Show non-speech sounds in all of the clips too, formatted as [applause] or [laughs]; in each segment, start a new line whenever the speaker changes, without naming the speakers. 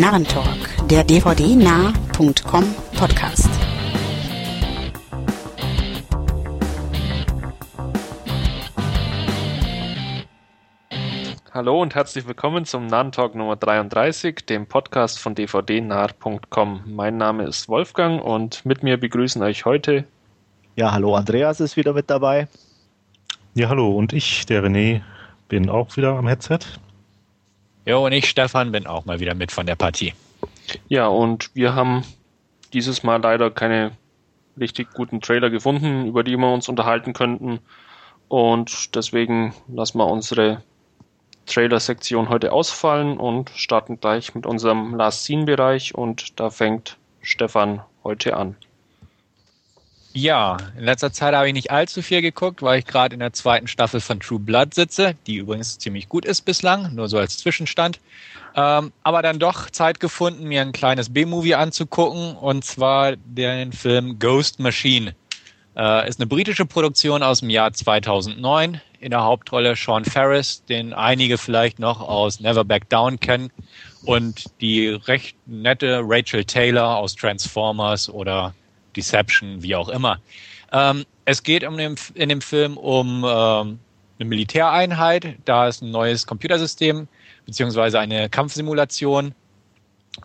Narrentalk, der dvdnah.com Podcast.
Hallo und herzlich willkommen zum Narrentalk Nummer 33, dem Podcast von dvdnah.com. Mein Name ist Wolfgang und mit mir begrüßen euch heute.
Ja, hallo, Andreas ist wieder mit dabei.
Ja, hallo, und ich, der René, bin auch wieder am Headset.
Jo, und ich, Stefan, bin auch mal wieder mit von der Partie.
Ja, und wir haben dieses Mal leider keine richtig guten Trailer gefunden, über die wir uns unterhalten könnten. Und deswegen lassen wir unsere Trailer-Sektion heute ausfallen und starten gleich mit unserem Last Scene-Bereich. Und da fängt Stefan heute an.
Ja, in letzter Zeit habe ich nicht allzu viel geguckt, weil ich gerade in der zweiten Staffel von True Blood sitze, die übrigens ziemlich gut ist bislang, nur so als Zwischenstand. Ähm, aber dann doch Zeit gefunden, mir ein kleines B-Movie anzugucken, und zwar den Film Ghost Machine. Äh, ist eine britische Produktion aus dem Jahr 2009. In der Hauptrolle Sean Ferris, den einige vielleicht noch aus Never Back Down kennen. Und die recht nette Rachel Taylor aus Transformers oder Deception, wie auch immer. Ähm, es geht um den, in dem Film um ähm, eine Militäreinheit. Da ist ein neues Computersystem beziehungsweise eine Kampfsimulation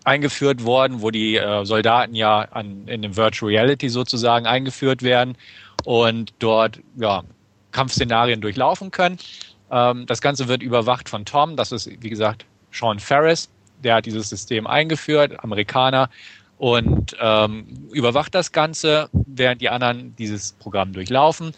eingeführt worden, wo die äh, Soldaten ja an, in dem Virtual Reality sozusagen eingeführt werden und dort ja, Kampfszenarien durchlaufen können. Ähm, das Ganze wird überwacht von Tom, das ist wie gesagt Sean Ferris, der hat dieses System eingeführt, Amerikaner, und ähm, überwacht das Ganze, während die anderen dieses Programm durchlaufen.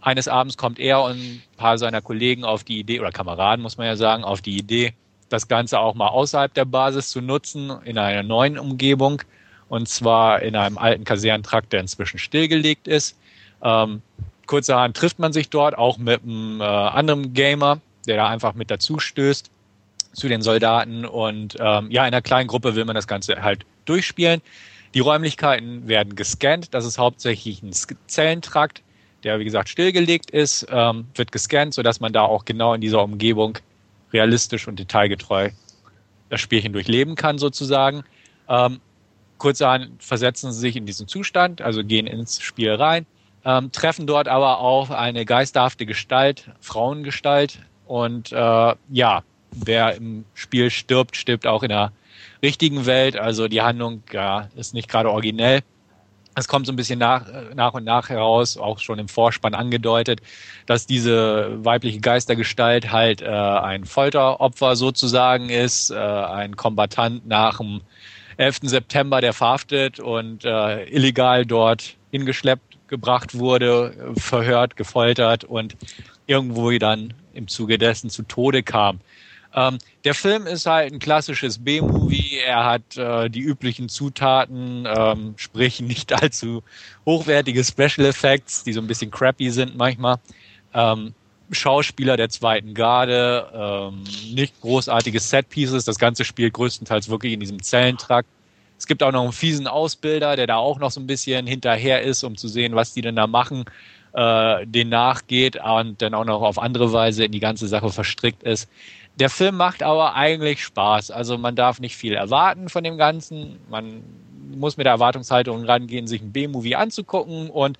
Eines Abends kommt er und ein paar seiner Kollegen auf die Idee, oder Kameraden muss man ja sagen, auf die Idee, das Ganze auch mal außerhalb der Basis zu nutzen, in einer neuen Umgebung, und zwar in einem alten Kasernentrakt, der inzwischen stillgelegt ist. Ähm, kurzerhand trifft man sich dort auch mit einem äh, anderen Gamer, der da einfach mit dazu stößt zu den Soldaten. Und ähm, ja, in einer kleinen Gruppe will man das Ganze halt durchspielen. Die Räumlichkeiten werden gescannt. Das ist hauptsächlich ein Zellentrakt, der wie gesagt stillgelegt ist, ähm, wird gescannt, sodass man da auch genau in dieser Umgebung realistisch und detailgetreu das Spielchen durchleben kann sozusagen. Ähm, kurzerhand versetzen sie sich in diesen Zustand, also gehen ins Spiel rein, ähm, treffen dort aber auch eine geisterhafte Gestalt, Frauengestalt und äh, ja, wer im Spiel stirbt, stirbt auch in der richtigen Welt. Also die Handlung ja, ist nicht gerade originell. Es kommt so ein bisschen nach, nach und nach heraus, auch schon im Vorspann angedeutet, dass diese weibliche Geistergestalt halt äh, ein Folteropfer sozusagen ist, äh, ein Kombatant nach dem 11. September, der verhaftet und äh, illegal dort hingeschleppt gebracht wurde, verhört, gefoltert und irgendwo dann im Zuge dessen zu Tode kam. Ähm, der Film ist halt ein klassisches B-Movie. Er hat äh, die üblichen Zutaten, ähm, sprich nicht allzu hochwertige Special Effects, die so ein bisschen crappy sind manchmal. Ähm, Schauspieler der zweiten Garde, ähm, nicht großartige Set-Pieces. Das ganze spielt größtenteils wirklich in diesem Zellentrakt. Es gibt auch noch einen fiesen Ausbilder, der da auch noch so ein bisschen hinterher ist, um zu sehen, was die denn da machen, äh, den nachgeht und dann auch noch auf andere Weise in die ganze Sache verstrickt ist. Der Film macht aber eigentlich Spaß. Also man darf nicht viel erwarten von dem Ganzen. Man muss mit der Erwartungshaltung rangehen, sich ein B-Movie anzugucken und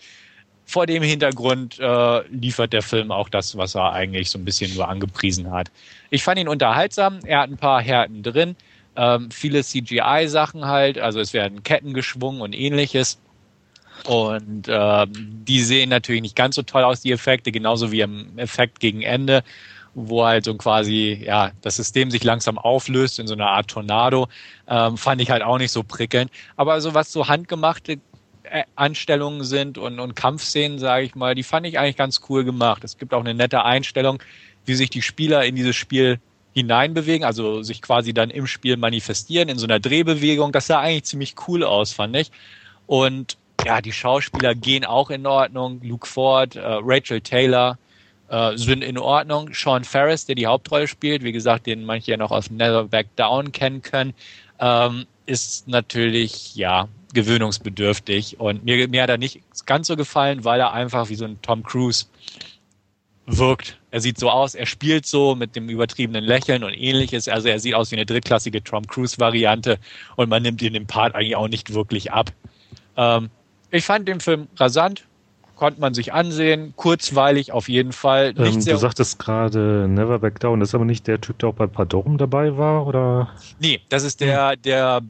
vor dem Hintergrund äh, liefert der Film auch das, was er eigentlich so ein bisschen nur angepriesen hat. Ich fand ihn unterhaltsam. Er hat ein paar Härten drin. Ähm, viele CGI-Sachen halt. Also es werden Ketten geschwungen und ähnliches. Und äh, die sehen natürlich nicht ganz so toll aus, die Effekte, genauso wie im Effekt gegen Ende wo halt so quasi, ja, das System sich langsam auflöst in so einer Art Tornado, ähm, fand ich halt auch nicht so prickelnd. Aber so was so handgemachte äh, Anstellungen sind und, und Kampfszenen, sage ich mal, die fand ich eigentlich ganz cool gemacht. Es gibt auch eine nette Einstellung, wie sich die Spieler in dieses Spiel hineinbewegen, also sich quasi dann im Spiel manifestieren in so einer Drehbewegung. Das sah eigentlich ziemlich cool aus, fand ich. Und ja, die Schauspieler gehen auch in Ordnung. Luke Ford, äh, Rachel Taylor, äh, sind in Ordnung. Sean Ferris, der die Hauptrolle spielt, wie gesagt, den manche ja noch aus Never Back Down kennen können, ähm, ist natürlich, ja, gewöhnungsbedürftig. Und mir, mir hat er nicht ganz so gefallen, weil er einfach wie so ein Tom Cruise wirkt er sieht so aus, er spielt so mit dem übertriebenen Lächeln und ähnliches. Also er sieht aus wie eine drittklassige Tom Cruise-Variante und man nimmt ihn den Part eigentlich auch nicht wirklich ab. Ähm, ich fand den Film rasant, konnte man sich ansehen, kurzweilig auf jeden Fall.
Ähm, du sagtest gerade Never Back Down, das ist aber nicht der Typ, der auch bei Padom dabei war, oder?
Nee, das ist der, der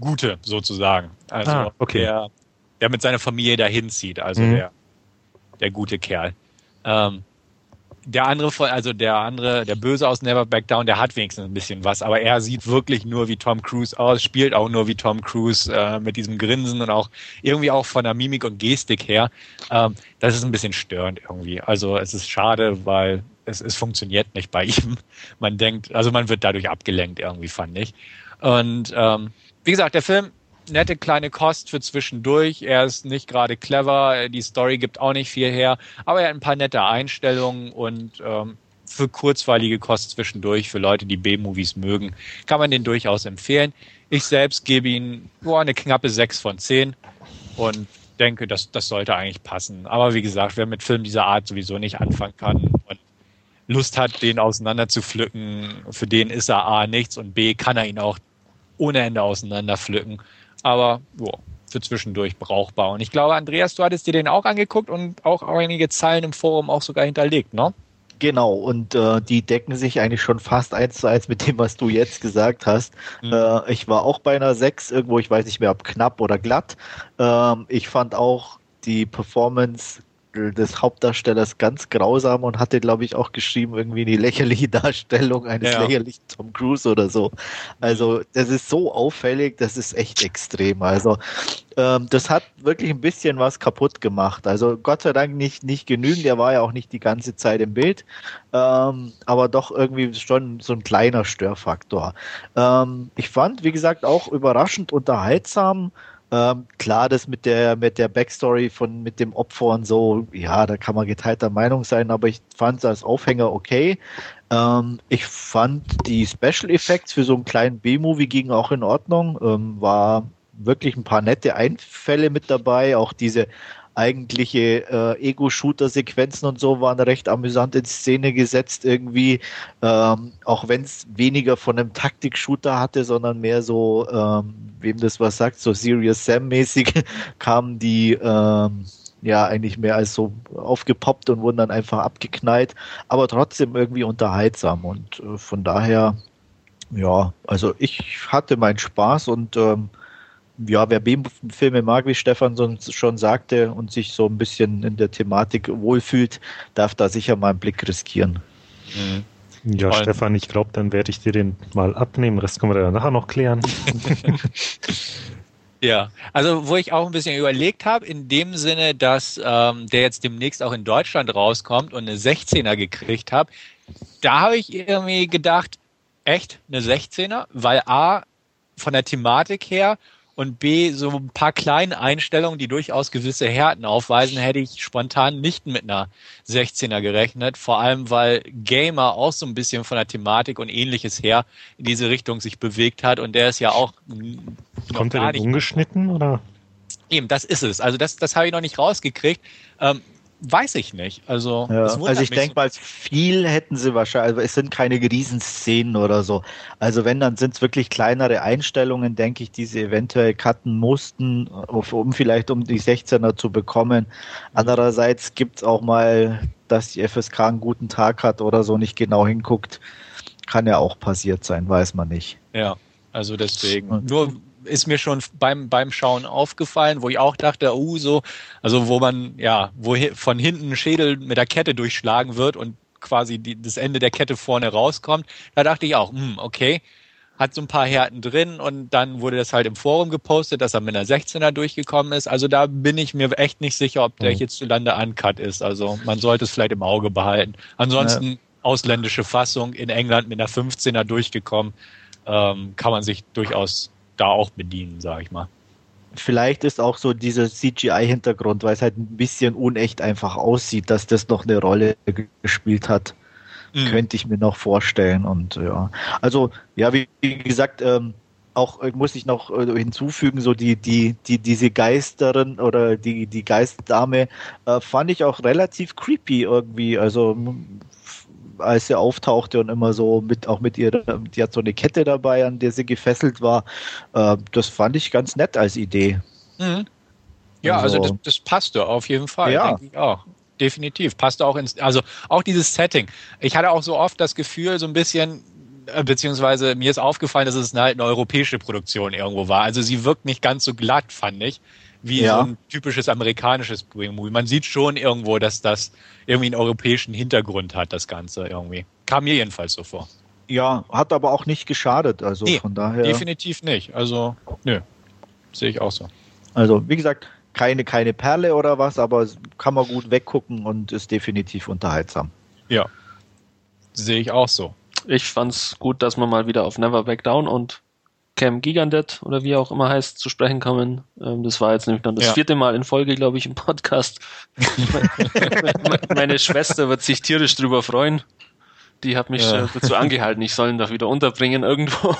Gute sozusagen. Also
Ah, okay.
der, der mit seiner Familie dahin zieht, also
Mhm.
der, der gute Kerl. Ähm, der andere, also der andere, der Böse aus Never Back Down, der hat wenigstens ein bisschen was, aber er sieht wirklich nur wie Tom Cruise aus, spielt auch nur wie Tom Cruise äh, mit diesem Grinsen und auch irgendwie auch von der Mimik und Gestik her. Ähm, das ist ein bisschen störend irgendwie. Also es ist schade, weil es, es funktioniert nicht bei [laughs] ihm. Man denkt, also man wird dadurch abgelenkt irgendwie, fand ich. Und ähm, wie gesagt, der Film nette kleine Kost für zwischendurch. Er ist nicht gerade clever, die Story gibt auch nicht viel her, aber er hat ein paar nette Einstellungen und ähm, für kurzweilige Kost zwischendurch, für Leute, die B-Movies mögen, kann man den durchaus empfehlen. Ich selbst gebe ihm boah, eine knappe 6 von 10 und denke, das, das sollte eigentlich passen. Aber wie gesagt, wer mit Filmen dieser Art sowieso nicht anfangen kann und Lust hat, den auseinander zu pflücken, für den ist er A nichts und B kann er ihn auch ohne Ende auseinander pflücken. Aber jo, für zwischendurch brauchbar. Und ich glaube, Andreas, du hattest dir den auch angeguckt und auch einige Zeilen im Forum auch sogar hinterlegt, ne?
Genau, und äh, die decken sich eigentlich schon fast eins zu eins mit dem, was du jetzt gesagt hast.
Mhm.
Äh, ich war auch bei einer 6, irgendwo, ich weiß nicht mehr, ob knapp oder glatt. Ähm, ich fand auch die Performance des Hauptdarstellers ganz grausam und hatte, glaube ich, auch geschrieben, irgendwie die lächerliche [laughs] Darstellung eines
Ja.
lächerlichen Tom Cruise oder so. Also, das ist so auffällig, das ist echt extrem. Also, ähm, das hat wirklich ein bisschen was kaputt gemacht. Also, Gott sei Dank nicht, nicht genügend, der war ja auch nicht die ganze Zeit im Bild, ähm, aber doch irgendwie schon so ein kleiner Störfaktor. Ähm, ich fand, wie gesagt, auch überraschend unterhaltsam. Ähm, klar, das mit der mit der Backstory von mit dem Opfer und so, ja, da kann man geteilter Meinung sein, aber ich fand es als Aufhänger okay. Ähm, ich fand die Special Effects für so einen kleinen B-Movie gingen auch in Ordnung. Ähm, war wirklich ein paar nette Einfälle mit dabei, auch diese eigentliche äh, Ego-Shooter-Sequenzen und so waren recht amüsant in Szene gesetzt irgendwie, ähm, auch wenn es weniger von einem Taktik-Shooter hatte, sondern mehr so, ähm, wem das was sagt, so Serious Sam-mäßig [laughs] kamen die ähm, ja eigentlich mehr als so aufgepoppt und wurden dann einfach abgeknallt, aber trotzdem irgendwie unterhaltsam. Und äh, von daher ja, also ich hatte meinen Spaß und ähm, ja, wer B-Filme mag, wie Stefan sonst schon sagte, und sich so ein bisschen in der Thematik wohlfühlt, darf da sicher mal einen Blick riskieren.
Ja,
Und-
Stefan, ich glaube, dann werde ich dir den mal abnehmen. Den Rest können wir dann nachher noch klären. [laughs]
Ja, also wo ich auch ein bisschen überlegt habe, in dem Sinne, dass ähm, der jetzt demnächst auch in Deutschland rauskommt und eine 16er gekriegt habe, da habe ich irgendwie gedacht, echt eine 16er, weil A, von der Thematik her und B, so ein paar kleine Einstellungen, die durchaus gewisse Härten aufweisen, hätte ich spontan nicht mit einer 16er gerechnet. Vor allem, weil Gamer auch so ein bisschen von der Thematik und ähnliches her in diese Richtung sich bewegt hat und der ist ja auch mm,
Kommt er denn
nicht
ungeschnitten oder?
Eben, das ist es. Also das, das habe ich noch nicht rausgekriegt. Ähm, weiß ich nicht. Also,
Ja, also ich denke mal, viel hätten sie wahrscheinlich, also es sind keine Riesenszenen oder so. Also wenn, dann sind es wirklich kleinere Einstellungen, denke ich, die sie eventuell cutten mussten, um vielleicht um die 16er zu bekommen. Andererseits gibt es auch mal, dass die FSK einen guten Tag hat oder so nicht genau hinguckt. Kann ja auch passiert sein, weiß man nicht.
Ja, also deswegen. Nur ist mir schon beim, beim Schauen aufgefallen, wo ich auch dachte, uh, so, also wo man, ja, wo von hinten ein Schädel mit der Kette durchschlagen wird und quasi die, das Ende der Kette vorne rauskommt, da dachte ich auch, hm, okay, hat so ein paar Härten drin und dann wurde das halt im Forum gepostet, dass er mit einer 16er durchgekommen ist. Also da bin ich mir echt nicht sicher, ob der
Mhm.
hierzulande uncut ist. Also man sollte es vielleicht im Auge behalten. Ansonsten ausländische Fassung in England mit einer 15er durchgekommen, ähm, kann man sich durchaus da auch bedienen, sage ich mal.
Vielleicht ist auch so dieser CGI-Hintergrund, weil es halt ein bisschen unecht einfach aussieht, dass das noch eine Rolle ge- gespielt hat.
Mhm.
könnte ich mir noch vorstellen. Und ja, also ja, wie, gesagt, ähm, auch äh, muss ich noch äh, hinzufügen, so die, die, die, diese Geisterin oder die, die Geistdame äh, fand ich auch relativ creepy irgendwie. Also als sie auftauchte und immer so mit, auch mit ihrer, die hat so eine Kette dabei, an der sie gefesselt war. Äh, das fand ich ganz nett als Idee.
Mhm. Ja, also, also das, das passte auf jeden Fall,
ja.
denke ich auch. Definitiv. Passte auch ins, also auch dieses Setting. Ich hatte auch so oft das Gefühl, so ein bisschen, äh, beziehungsweise mir ist aufgefallen, dass es halt eine europäische Produktion irgendwo war. Also sie wirkt nicht ganz so glatt, fand ich, wie
Ja.
so ein typisches amerikanisches Movie. Man sieht schon irgendwo, dass das irgendwie einen europäischen Hintergrund hat, das Ganze irgendwie. Kam mir jedenfalls so vor.
Ja, hat aber auch nicht geschadet. Also
Nee,
von daher.
Definitiv nicht. Also, nö. Sehe ich auch so.
Also, wie gesagt, keine, keine Perle oder was, aber kann man gut weggucken und ist definitiv unterhaltsam.
Ja. Sehe ich auch so.
Ich fand's gut, dass wir mal wieder auf Never Back Down und Cam Gigandet oder wie er auch immer heißt zu sprechen kommen. Ähm, das war jetzt nämlich dann das
Ja.
vierte Mal in Folge, glaube ich, im Podcast. Me- [laughs] Meine Schwester wird sich tierisch drüber freuen. Die hat mich
Ja.
äh, dazu angehalten, ich soll ihn doch wieder unterbringen irgendwo.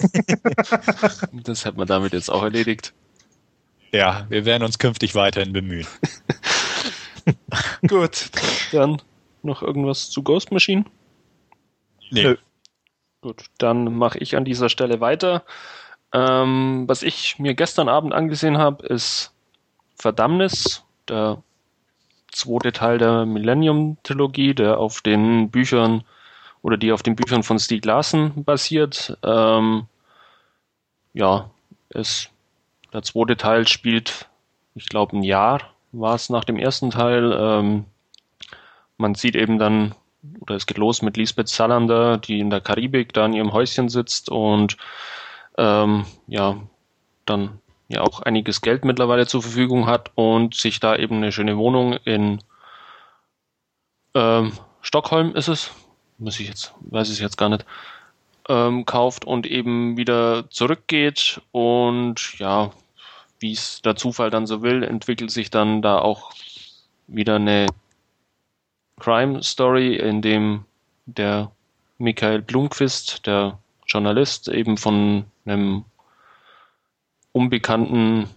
[laughs] das hat man damit jetzt auch erledigt.
Ja, wir werden uns künftig weiterhin bemühen. [laughs]
Gut, dann noch irgendwas zu Ghost Machine?
Nee.
Nö.
Gut, dann mache ich an dieser Stelle weiter. Ähm, was ich mir gestern Abend angesehen habe, ist Verdammnis, der zweite Teil der Millennium-Trilogie, der auf den Büchern oder die auf den Büchern von Stieg Larsson basiert. Ähm, ja, es, der zweite Teil spielt, ich glaube, ein Jahr war es nach dem ersten Teil. Ähm, man sieht eben dann oder es geht los mit Lisbeth Salander, die in der Karibik da in ihrem Häuschen sitzt und ähm, ja, dann ja auch einiges Geld mittlerweile zur Verfügung hat und sich da eben eine schöne Wohnung in ähm, Stockholm ist es, muss ich jetzt, weiß ich jetzt gar nicht, ähm, kauft und eben wieder zurückgeht und ja, wie es der Zufall dann so will, entwickelt sich dann da auch wieder eine Crime Story, in dem der Michael Blomqvist, der Journalist, eben von einem unbekannten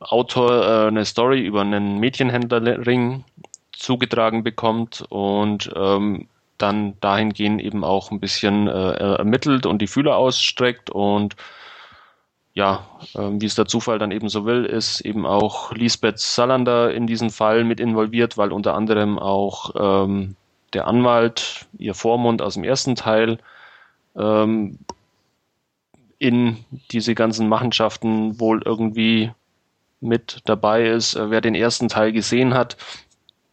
Autor äh, eine Story über einen Mädchenhändlerring zugetragen bekommt und ähm, dann dahingehend eben auch ein bisschen äh, ermittelt und die Fühler ausstreckt und ja, ähm, wie es der Zufall dann eben so will, ist eben auch Lisbeth Salander in diesen Fall mit involviert, weil unter anderem auch ähm, der Anwalt, ihr Vormund aus dem ersten Teil, ähm, in diese ganzen Machenschaften wohl irgendwie mit dabei ist. Äh, Wer den ersten Teil gesehen hat,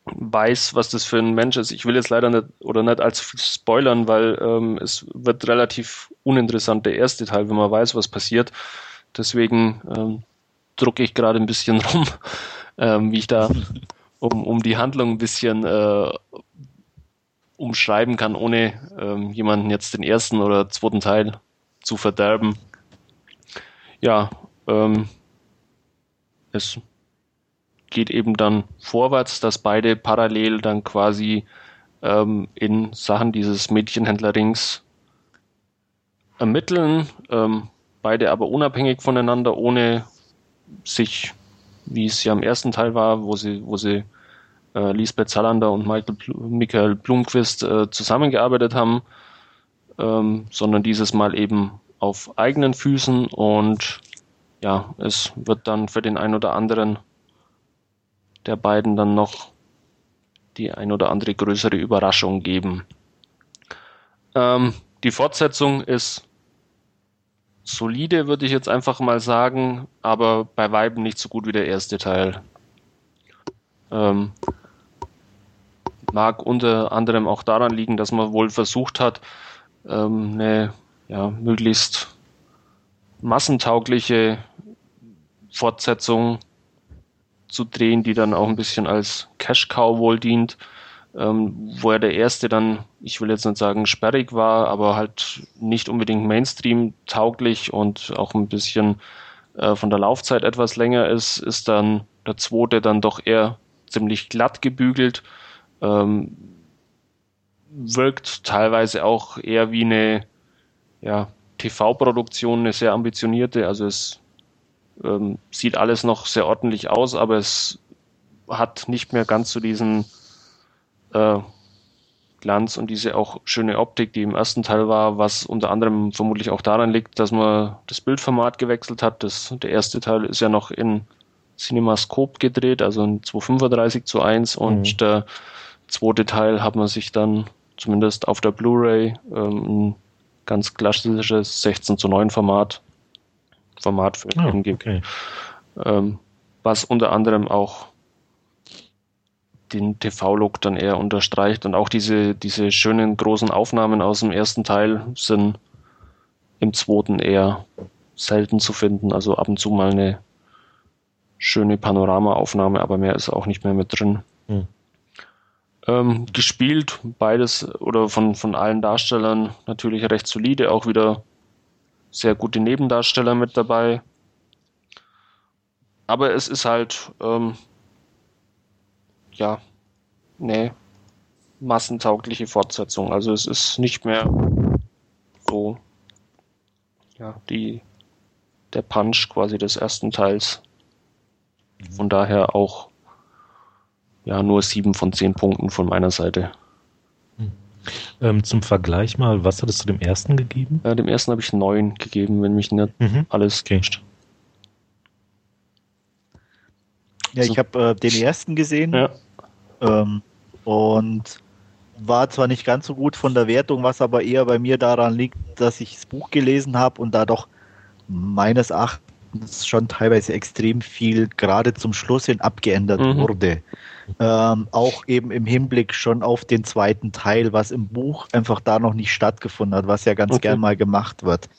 weiß, was das für ein Mensch ist. Ich will jetzt leider nicht oder nicht allzu viel spoilern, weil ähm, es wird relativ uninteressant der erste Teil, wenn man weiß, was passiert. Deswegen ähm, drucke ich gerade ein bisschen [laughs] rum, ähm, wie ich da um, um die Handlung ein bisschen äh, umschreiben kann, ohne ähm, jemanden jetzt den ersten oder zweiten Teil zu verderben. Ja, ähm, es geht eben dann vorwärts, dass beide parallel dann quasi ähm, in Sachen dieses Mädchenhändlerrings ermitteln, ähm, beide aber unabhängig voneinander, ohne sich, wie es ja im ersten Teil war, wo sie, wo sie äh, Lisbeth Salander und Michael Michael Blumquist äh, zusammengearbeitet haben, ähm, sondern dieses Mal eben auf eigenen Füßen und ja, es wird dann für den einen oder anderen der beiden dann noch die ein oder andere größere Überraschung geben. Ähm, die Fortsetzung ist solide, würde ich jetzt einfach mal sagen, aber bei Weiben nicht so gut wie der erste Teil. Ähm, mag unter anderem auch daran liegen, dass man wohl versucht hat, ähm, eine ja, möglichst massentaugliche Fortsetzung zu drehen, die dann auch ein bisschen als Cash Cow wohl dient, ähm, wo er der erste dann, ich will jetzt nicht sagen sperrig war, aber halt nicht unbedingt Mainstream tauglich und auch ein bisschen äh, von der Laufzeit etwas länger ist, ist dann der zweite dann doch eher ziemlich glatt gebügelt, ähm, wirkt teilweise auch eher wie eine ja, TV-Produktion, eine sehr ambitionierte, also es ähm, sieht alles noch sehr ordentlich aus, aber es hat nicht mehr ganz so diesen äh, Glanz und diese auch schöne Optik, die im ersten Teil war, was unter anderem vermutlich auch daran liegt, dass man das Bildformat gewechselt hat. Das, der erste Teil ist ja noch in CinemaScope gedreht, also in 235 zu 1 und mhm. der zweite Teil hat man sich dann zumindest auf der Blu-ray ähm, ein ganz klassisches 16 zu 9 Format Format für oh, gibt. Okay. Ähm, was unter anderem auch den TV-Look dann eher unterstreicht und auch diese, diese schönen großen Aufnahmen aus dem ersten Teil sind im zweiten eher selten zu finden. Also ab und zu mal eine schöne Panoramaaufnahme, aber mehr ist auch nicht mehr mit drin. Hm. Ähm, gespielt, beides oder von, von allen Darstellern natürlich recht solide, auch wieder sehr gute Nebendarsteller mit dabei. Aber es ist halt, ähm, ja, ne, massentaugliche Fortsetzung. Also es ist nicht mehr so, ja, die, der Punch quasi des ersten Teils. Von daher auch ja nur sieben von zehn Punkten von meiner Seite.
Ähm, zum Vergleich mal, was hattest du dem ersten gegeben?
Ja, dem ersten habe ich neun gegeben, wenn mich nicht mhm. alles okay.
Ja, ich habe äh, den ersten gesehen ja. Ähm, und war zwar nicht ganz so gut von der Wertung, was aber eher bei mir daran liegt, dass ich das Buch gelesen habe und da doch meines Erachtens schon teilweise extrem viel gerade zum Schluss hin abgeändert mhm. wurde. Ähm, auch eben im Hinblick schon auf den zweiten Teil, was im Buch einfach da noch nicht stattgefunden hat, was ja ganz okay. gern mal gemacht wird.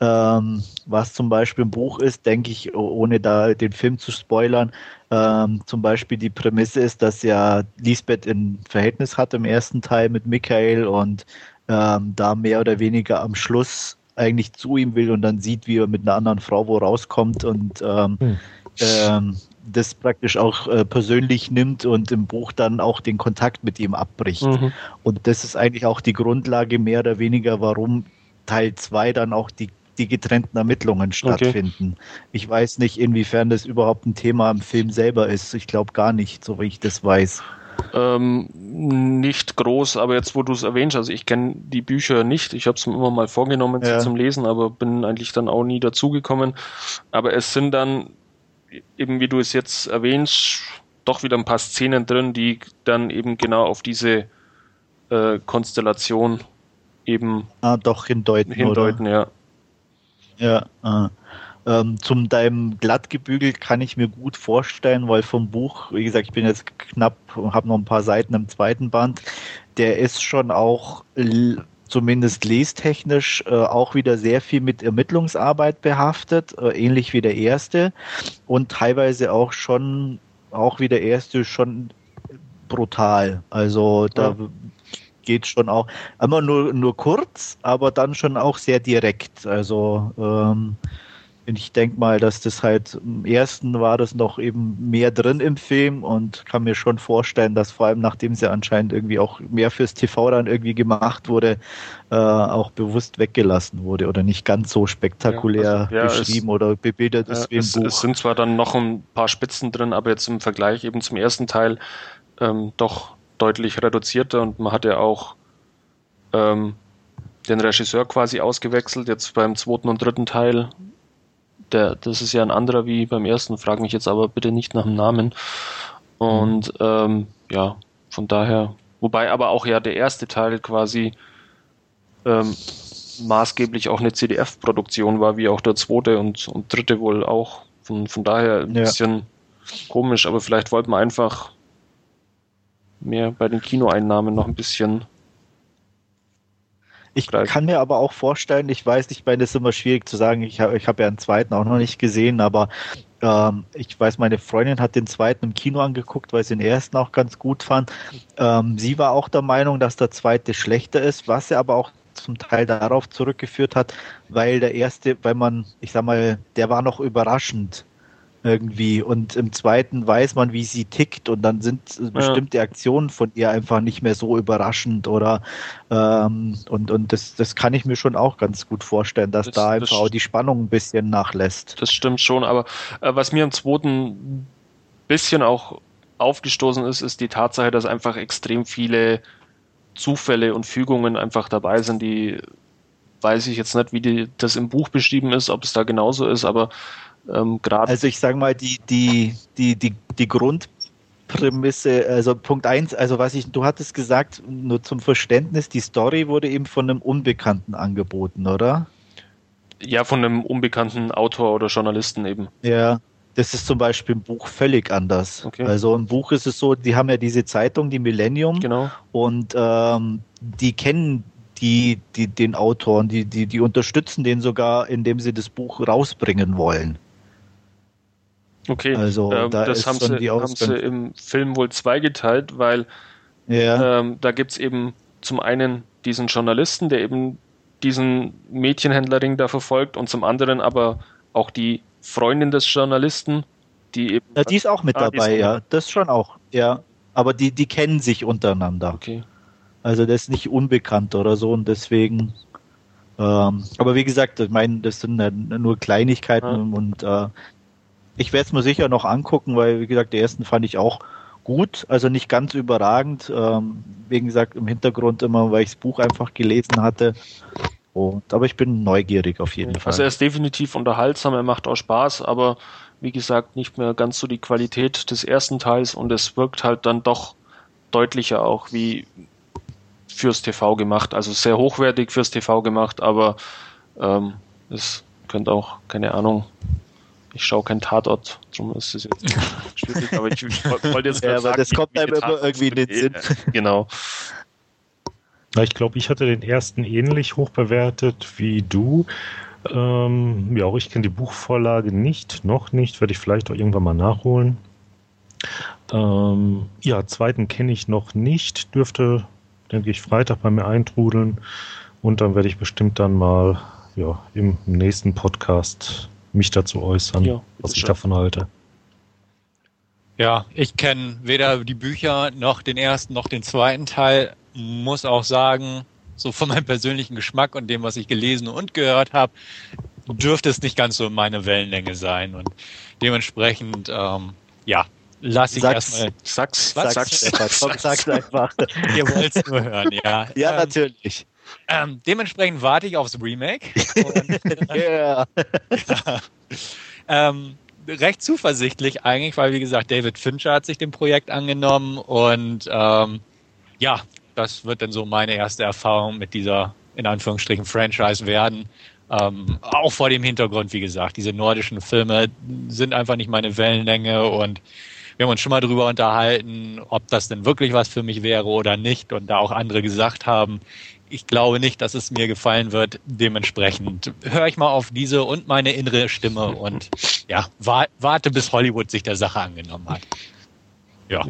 Ähm, was zum Beispiel im Buch ist, denke ich, ohne da den Film zu spoilern, ähm, zum Beispiel die Prämisse ist, dass ja Lisbeth ein Verhältnis hat im ersten Teil mit Michael und ähm, da mehr oder weniger am Schluss eigentlich zu ihm will und dann sieht, wie er mit einer anderen Frau wo rauskommt und ähm, hm. ähm, das praktisch auch äh, persönlich nimmt und im Buch dann auch den Kontakt mit ihm abbricht. Mhm. Und das ist eigentlich auch die Grundlage mehr oder weniger, warum Teil 2 dann auch die, die getrennten Ermittlungen stattfinden. Okay. Ich weiß nicht, inwiefern das überhaupt ein Thema im Film selber ist. Ich glaube gar nicht, so wie ich das weiß.
Ähm, nicht groß, aber jetzt, wo du es erwähnst, also ich kenne die Bücher nicht. Ich habe es mir immer mal vorgenommen ja. zum Lesen, aber bin eigentlich dann auch nie dazugekommen. Aber es sind dann, eben wie du es jetzt erwähnst, doch wieder ein paar Szenen drin, die dann eben genau auf diese äh, Konstellation eben
ah, doch hindeuten.
Hindeuten,
oder? ja. Ja, äh. Ähm, zum deinem glatt gebügelt kann ich mir gut vorstellen, weil vom Buch, wie gesagt, ich bin jetzt knapp, habe noch ein paar Seiten im zweiten Band, der ist schon auch zumindest lestechnisch äh, auch wieder sehr viel mit Ermittlungsarbeit behaftet, äh, ähnlich wie der erste und teilweise auch schon, auch wie der erste schon brutal. Also da ja. Geht schon auch immer nur, nur kurz, aber dann schon auch sehr direkt. Also ähm, ich denke mal, dass das halt im ersten war das noch eben mehr drin im Film und kann mir schon vorstellen, dass vor allem nachdem sie anscheinend irgendwie auch mehr fürs TV dann irgendwie gemacht wurde, äh, auch bewusst weggelassen wurde oder nicht ganz so spektakulär ja, also, ja, beschrieben es, oder bebildert ist
ja, wie im es, Buch. Es sind zwar dann noch ein paar Spitzen drin, aber jetzt im Vergleich eben zum ersten Teil ähm, doch deutlich reduzierter und man hat ja auch ähm, den Regisseur quasi ausgewechselt, jetzt beim zweiten und dritten Teil der, das ist ja ein anderer wie beim ersten, frag mich jetzt aber bitte nicht nach dem Namen. Und ähm, ja, von daher, wobei aber auch ja der erste Teil quasi ähm, maßgeblich auch eine CDF-Produktion war, wie auch der zweite und, und dritte wohl auch. Von, von daher ein ja. bisschen komisch, aber vielleicht wollten wir einfach mehr bei den Kinoeinnahmen noch ein bisschen
ich kann mir aber auch vorstellen, ich weiß, ich meine, es ist immer schwierig zu sagen, ich habe ich hab ja einen zweiten auch noch nicht gesehen, aber ähm, ich weiß, meine Freundin hat den zweiten im Kino angeguckt, weil sie den ersten auch ganz gut fand. Ähm, sie war auch der Meinung, dass der zweite schlechter ist, was er aber auch zum Teil darauf zurückgeführt hat, weil der erste, weil man, ich sag mal, der war noch überraschend irgendwie. Und im zweiten weiß man, wie sie tickt und dann sind ja. bestimmte Aktionen von ihr einfach nicht mehr so überraschend oder ähm, und, und das, das kann ich mir schon auch ganz gut vorstellen, dass das, da einfach auch die Spannung ein bisschen nachlässt.
Das stimmt schon, aber äh, was mir im zweiten bisschen auch aufgestoßen ist, ist die Tatsache, dass einfach extrem viele Zufälle und Fügungen einfach dabei sind, die weiß ich jetzt nicht, wie die, das im Buch beschrieben ist, ob es da genauso ist, aber ähm, gerade.
Also ich sage mal, die, die, die, die, die Grundprämisse, also Punkt eins, also was ich, du hattest gesagt, nur zum Verständnis, die Story wurde eben von einem Unbekannten angeboten, oder?
Ja, von einem unbekannten Autor oder Journalisten eben.
Ja. Das ist zum Beispiel im Buch völlig anders. Okay. Also im Buch ist es so, die haben ja diese Zeitung, die Millennium,
genau.
und ähm, die kennen die, die den Autoren, die, die, die unterstützen den sogar, indem sie das Buch rausbringen wollen.
Okay,
also
ähm,
da
das haben, sie, haben sie im Film wohl zweigeteilt, weil ja. ähm, da gibt es eben zum einen diesen Journalisten, der eben diesen Mädchenhändlerring da verfolgt und zum anderen aber auch die Freundin des Journalisten, die eben.
Ja, die ist auch mit ah, dabei, ja. Das schon auch, ja. Aber die, die kennen sich untereinander.
Okay.
Also das ist nicht unbekannt oder so und deswegen. Ähm, aber wie gesagt, ich meine, das sind nur Kleinigkeiten ja. und äh, ich werde es mir sicher noch angucken, weil wie gesagt, den ersten fand ich auch gut, also nicht ganz überragend. Ähm, wie gesagt, im Hintergrund immer, weil ich das Buch einfach gelesen hatte. Und, aber ich bin neugierig auf jeden
also
Fall.
Also er ist definitiv unterhaltsam, er macht auch Spaß, aber wie gesagt, nicht mehr ganz so die Qualität des ersten Teils und es wirkt halt dann doch deutlicher auch wie fürs TV gemacht. Also sehr hochwertig fürs TV gemacht, aber ähm, es könnte auch, keine Ahnung, ich schaue kein Tatort, darum ist es jetzt [laughs] schwierig, aber ich, [laughs] wollte jetzt
ja, aber sagen, das kommt einem immer irgendwie in den Sinn.
Genau.
Ich glaube, ich hatte den ersten ähnlich hoch bewertet wie du. Ähm, ja, auch ich kenne die Buchvorlage nicht, noch nicht, werde ich vielleicht auch irgendwann mal nachholen. Ähm, ja, zweiten kenne ich noch nicht, dürfte, denke ich, Freitag bei mir eintrudeln und dann werde ich bestimmt dann mal ja, im nächsten Podcast mich dazu äußern, ja, was ich davon halte.
Ja, ich kenne weder die Bücher noch den ersten noch den zweiten Teil muss auch sagen, so von meinem persönlichen Geschmack und dem, was ich gelesen und gehört habe, dürfte es nicht ganz so meine Wellenlänge sein. Und dementsprechend, ähm, ja, lass ich erstmal.
Sag's, sag's, sag's, sag's, sag's, sag's einfach. [laughs]
Ihr wollt es nur hören, ja.
Ja, ähm, natürlich.
Ähm, dementsprechend warte ich aufs Remake. [laughs]
Und, yeah.
ja. [laughs] Ähm, recht zuversichtlich eigentlich, weil wie gesagt, David Fincher hat sich dem Projekt angenommen und ähm, ja, das wird dann so meine erste Erfahrung mit dieser, in Anführungsstrichen, Franchise werden. Ähm, auch vor dem Hintergrund, wie gesagt, diese nordischen Filme sind einfach nicht meine Wellenlänge und wir haben uns schon mal drüber unterhalten, ob das denn wirklich was für mich wäre oder nicht und da auch andere gesagt haben, ich glaube nicht, dass es mir gefallen wird. Dementsprechend höre ich mal auf diese und meine innere Stimme und ja, warte, bis Hollywood sich der Sache angenommen hat. Ja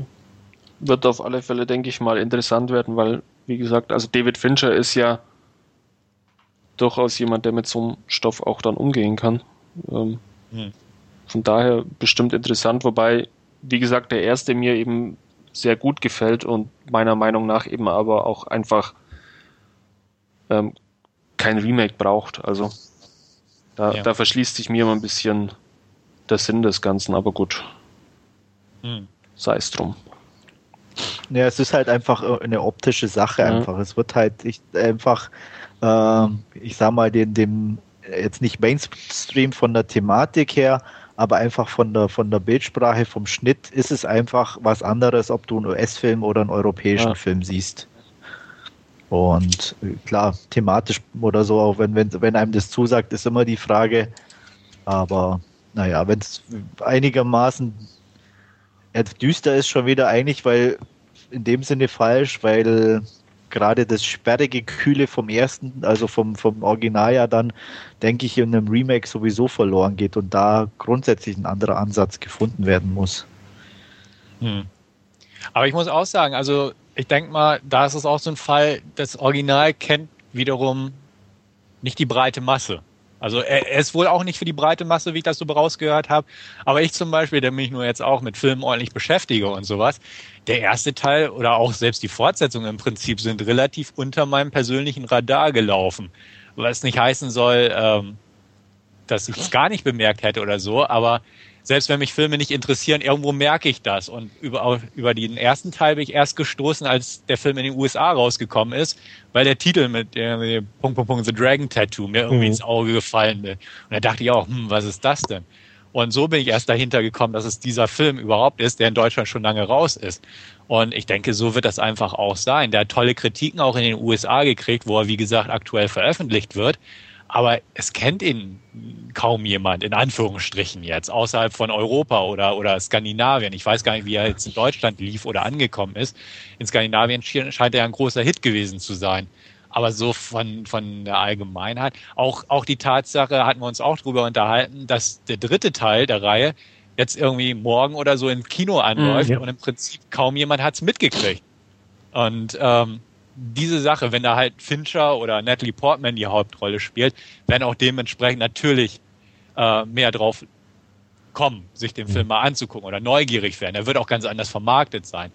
wird auf alle Fälle, denke ich mal, interessant werden, weil, wie gesagt, also David Fincher ist ja durchaus jemand, der mit so einem Stoff auch dann umgehen kann. Ähm, hm. Von daher bestimmt interessant, wobei, wie gesagt, der erste mir eben sehr gut gefällt und meiner Meinung nach eben aber auch einfach ähm, kein Remake braucht. Also da, ja. da verschließt sich mir immer ein bisschen der Sinn des Ganzen, aber gut. Hm. Sei es drum.
Ja, es ist halt einfach äh, eine optische Sache ja. einfach. Es wird halt ich, einfach, äh, ich sag mal, den, dem jetzt nicht Mainstream von der Thematik her, aber einfach von der von der Bildsprache, vom Schnitt ist es einfach was anderes, ob du einen US-Film oder einen europäischen ja. Film siehst. Und äh, klar, thematisch oder so, auch wenn, wenn, wenn einem das zusagt, ist immer die Frage. Aber naja, wenn es einigermaßen düster ist schon wieder eigentlich, weil in dem Sinne falsch, weil gerade das sperrige Kühle vom ersten, also vom, vom Original ja dann, denke ich, in einem Remake sowieso verloren geht und da grundsätzlich ein anderer Ansatz gefunden werden muss.
Hm. Aber ich muss auch sagen, also ich denke mal, da ist es auch so ein Fall, das Original kennt wiederum nicht die breite Masse. Also er, ist wohl auch nicht für die breite Masse, wie ich das so rausgehört habe. Aber ich zum Beispiel, der mich nur jetzt auch mit Filmen ordentlich beschäftige und sowas, der erste Teil oder auch selbst die Fortsetzung im Prinzip sind relativ unter meinem persönlichen Radar gelaufen. Was nicht heißen soll, ähm, dass ich es gar nicht bemerkt hätte oder so, aber selbst wenn mich Filme nicht interessieren, irgendwo merke ich das. Und über, über den ersten Teil bin ich erst gestoßen, als der Film in den USA rausgekommen ist, weil der Titel mit dem Punkt, Punkt, Punkt, The Dragon Tattoo mir irgendwie mhm. ins Auge gefallen ist. Und da dachte ich auch, hm, was ist das denn? Und so bin ich erst dahinter gekommen, dass es dieser Film überhaupt ist, der in Deutschland schon lange raus ist. Und ich denke, so wird das einfach auch sein. Der hat tolle Kritiken auch in den USA gekriegt, wo er, wie gesagt, aktuell veröffentlicht wird. Aber es kennt ihn kaum jemand, in Anführungsstrichen jetzt, außerhalb von Europa oder, oder Skandinavien. Ich weiß gar nicht, wie er jetzt in Deutschland lief oder angekommen ist. In Skandinavien scheint er ein großer Hit gewesen zu sein. Aber so von, von der Allgemeinheit, auch, auch die Tatsache, hatten wir uns auch drüber unterhalten, dass der dritte Teil der Reihe jetzt irgendwie morgen oder so im Kino anläuft mhm, ja. und im Prinzip kaum jemand hat's mitgekriegt. Und ähm, diese Sache, wenn da halt Fincher oder Natalie Portman die Hauptrolle spielt, werden auch dementsprechend natürlich äh, mehr drauf kommen, sich den Film mal anzugucken oder neugierig werden. Er wird auch ganz anders vermarktet sein.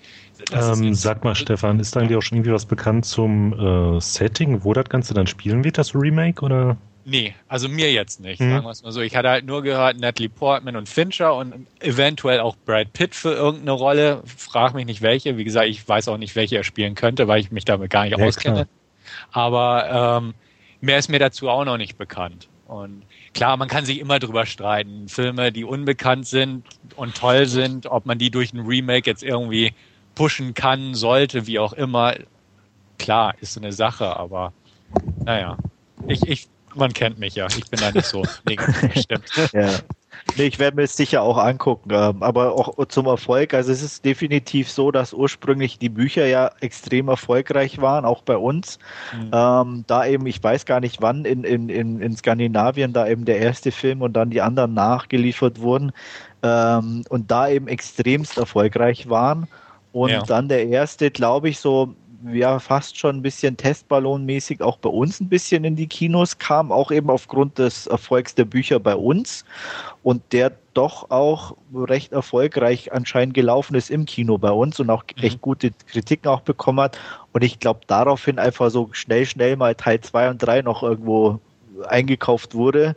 Ähm, sag mal, Stefan, ist da eigentlich auch schon irgendwie was bekannt zum äh, Setting, wo das Ganze dann spielen wird, das Remake? Oder?
Nee, also mir jetzt nicht, mhm. sagen wir es mal so. Ich hatte halt nur gehört, Natalie Portman und Fincher und eventuell auch Brad Pitt für irgendeine Rolle. Frag mich nicht welche. Wie gesagt, ich weiß auch nicht, welche er spielen könnte, weil ich mich damit gar nicht ja, auskenne. Klar. Aber ähm, mehr ist mir dazu auch noch nicht bekannt. Und klar, man kann sich immer drüber streiten. Filme, die unbekannt sind und toll sind, ob man die durch ein Remake jetzt irgendwie pushen kann, sollte, wie auch immer. Klar, ist so eine Sache, aber naja. Ich, ich man kennt mich ja. Ich bin da nicht so [laughs] negativ
ja. Nee, ich werde mir es sicher auch angucken, ähm, aber auch zum Erfolg. Also es ist definitiv so, dass ursprünglich die Bücher ja extrem erfolgreich waren, auch bei uns. Mhm. Ähm, da eben, ich weiß gar nicht wann, in, in, in, in Skandinavien da eben der erste Film und dann die anderen nachgeliefert wurden ähm, und da eben extremst erfolgreich waren. Und ja. dann der erste, glaube ich, so ja fast schon ein bisschen Testballonmäßig auch bei uns ein bisschen in die Kinos kam, auch eben aufgrund des Erfolgs der Bücher bei uns und der doch auch recht erfolgreich anscheinend gelaufen ist im Kino bei uns und auch mhm. echt gute Kritiken auch bekommen hat und ich glaube daraufhin einfach so schnell, schnell mal Teil 2 und 3 noch irgendwo eingekauft wurde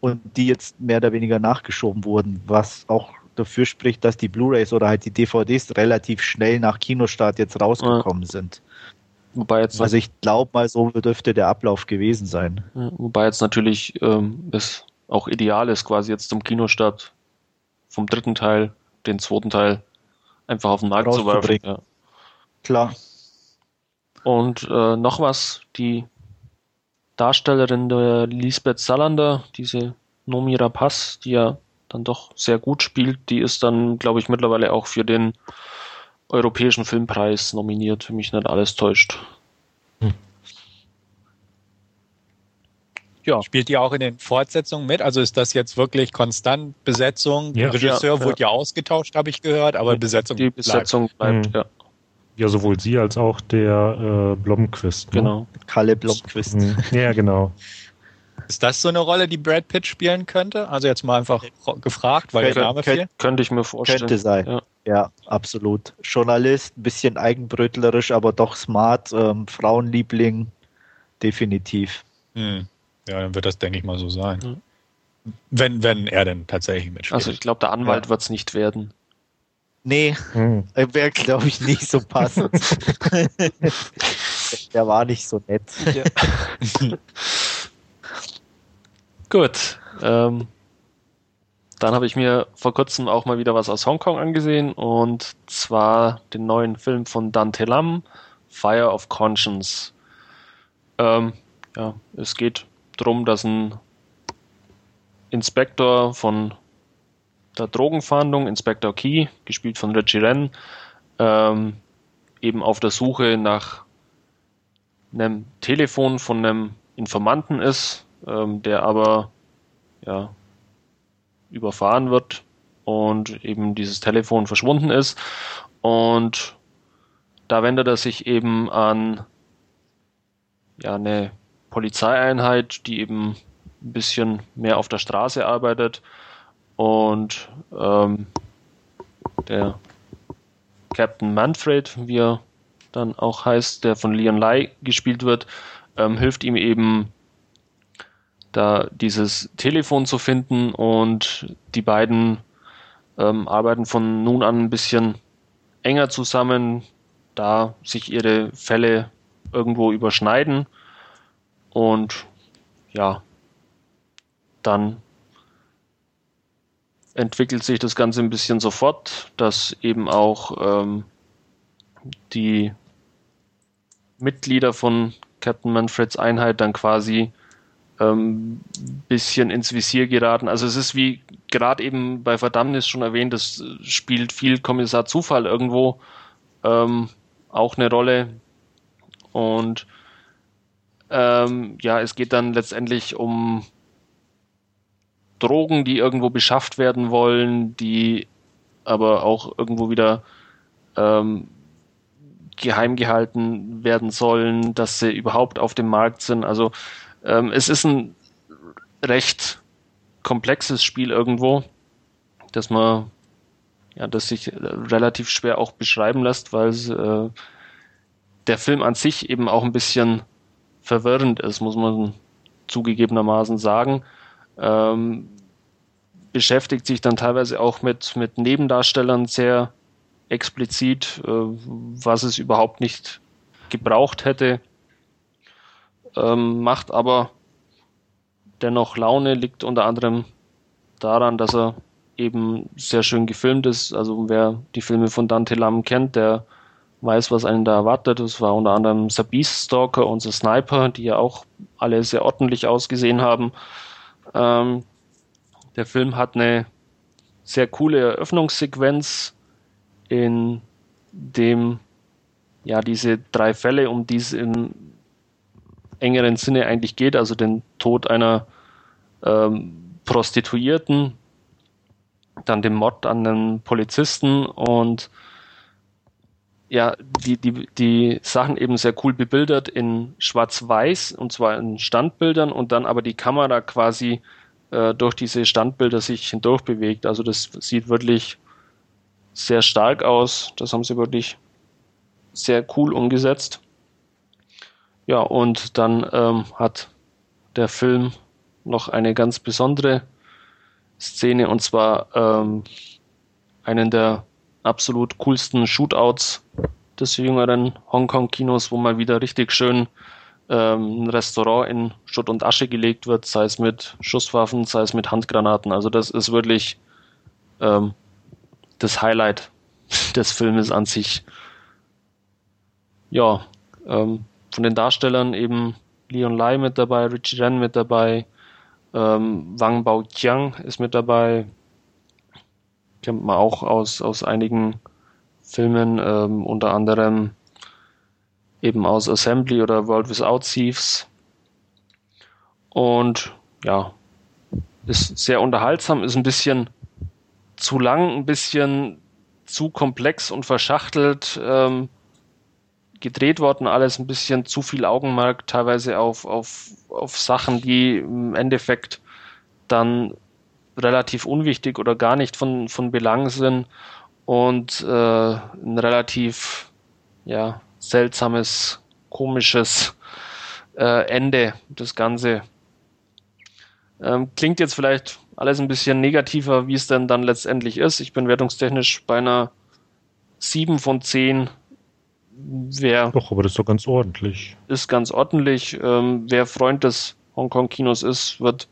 und die jetzt mehr oder weniger nachgeschoben wurden, was auch dafür spricht, dass die Blu-rays oder halt die DVDs relativ schnell nach Kinostart jetzt rausgekommen ja. sind. Wobei jetzt also ich glaube mal, so dürfte der Ablauf gewesen sein.
Ja, wobei jetzt natürlich ähm, es auch ideal ist, quasi jetzt zum Kinostart vom dritten Teil, den zweiten Teil einfach auf den Markt zu werfen. Ja.
Klar.
Und äh, noch was, die Darstellerin der Lisbeth Salander, diese Nomi Rapaz, die ja dann doch sehr gut spielt, die ist dann, glaube ich, mittlerweile auch für den Europäischen Filmpreis nominiert, wenn mich nicht alles täuscht. Hm.
Ja. Spielt die auch in den Fortsetzungen mit? Also ist das jetzt wirklich konstant Besetzung? Ja. Regisseur ja, wurde ja ausgetauscht, habe ich gehört, aber Besetzung
Die Besetzung bleibt, bleibt
mhm. ja. Ja, sowohl sie als auch der äh, Blomqvist.
Ne? Genau. Kalle Blomqvist.
Mhm. Ja, genau. [laughs]
Ist das so eine Rolle, die Brad Pitt spielen könnte? Also jetzt mal einfach gefragt, weil
Kön
der Name
fiel. Könnte ich mir vorstellen.
Könnte sein. Ja. ja, absolut. Journalist, ein bisschen eigenbrötlerisch, aber doch smart. Ähm, Frauenliebling, definitiv.
Hm. Ja, dann wird das, denke ich mal, so sein. Hm. Wenn, wenn er denn tatsächlich mitspielt.
Also ich glaube, der Anwalt ja. wird es nicht werden.
Nee, hm. wäre, glaube ich, nicht so passend. [laughs] [laughs] der war nicht so nett. Ja. [laughs]
Gut. Ähm, dann habe ich mir vor kurzem auch mal wieder was aus Hongkong angesehen und zwar den neuen Film von Dante Lam, Fire of Conscience. Ähm, ja, es geht darum, dass ein Inspektor von der Drogenfahndung, Inspektor Key, gespielt von Richie Ren, ähm, eben auf der Suche nach einem Telefon von einem Informanten ist, ähm, der aber ja, überfahren wird und eben dieses Telefon verschwunden ist. Und da wendet er sich eben an ja, eine Polizeieinheit, die eben ein bisschen mehr auf der Straße arbeitet. Und ähm, der Captain Manfred, wie er dann auch heißt, der von Leon Lai gespielt wird, ähm, hilft ihm eben da dieses Telefon zu finden und die beiden ähm, arbeiten von nun an ein bisschen enger zusammen, da sich ihre Fälle irgendwo überschneiden. Und ja, dann entwickelt sich das Ganze ein bisschen sofort, dass eben auch ähm, die Mitglieder von Captain Manfreds Einheit dann quasi ähm, bisschen ins Visier geraten. Also es ist wie gerade eben bei Verdammnis schon erwähnt, das spielt viel Kommissar Zufall irgendwo ähm, auch eine Rolle. Und ähm, ja, es geht dann letztendlich um Drogen, die irgendwo beschafft werden wollen, die aber auch irgendwo wieder ähm, geheim gehalten werden sollen, dass sie überhaupt auf dem Markt sind. Also ähm, es ist ein recht komplexes Spiel irgendwo, dass man ja, das sich relativ schwer auch beschreiben lässt, weil äh, der Film an sich eben auch ein bisschen verwirrend ist, muss man zugegebenermaßen sagen. Ähm, beschäftigt sich dann teilweise auch mit, mit Nebendarstellern sehr explizit, äh, was es überhaupt nicht gebraucht hätte, ähm, macht aber dennoch Laune, liegt unter anderem daran, dass er eben sehr schön gefilmt ist. Also wer die Filme von Dante Lam kennt, der weiß, was einen da erwartet. Es war unter anderem The Beast Stalker und The Sniper, die ja auch alle sehr ordentlich ausgesehen haben. Ähm, der Film hat eine sehr coole Eröffnungssequenz, in dem ja diese drei Fälle, um die es im engeren Sinne eigentlich geht, also den Tod einer ähm, Prostituierten, dann den Mord an einem Polizisten und ja, die, die, die Sachen eben sehr cool bebildert in Schwarz-Weiß und zwar in Standbildern und dann aber die Kamera quasi äh, durch diese Standbilder sich hindurch bewegt. Also das sieht wirklich sehr stark aus. Das haben sie wirklich sehr cool umgesetzt. Ja, und dann ähm, hat der Film noch eine ganz besondere Szene und zwar ähm, einen der absolut coolsten Shootouts des jüngeren Hongkong-Kinos, wo mal wieder richtig schön ähm, ein Restaurant in Schutt und Asche gelegt wird, sei es mit Schusswaffen, sei es mit Handgranaten. Also das ist wirklich ähm, das Highlight [laughs] des Filmes an sich. Ja, ähm, von den Darstellern eben Leon Lai mit dabei, Richie Ren mit dabei, ähm, Wang Baoqiang ist mit dabei, kennt man auch aus, aus einigen Filmen, ähm, unter anderem eben aus Assembly oder World Without Thieves. Und ja, ist sehr unterhaltsam, ist ein bisschen zu lang, ein bisschen zu komplex und verschachtelt. Ähm, gedreht worden, alles ein bisschen zu viel Augenmerk, teilweise auf, auf, auf Sachen, die im Endeffekt dann relativ unwichtig oder gar nicht von, von Belang sind und äh, ein relativ ja, seltsames, komisches äh, Ende, das Ganze. Ähm, klingt jetzt vielleicht alles ein bisschen negativer, wie es denn dann letztendlich ist. Ich bin wertungstechnisch bei einer 7 von 10 wer.
Doch, aber das ist doch ganz ordentlich.
Ist ganz ordentlich. Ähm, wer Freund des Hongkong-Kinos ist, wird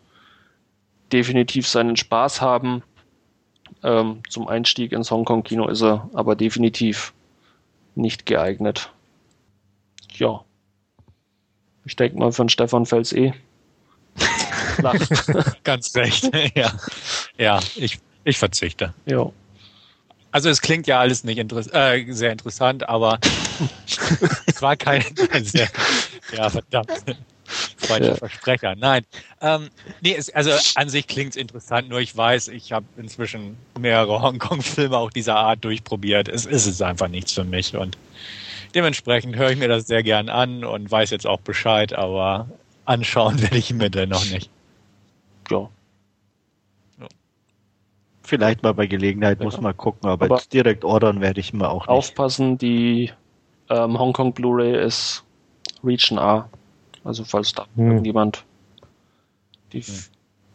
definitiv seinen Spaß haben. Ähm, zum Einstieg ins Hongkong-Kino ist er aber definitiv nicht geeignet. Ja. Ich denke mal von Stefan Fels eh. [laughs]
Ganz recht. [laughs] ja. Ja, ich, ich verzichte.
Ja.
Also es klingt ja alles nicht interess äh, sehr interessant, aber [laughs] es war kein, kein sehr, ja verdammt, falscher ja. Versprecher. Nein, ähm, nee, es, also an sich klingt es interessant, nur ich weiß, ich habe inzwischen mehrere Hongkong-Filme auch dieser Art durchprobiert. Es ist es einfach nichts für mich und dementsprechend höre ich mir das sehr gern an und weiß jetzt auch Bescheid, aber anschauen werde ich mir dennoch nicht.
Ja,
Vielleicht mal bei Gelegenheit, ja. muss mal gucken, aber, aber direkt ordern werde ich mir auch nicht.
Aufpassen, die ähm, Hongkong Blu-ray ist Region A. Also falls da hm. irgendjemand die hm.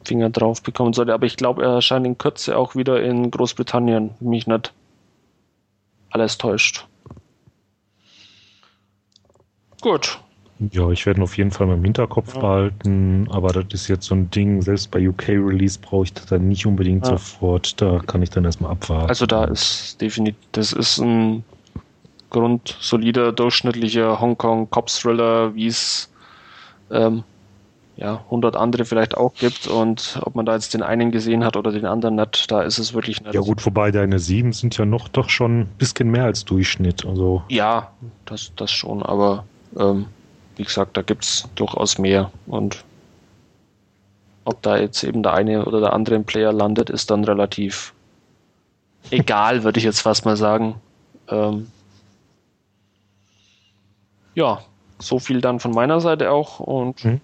Finger drauf bekommen sollte. Aber ich glaube, er erscheint in Kürze auch wieder in Großbritannien, wenn mich nicht alles täuscht. Gut.
Ja, ich werde ihn auf jeden Fall mal im Hinterkopf
Ja.
behalten, aber das ist jetzt so ein Ding, selbst bei UK-Release brauche ich das dann nicht unbedingt
Ja.
sofort, da kann ich dann erstmal abwarten.
Also da ist definitiv, das ist ein grundsolider, durchschnittlicher Hongkong-Cops-Thriller, wie es ähm, ja, 100 andere vielleicht auch gibt und ob man da jetzt den einen gesehen hat oder den anderen nicht, da ist es wirklich nicht.
Ja gut, wobei deine sieben sind ja noch doch schon ein bisschen mehr als Durchschnitt. Also
Ja, das, das schon, aber ähm, wie gesagt, da gibt's durchaus mehr und ob da jetzt eben der eine oder der andere im Player landet, ist dann relativ egal, [laughs] würde ich jetzt fast mal sagen. Ähm, ja, so viel dann von meiner Seite auch und
Mhm.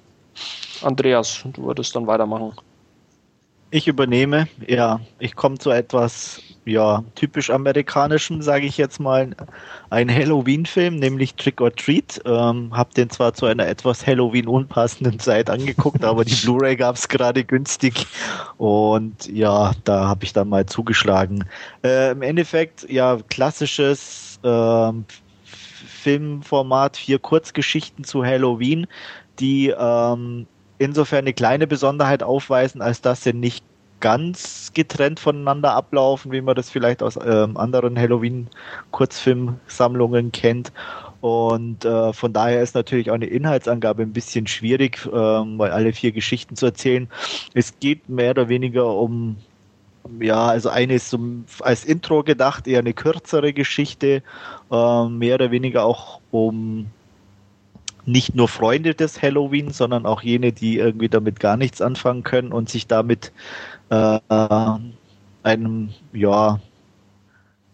Andreas, du würdest dann weitermachen.
Ich übernehme, ja, ich komme zu etwas, ja, typisch amerikanischem, sage ich jetzt mal, ein Halloween-Film, nämlich Trick or Treat. Ähm, hab den zwar zu einer etwas Halloween-unpassenden Zeit angeguckt, [laughs] aber die Blu-ray gab es gerade günstig und ja, da habe ich dann mal zugeschlagen. Äh, Im Endeffekt, ja, klassisches ähm, Filmformat, vier Kurzgeschichten zu Halloween, die ähm, insofern eine kleine Besonderheit aufweisen, als dass sie nicht ganz getrennt voneinander ablaufen, wie man das vielleicht aus ähm, anderen Halloween-Kurzfilmsammlungen kennt. Und äh, von daher ist natürlich auch eine Inhaltsangabe ein bisschen schwierig, ähm, weil alle vier Geschichten zu erzählen. Es geht mehr oder weniger um, ja, also eine ist zum, als Intro gedacht, eher eine kürzere Geschichte, ähm, mehr oder weniger auch um nicht nur Freunde des Halloween, sondern auch jene, die irgendwie damit gar nichts anfangen können und sich damit äh, einem, ja,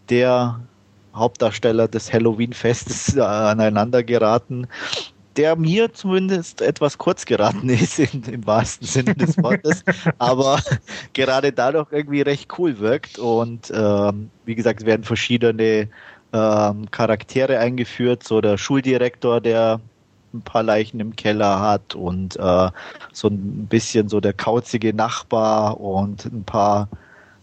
der Hauptdarsteller des Halloween-Festes äh, aneinander geraten, der mir zumindest etwas kurz geraten [laughs] ist, in, im wahrsten Sinne des Wortes, [laughs] aber gerade dadurch irgendwie recht cool wirkt. Und ähm, wie gesagt, es werden verschiedene ähm, Charaktere eingeführt, so der Schuldirektor, der ein paar Leichen im Keller hat und äh, so ein bisschen so der kauzige Nachbar und ein paar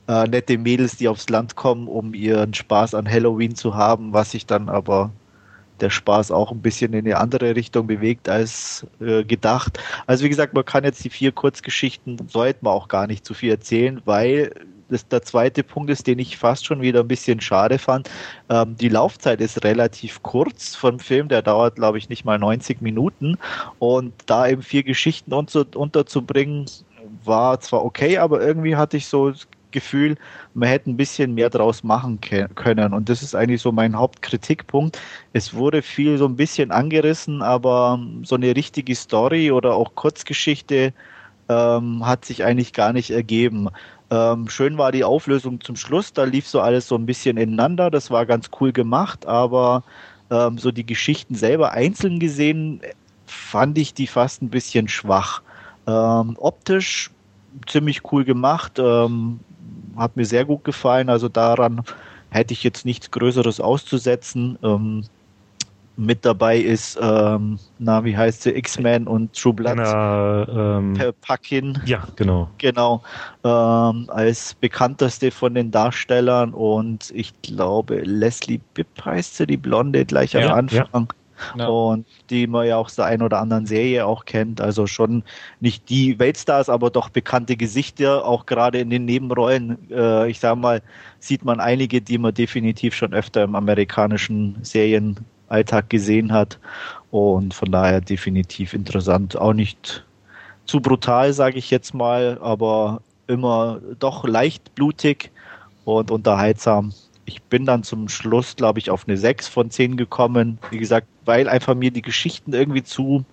äh, nette Mädels, die aufs Land kommen, um ihren Spaß an Halloween zu haben, was sich dann aber der Spaß auch ein bisschen in eine andere Richtung bewegt als äh, gedacht. Also wie gesagt, man kann jetzt die vier Kurzgeschichten, sollte man auch gar nicht zu viel erzählen, weil das der zweite Punkt ist, den ich fast schon wieder ein bisschen schade fand. Ähm, die Laufzeit ist relativ kurz vom Film, der dauert, glaube ich, nicht mal 90 Minuten. Und da eben vier Geschichten unter, unterzubringen, war zwar okay, aber irgendwie hatte ich so das Gefühl, man hätte ein bisschen mehr draus machen können. Und das ist eigentlich so mein Hauptkritikpunkt. Es wurde viel so ein bisschen angerissen, aber so eine richtige Story oder auch Kurzgeschichte ähm, hat sich eigentlich gar nicht ergeben. Ähm, schön war die Auflösung zum Schluss, da lief so alles so ein bisschen ineinander, das war ganz cool gemacht, aber ähm, so die Geschichten selber einzeln gesehen fand ich die fast ein bisschen schwach. Ähm, optisch ziemlich cool gemacht, ähm, hat mir sehr gut gefallen, also daran hätte ich jetzt nichts Größeres auszusetzen. Ähm, mit dabei ist, ähm, na, wie heißt sie, X-Men und True Blood.
Anna, ähm,
Per Packin,
ja, genau.
genau, ähm, als bekannteste von den Darstellern und ich glaube Leslie Bibb heißt sie, die Blonde gleich am
Ja,
Anfang.
Ja.
Und die man ja aus der einen oder anderen Serie auch kennt. Also schon nicht die Weltstars, aber doch bekannte Gesichter, auch gerade in den Nebenrollen. Äh, ich sag mal, sieht man einige, die man definitiv schon öfter im amerikanischen Serienalltag gesehen hat. Und von daher definitiv interessant. Auch nicht zu brutal, sage ich jetzt mal, aber immer doch leicht blutig und unterhaltsam. Ich bin dann zum Schluss, glaube ich, auf eine 6 von 10 gekommen. Wie gesagt, weil einfach mir die Geschichten irgendwie zu,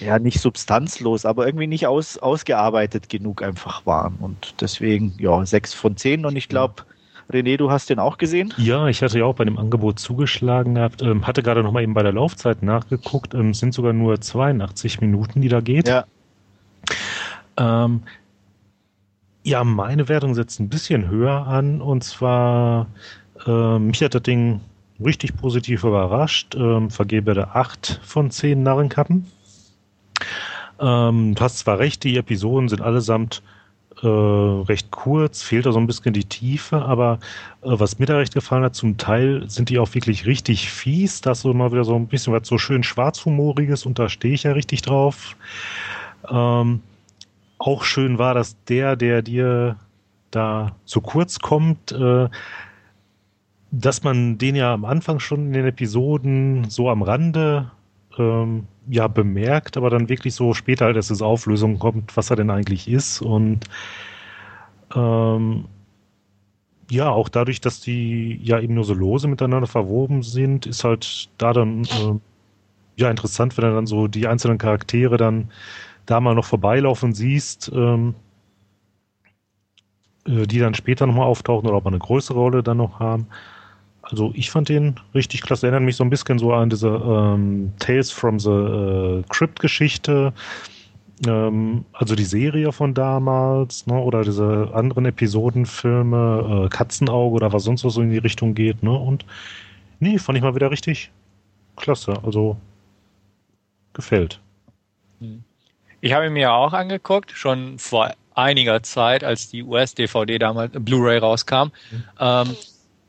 ja, nicht substanzlos, aber irgendwie nicht aus, ausgearbeitet genug einfach waren. Und deswegen, ja, 6 von 10. Und ich glaube, René, du hast den auch gesehen?
Ja, ich hatte ja auch bei dem Angebot zugeschlagen gehabt, ähm, hatte gerade noch mal eben bei der Laufzeit nachgeguckt, ähm, es sind sogar nur 82 Minuten, die da geht.
Ja.
Ähm, ja, meine Wertung setzt ein bisschen höher an und zwar, ähm, mich hat das Ding richtig positiv überrascht, ähm, vergebe da 8 von 10 Narrenkappen. Ähm, du hast zwar recht, die Episoden sind allesamt äh, recht kurz, fehlt da so ein bisschen die Tiefe, aber äh, was mir da recht gefallen hat, zum Teil sind die auch wirklich richtig fies. Das so mal wieder so ein bisschen was so schön schwarzhumoriges und da stehe ich ja richtig drauf. Ähm, auch schön war, dass der, der dir da zu kurz kommt, äh, dass man den ja am Anfang schon in den Episoden so am Rande ähm, ja bemerkt, aber dann wirklich so später dass es Auflösung kommt, was er denn eigentlich ist und ähm, ja, auch dadurch, dass die ja eben nur so lose miteinander verwoben sind, ist halt da dann äh, ja interessant, wenn du dann so die einzelnen Charaktere dann da mal noch vorbeilaufen siehst, ähm, äh, die dann später nochmal auftauchen oder ob man eine größere Rolle dann noch haben. Also ich fand den richtig klasse. Erinnert mich so ein bisschen so an diese ähm, Tales from the äh, Crypt-Geschichte. Ähm, also die Serie von damals, ne, oder diese anderen Episodenfilme, äh, Katzenauge oder was sonst was so in die Richtung geht, ne? Und nee, fand ich mal wieder richtig klasse. Also gefällt.
Ich habe ihn mir auch angeguckt, schon vor einiger Zeit, als die US-DVD damals, Blu-ray rauskam. Mhm. Ähm,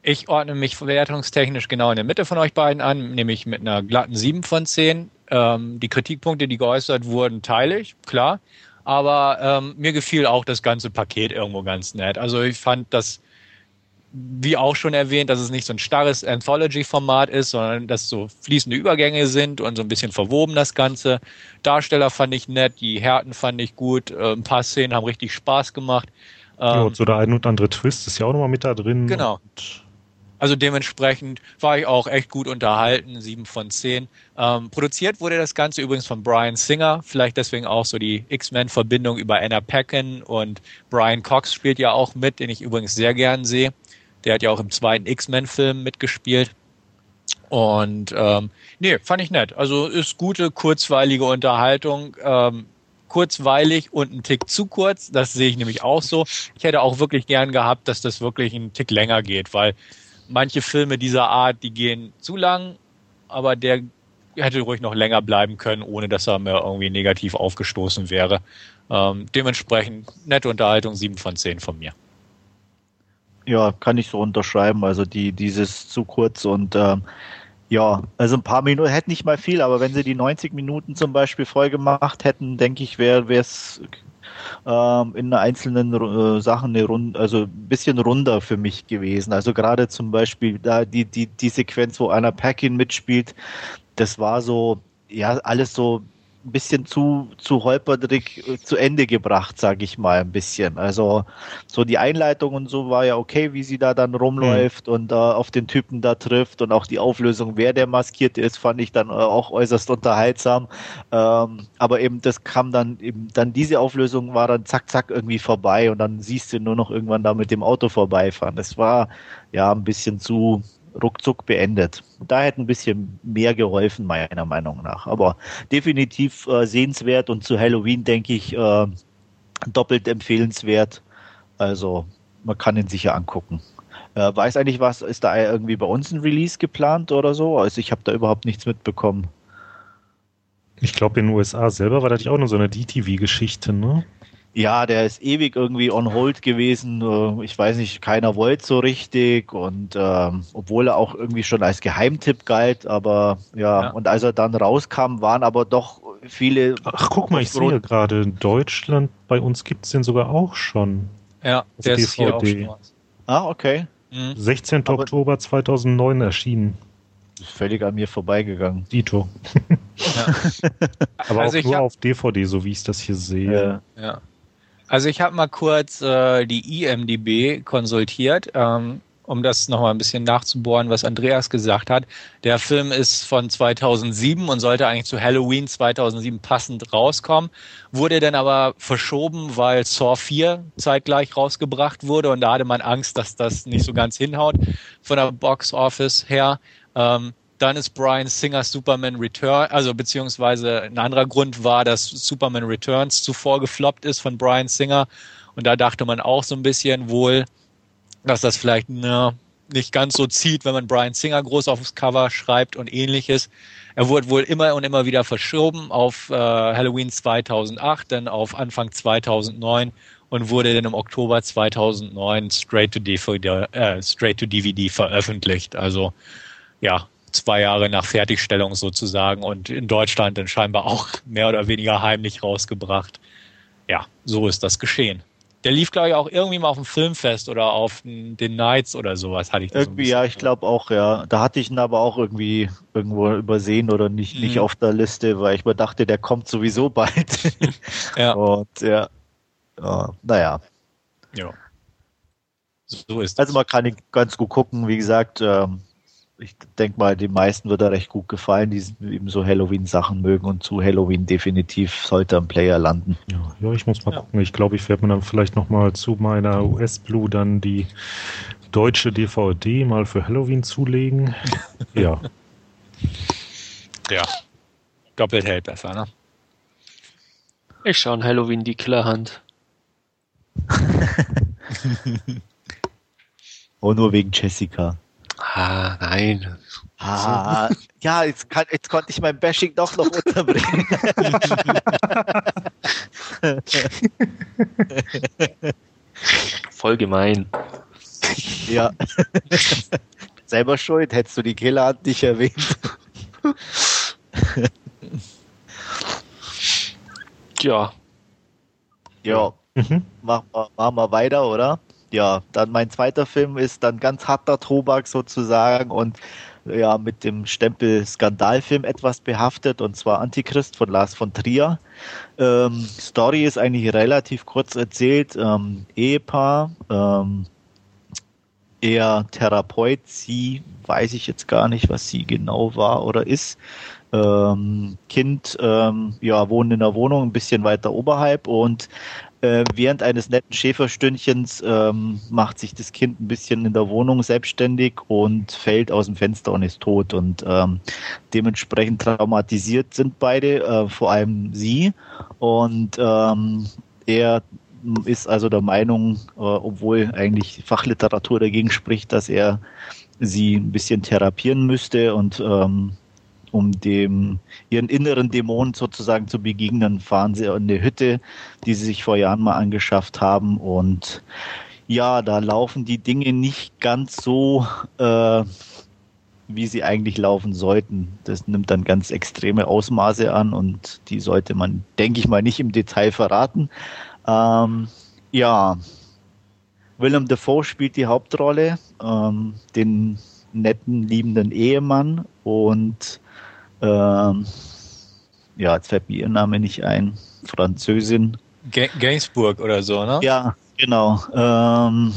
ich ordne mich verwertungstechnisch genau in der Mitte von euch beiden an, nämlich mit einer glatten 7 von 10. Ähm, die Kritikpunkte, die geäußert wurden, teile ich, klar. Aber ähm, mir gefiel auch das ganze Paket irgendwo ganz nett. Also ich fand das, wie auch schon erwähnt, dass es nicht so ein starres Anthology-Format ist, sondern dass so fließende Übergänge sind und so ein bisschen verwoben das Ganze. Darsteller fand ich nett, die Härten fand ich gut, äh, ein paar Szenen haben richtig Spaß gemacht.
ja, und so der ein und andere Twist ist ja auch nochmal mit da drin.
Genau. Und also dementsprechend war ich auch echt gut unterhalten, sieben von zehn. Ähm, produziert wurde das Ganze übrigens von Brian Singer, vielleicht deswegen auch so die X-Men-Verbindung über Anna Paquin und Brian Cox spielt ja auch mit, den ich übrigens sehr gern sehe. Der hat ja auch im zweiten X-Men-Film mitgespielt. Und ähm, nee, fand ich nett. Also ist gute, kurzweilige Unterhaltung. Ähm, kurzweilig und ein Tick zu kurz. Das sehe ich nämlich auch so. Ich hätte auch wirklich gern gehabt, dass das wirklich einen Tick länger geht, weil manche Filme dieser Art, die gehen zu lang, aber der hätte ruhig noch länger bleiben können, ohne dass er mir irgendwie negativ aufgestoßen wäre. Ähm, dementsprechend nette Unterhaltung, 7 von 10 von mir.
Ja, kann ich so unterschreiben. Also die, dieses zu kurz und ähm, ja, also ein paar Minuten, hätte nicht mal viel, aber wenn sie die 90 Minuten zum Beispiel voll gemacht hätten, denke ich, wäre es ähm, in einzelnen äh, Sachen eine Runde, also ein bisschen runder für mich gewesen. Also gerade zum Beispiel da die, die, die Sequenz, wo Anna Paquin mitspielt, das war so, ja, alles so ein bisschen zu, zu holperdrig äh, zu Ende gebracht, sage ich mal, ein bisschen. Also so die Einleitung und so war ja okay, wie sie da dann rumläuft mhm. und äh, auf den Typen da trifft und auch die Auflösung, wer der Maskierte ist, fand ich dann äh, auch äußerst unterhaltsam. Ähm, aber eben das kam dann eben, dann diese Auflösung war dann zack, zack irgendwie vorbei und dann siehst du nur noch irgendwann da mit dem Auto vorbeifahren. Das war ja ein bisschen zu, ruckzuck beendet. Da hätte ein bisschen mehr geholfen, meiner Meinung nach. Aber definitiv äh, sehenswert und zu Halloween, denke ich, äh, doppelt empfehlenswert. Also man kann ihn sicher angucken. Äh, weiß eigentlich was, ist da irgendwie bei uns ein Release geplant oder so? Also ich habe da überhaupt nichts mitbekommen.
Ich glaube, in den USA selber war das auch nur so eine DTV-Geschichte, ne?
Ja, der ist ewig irgendwie on hold gewesen. Äh, ich weiß nicht, keiner wollte so richtig und ähm, obwohl er auch irgendwie schon als Geheimtipp galt, aber ja, ja, und als er dann rauskam, waren aber doch viele.
Ach, guck mal, ich sehe gerade in Deutschland, bei uns gibt es den sogar auch schon.
Ja, also der DVD. ist hier auch schon
Ah, okay.
16. Mhm. Aber Oktober 2009 erschienen.
Völlig an mir vorbeigegangen.
Dito. Ja. [laughs] Aber also auch nur auf DVD, so wie ich das hier sehe.
Ja. ja. Also ich habe mal kurz äh, die IMDB konsultiert, ähm, um das nochmal ein bisschen nachzubohren, was Andreas gesagt hat. Der Film ist von 2007 und sollte eigentlich zu Halloween 2007 passend rauskommen, wurde dann aber verschoben, weil Saw 4 zeitgleich rausgebracht wurde und da hatte man Angst, dass das nicht so ganz hinhaut von der Box Office her. Ähm, dann ist Brian Singers Superman Return, also beziehungsweise ein anderer Grund war, dass Superman Returns zuvor gefloppt ist von Brian Singer. Und da dachte man auch so ein bisschen wohl, dass das vielleicht na, nicht ganz so zieht, wenn man Brian Singer groß aufs Cover schreibt und ähnliches. Er wurde wohl immer und immer wieder verschoben auf äh, Halloween 2008, dann auf Anfang 2009 und wurde dann im Oktober 2009 straight to DVD, äh, straight to DVD veröffentlicht. Also ja, zwei Jahre nach Fertigstellung sozusagen und in Deutschland dann scheinbar auch mehr oder weniger heimlich rausgebracht. Ja, so ist das geschehen. Der lief, glaube ich, auch irgendwie mal auf dem Filmfest oder auf den Nights oder sowas, hatte ich
das Irgendwie, so ja, ich glaube auch, ja. Da hatte ich ihn aber auch irgendwie irgendwo übersehen oder nicht, mhm. nicht auf der Liste, weil ich mir dachte, der kommt sowieso bald. [laughs] ja. Und ja, ja naja. Ja. So ist Also man kann ihn ganz gut gucken, wie gesagt, ähm, ich denke mal, den meisten wird er recht gut gefallen, die eben so Halloween-Sachen mögen und zu Halloween definitiv sollte ein Player landen.
Ja, ja ich muss mal ja. gucken. Ich glaube, ich werde mir dann vielleicht nochmal zu meiner US-Blue dann die deutsche DVD mal für Halloween zulegen. [laughs] ja.
Ja. Doppelt hält besser, ne?
Ich schaue an Halloween die Killerhand. [laughs]
oh, nur wegen Jessica.
Ah, nein.
Ah, ja, jetzt, kann, jetzt konnte ich mein Bashing doch noch unterbringen.
Voll gemein.
Ja. Selber schuld, hättest du die Killerhand nicht erwähnt.
Tja.
Ja. Mhm. Machen, wir, machen wir weiter, oder? Ja, dann mein zweiter Film ist dann ganz harter Tobak sozusagen und ja, mit dem Stempel Skandalfilm etwas behaftet und zwar Antichrist von Lars von Trier. Ähm, Story ist eigentlich relativ kurz erzählt. Ähm, Ehepaar, ähm, er Therapeut, sie weiß ich jetzt gar nicht, was sie genau war oder ist. Ähm, kind, ähm, ja, wohnen in der Wohnung ein bisschen weiter oberhalb und äh, während eines netten Schäferstündchens ähm, macht sich das Kind ein bisschen in der Wohnung selbstständig und fällt aus dem Fenster und ist tot. Und ähm, dementsprechend traumatisiert sind beide, äh, vor allem sie. Und ähm, er ist also der Meinung, äh, obwohl eigentlich Fachliteratur dagegen spricht, dass er sie ein bisschen therapieren müsste und ähm, um dem ihren inneren Dämonen sozusagen zu begegnen, fahren sie in eine Hütte, die sie sich vor Jahren mal angeschafft haben und ja, da laufen die Dinge nicht ganz so, äh, wie sie eigentlich laufen sollten. Das nimmt dann ganz extreme Ausmaße an und die sollte man, denke ich mal, nicht im Detail verraten. Ähm, ja, Willem Dafoe spielt die Hauptrolle, ähm, den netten, liebenden Ehemann und ähm, ja, jetzt fällt mir ihr Name nicht ein. Französin.
G Gainsbourg oder so, ne?
Ja, genau. Ähm,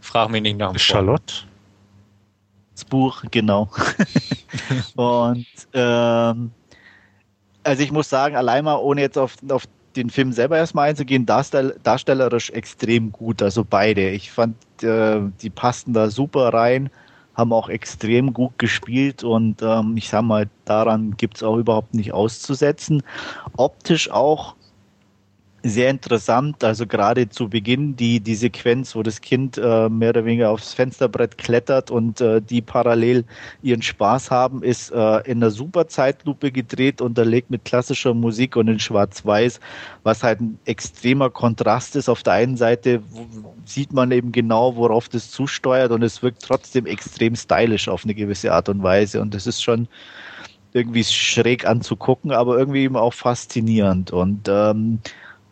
Frag mich nicht nach dem
Charlotte.
Das Buch, genau. [laughs] und ähm, also ich muss sagen, allein mal ohne jetzt auf, auf den Film selber erstmal einzugehen, darstell, darstellerisch extrem gut. Also beide. Ich fand, äh, die passten da super rein haben auch extrem gut gespielt und ähm, ich sag mal, daran gibt's auch überhaupt nicht auszusetzen. Optisch auch sehr interessant. Also gerade zu Beginn die, die Sequenz, wo das Kind äh, mehr oder weniger aufs Fensterbrett klettert und äh, die parallel ihren Spaß haben, ist äh, in einer super Zeitlupe gedreht, unterlegt mit klassischer Musik und in Schwarz-Weiß, was halt ein extremer Kontrast ist. Auf der einen Seite sieht man eben genau, worauf das zusteuert und es wirkt trotzdem extrem stylisch auf eine gewisse Art und Weise. Und das ist schon irgendwie schräg anzugucken, aber irgendwie eben auch faszinierend. Und ähm,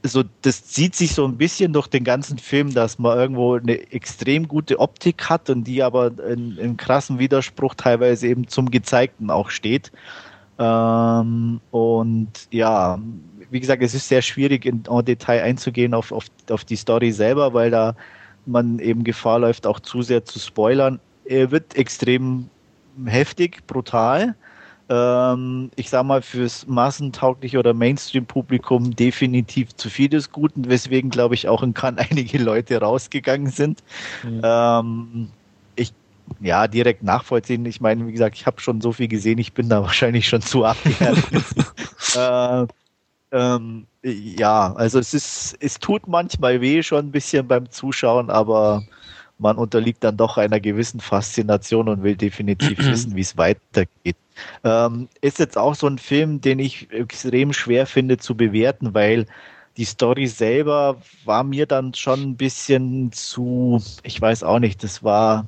so, das zieht sich so ein bisschen durch den ganzen Film, dass man irgendwo eine extrem gute Optik hat und die aber in, in krassen Widerspruch teilweise eben zum Gezeigten auch steht. Ähm, und ja, wie gesagt, es ist sehr schwierig, in, en Detail einzugehen auf, auf, auf die Story selber, weil da man eben Gefahr läuft, auch zu sehr zu spoilern. Er wird extrem heftig, brutal ähm, ich sag mal, fürs massentaugliche oder Mainstream-Publikum definitiv zu viel des Guten, weswegen, glaube ich, auch in Cannes [laughs] einige Leute rausgegangen sind. Mhm. Ähm, ich, ja, direkt nachvollziehen. Ich meine, wie gesagt, ich habe schon so viel gesehen, ich bin da [laughs] wahrscheinlich schon zu abgehärtet. [laughs] äh, ähm, ja, also es ist, es tut manchmal weh schon ein bisschen beim Zuschauen, aber man unterliegt dann doch einer gewissen Faszination und will definitiv wissen, wie es weitergeht. Ähm, ist jetzt auch so ein Film, den ich extrem schwer finde zu bewerten, weil die Story selber war mir dann schon ein bisschen zu, ich weiß auch nicht, das war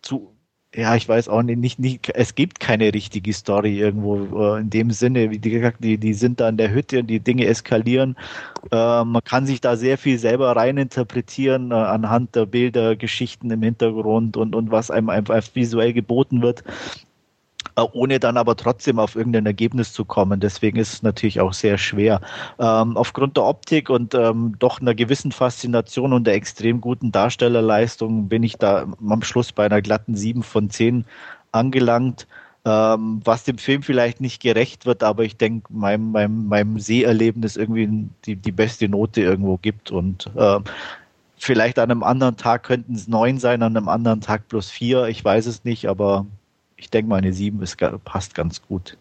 zu, ja, ich weiß auch nicht, nicht, nicht, es gibt keine richtige Story irgendwo äh, in dem Sinne. Wie gesagt, die, die sind da in der Hütte und die Dinge eskalieren. Äh, man kann sich da sehr viel selber reininterpretieren äh, anhand der Bilder, Geschichten im Hintergrund und, und was einem einfach visuell geboten wird. Äh, ohne dann aber trotzdem auf irgendein Ergebnis zu kommen. Deswegen ist es natürlich auch sehr schwer. Ähm, aufgrund der Optik und ähm, doch einer gewissen Faszination und der extrem guten Darstellerleistung bin ich da am Schluss bei einer glatten 7 von 10 angelangt. Ähm, was dem Film vielleicht nicht gerecht wird, aber ich denke, meinem, meinem, meinem Seherlebnis irgendwie die, die beste Note irgendwo gibt und äh, vielleicht an einem anderen Tag könnten es neun sein, an einem anderen Tag plus vier, ich weiß es nicht, aber ich denke mal, eine 7 ist, passt ganz gut.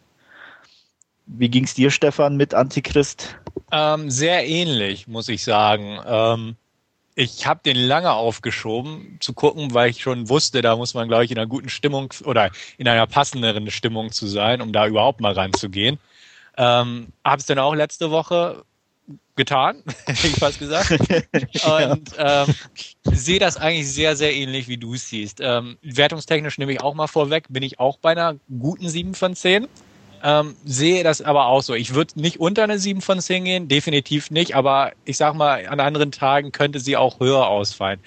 Wie ging es dir, Stefan, mit Antichrist?
Ähm, sehr ähnlich, muss ich sagen. Ähm, ich habe den lange aufgeschoben zu gucken, weil ich schon wusste, da muss man, glaube ich, in einer guten Stimmung oder in einer passenderen Stimmung zu sein, um da überhaupt mal ranzugehen. Ähm, habe es dann auch letzte Woche getan, [laughs] ich fast gesagt. [laughs] Und ähm, sehe das eigentlich sehr, sehr ähnlich, wie du es siehst. Ähm, wertungstechnisch nehme ich auch mal vorweg, bin ich auch bei einer guten 7 von 10. Ähm, sehe das aber auch so. Ich würde nicht unter eine 7 von 10 gehen, definitiv nicht, aber ich sag mal, an anderen Tagen könnte sie auch höher ausfallen.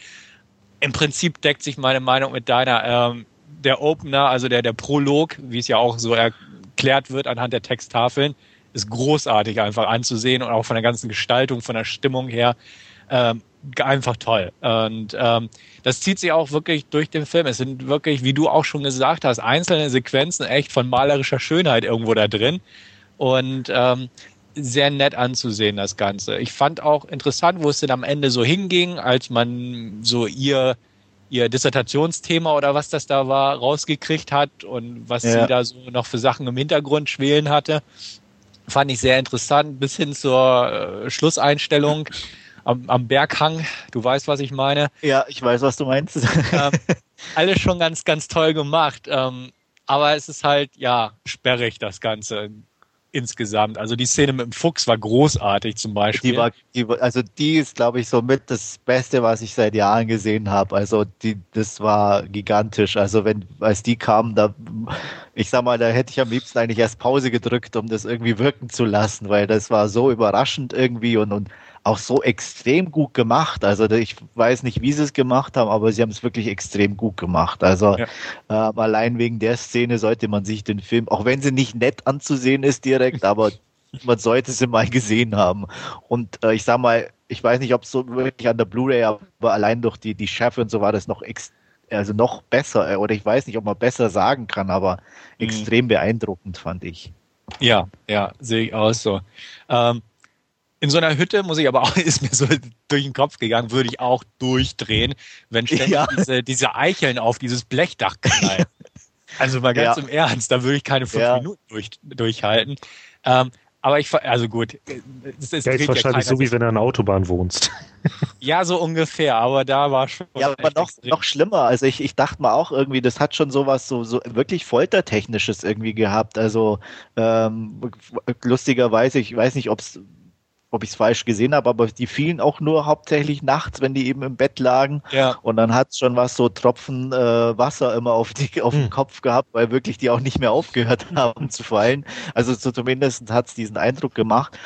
Im Prinzip deckt sich meine Meinung mit deiner. Ähm, der Opener, also der, der Prolog, wie es ja auch so erklärt wird anhand der Texttafeln, ist großartig einfach anzusehen und auch von der ganzen Gestaltung, von der Stimmung her ähm, einfach toll. Und ähm, das zieht sich auch wirklich durch den Film. Es sind wirklich, wie du auch schon gesagt hast, einzelne Sequenzen echt von malerischer Schönheit irgendwo da drin und ähm, sehr nett anzusehen das Ganze. Ich fand auch interessant, wo es denn am Ende so hinging, als man so ihr ihr Dissertationsthema oder was das da war rausgekriegt hat und was ja. sie da so noch für Sachen im Hintergrund schwelen hatte fand ich sehr interessant, bis hin zur äh, Schlusseinstellung [laughs] am, am, Berghang. Du weißt, was ich meine.
Ja, ich weiß, was du meinst.
ähm, alles schon ganz, ganz toll gemacht. Ähm, aber es ist halt, ja, sperrig, das Ganze insgesamt. Also die Szene mit dem Fuchs war großartig zum Beispiel.
Die war, die, also die ist, glaube ich, somit das Beste, was ich seit Jahren gesehen habe. Also die, das war gigantisch. Also wenn, als die kamen, da, ich sag mal, da hätte ich am liebsten eigentlich erst Pause gedrückt, um das irgendwie wirken zu lassen, weil das war so überraschend irgendwie und, und auch so extrem gut gemacht. Also ich weiß nicht, wie sie es gemacht haben, aber sie haben es wirklich extrem gut gemacht. Also ja. äh, allein wegen der Szene sollte man sich den Film, auch wenn sie nicht nett anzusehen ist direkt, aber [laughs] man sollte sie mal gesehen haben. Und äh, ich sag mal, ich weiß nicht, ob es so wirklich an der Blu-ray, aber allein durch die, die Schärfe und so war das noch extrem also noch besser, äh, oder ich weiß nicht, ob man besser sagen kann, aber mhm. extrem beeindruckend fand ich.
Ja, ja, sehe ich auch so. Ähm, in so einer Hütte muss ich aber auch, [laughs] ist mir so durch den Kopf gegangen, würde ich auch durchdrehen, wenn ständig ja. diese, diese Eicheln auf dieses Blechdach knallen. [laughs] also mal ganz ja. im Ernst, da würde ich keine fünf ja. Minuten durch, durchhalten. Ähm, aber ich, also gut.
Das ist, ja, ist wahrscheinlich so, wie wenn du an der Autobahn wohnst. [laughs]
ja, so ungefähr, aber da war schon.
Ja, aber noch, noch schlimmer. Also ich, ich dachte mal auch irgendwie, das hat schon sowas so, so wirklich Foltertechnisches irgendwie gehabt. Also ähm, lustigerweise, ich weiß nicht, ob es ob ich es falsch gesehen habe, aber die fielen auch nur hauptsächlich nachts, wenn die eben im Bett lagen. Ja. Und dann hat es schon was so Tropfen äh, Wasser immer auf, die, auf hm. den Kopf gehabt, weil wirklich die auch nicht mehr aufgehört haben zu fallen. Also so zumindest hat es diesen Eindruck gemacht.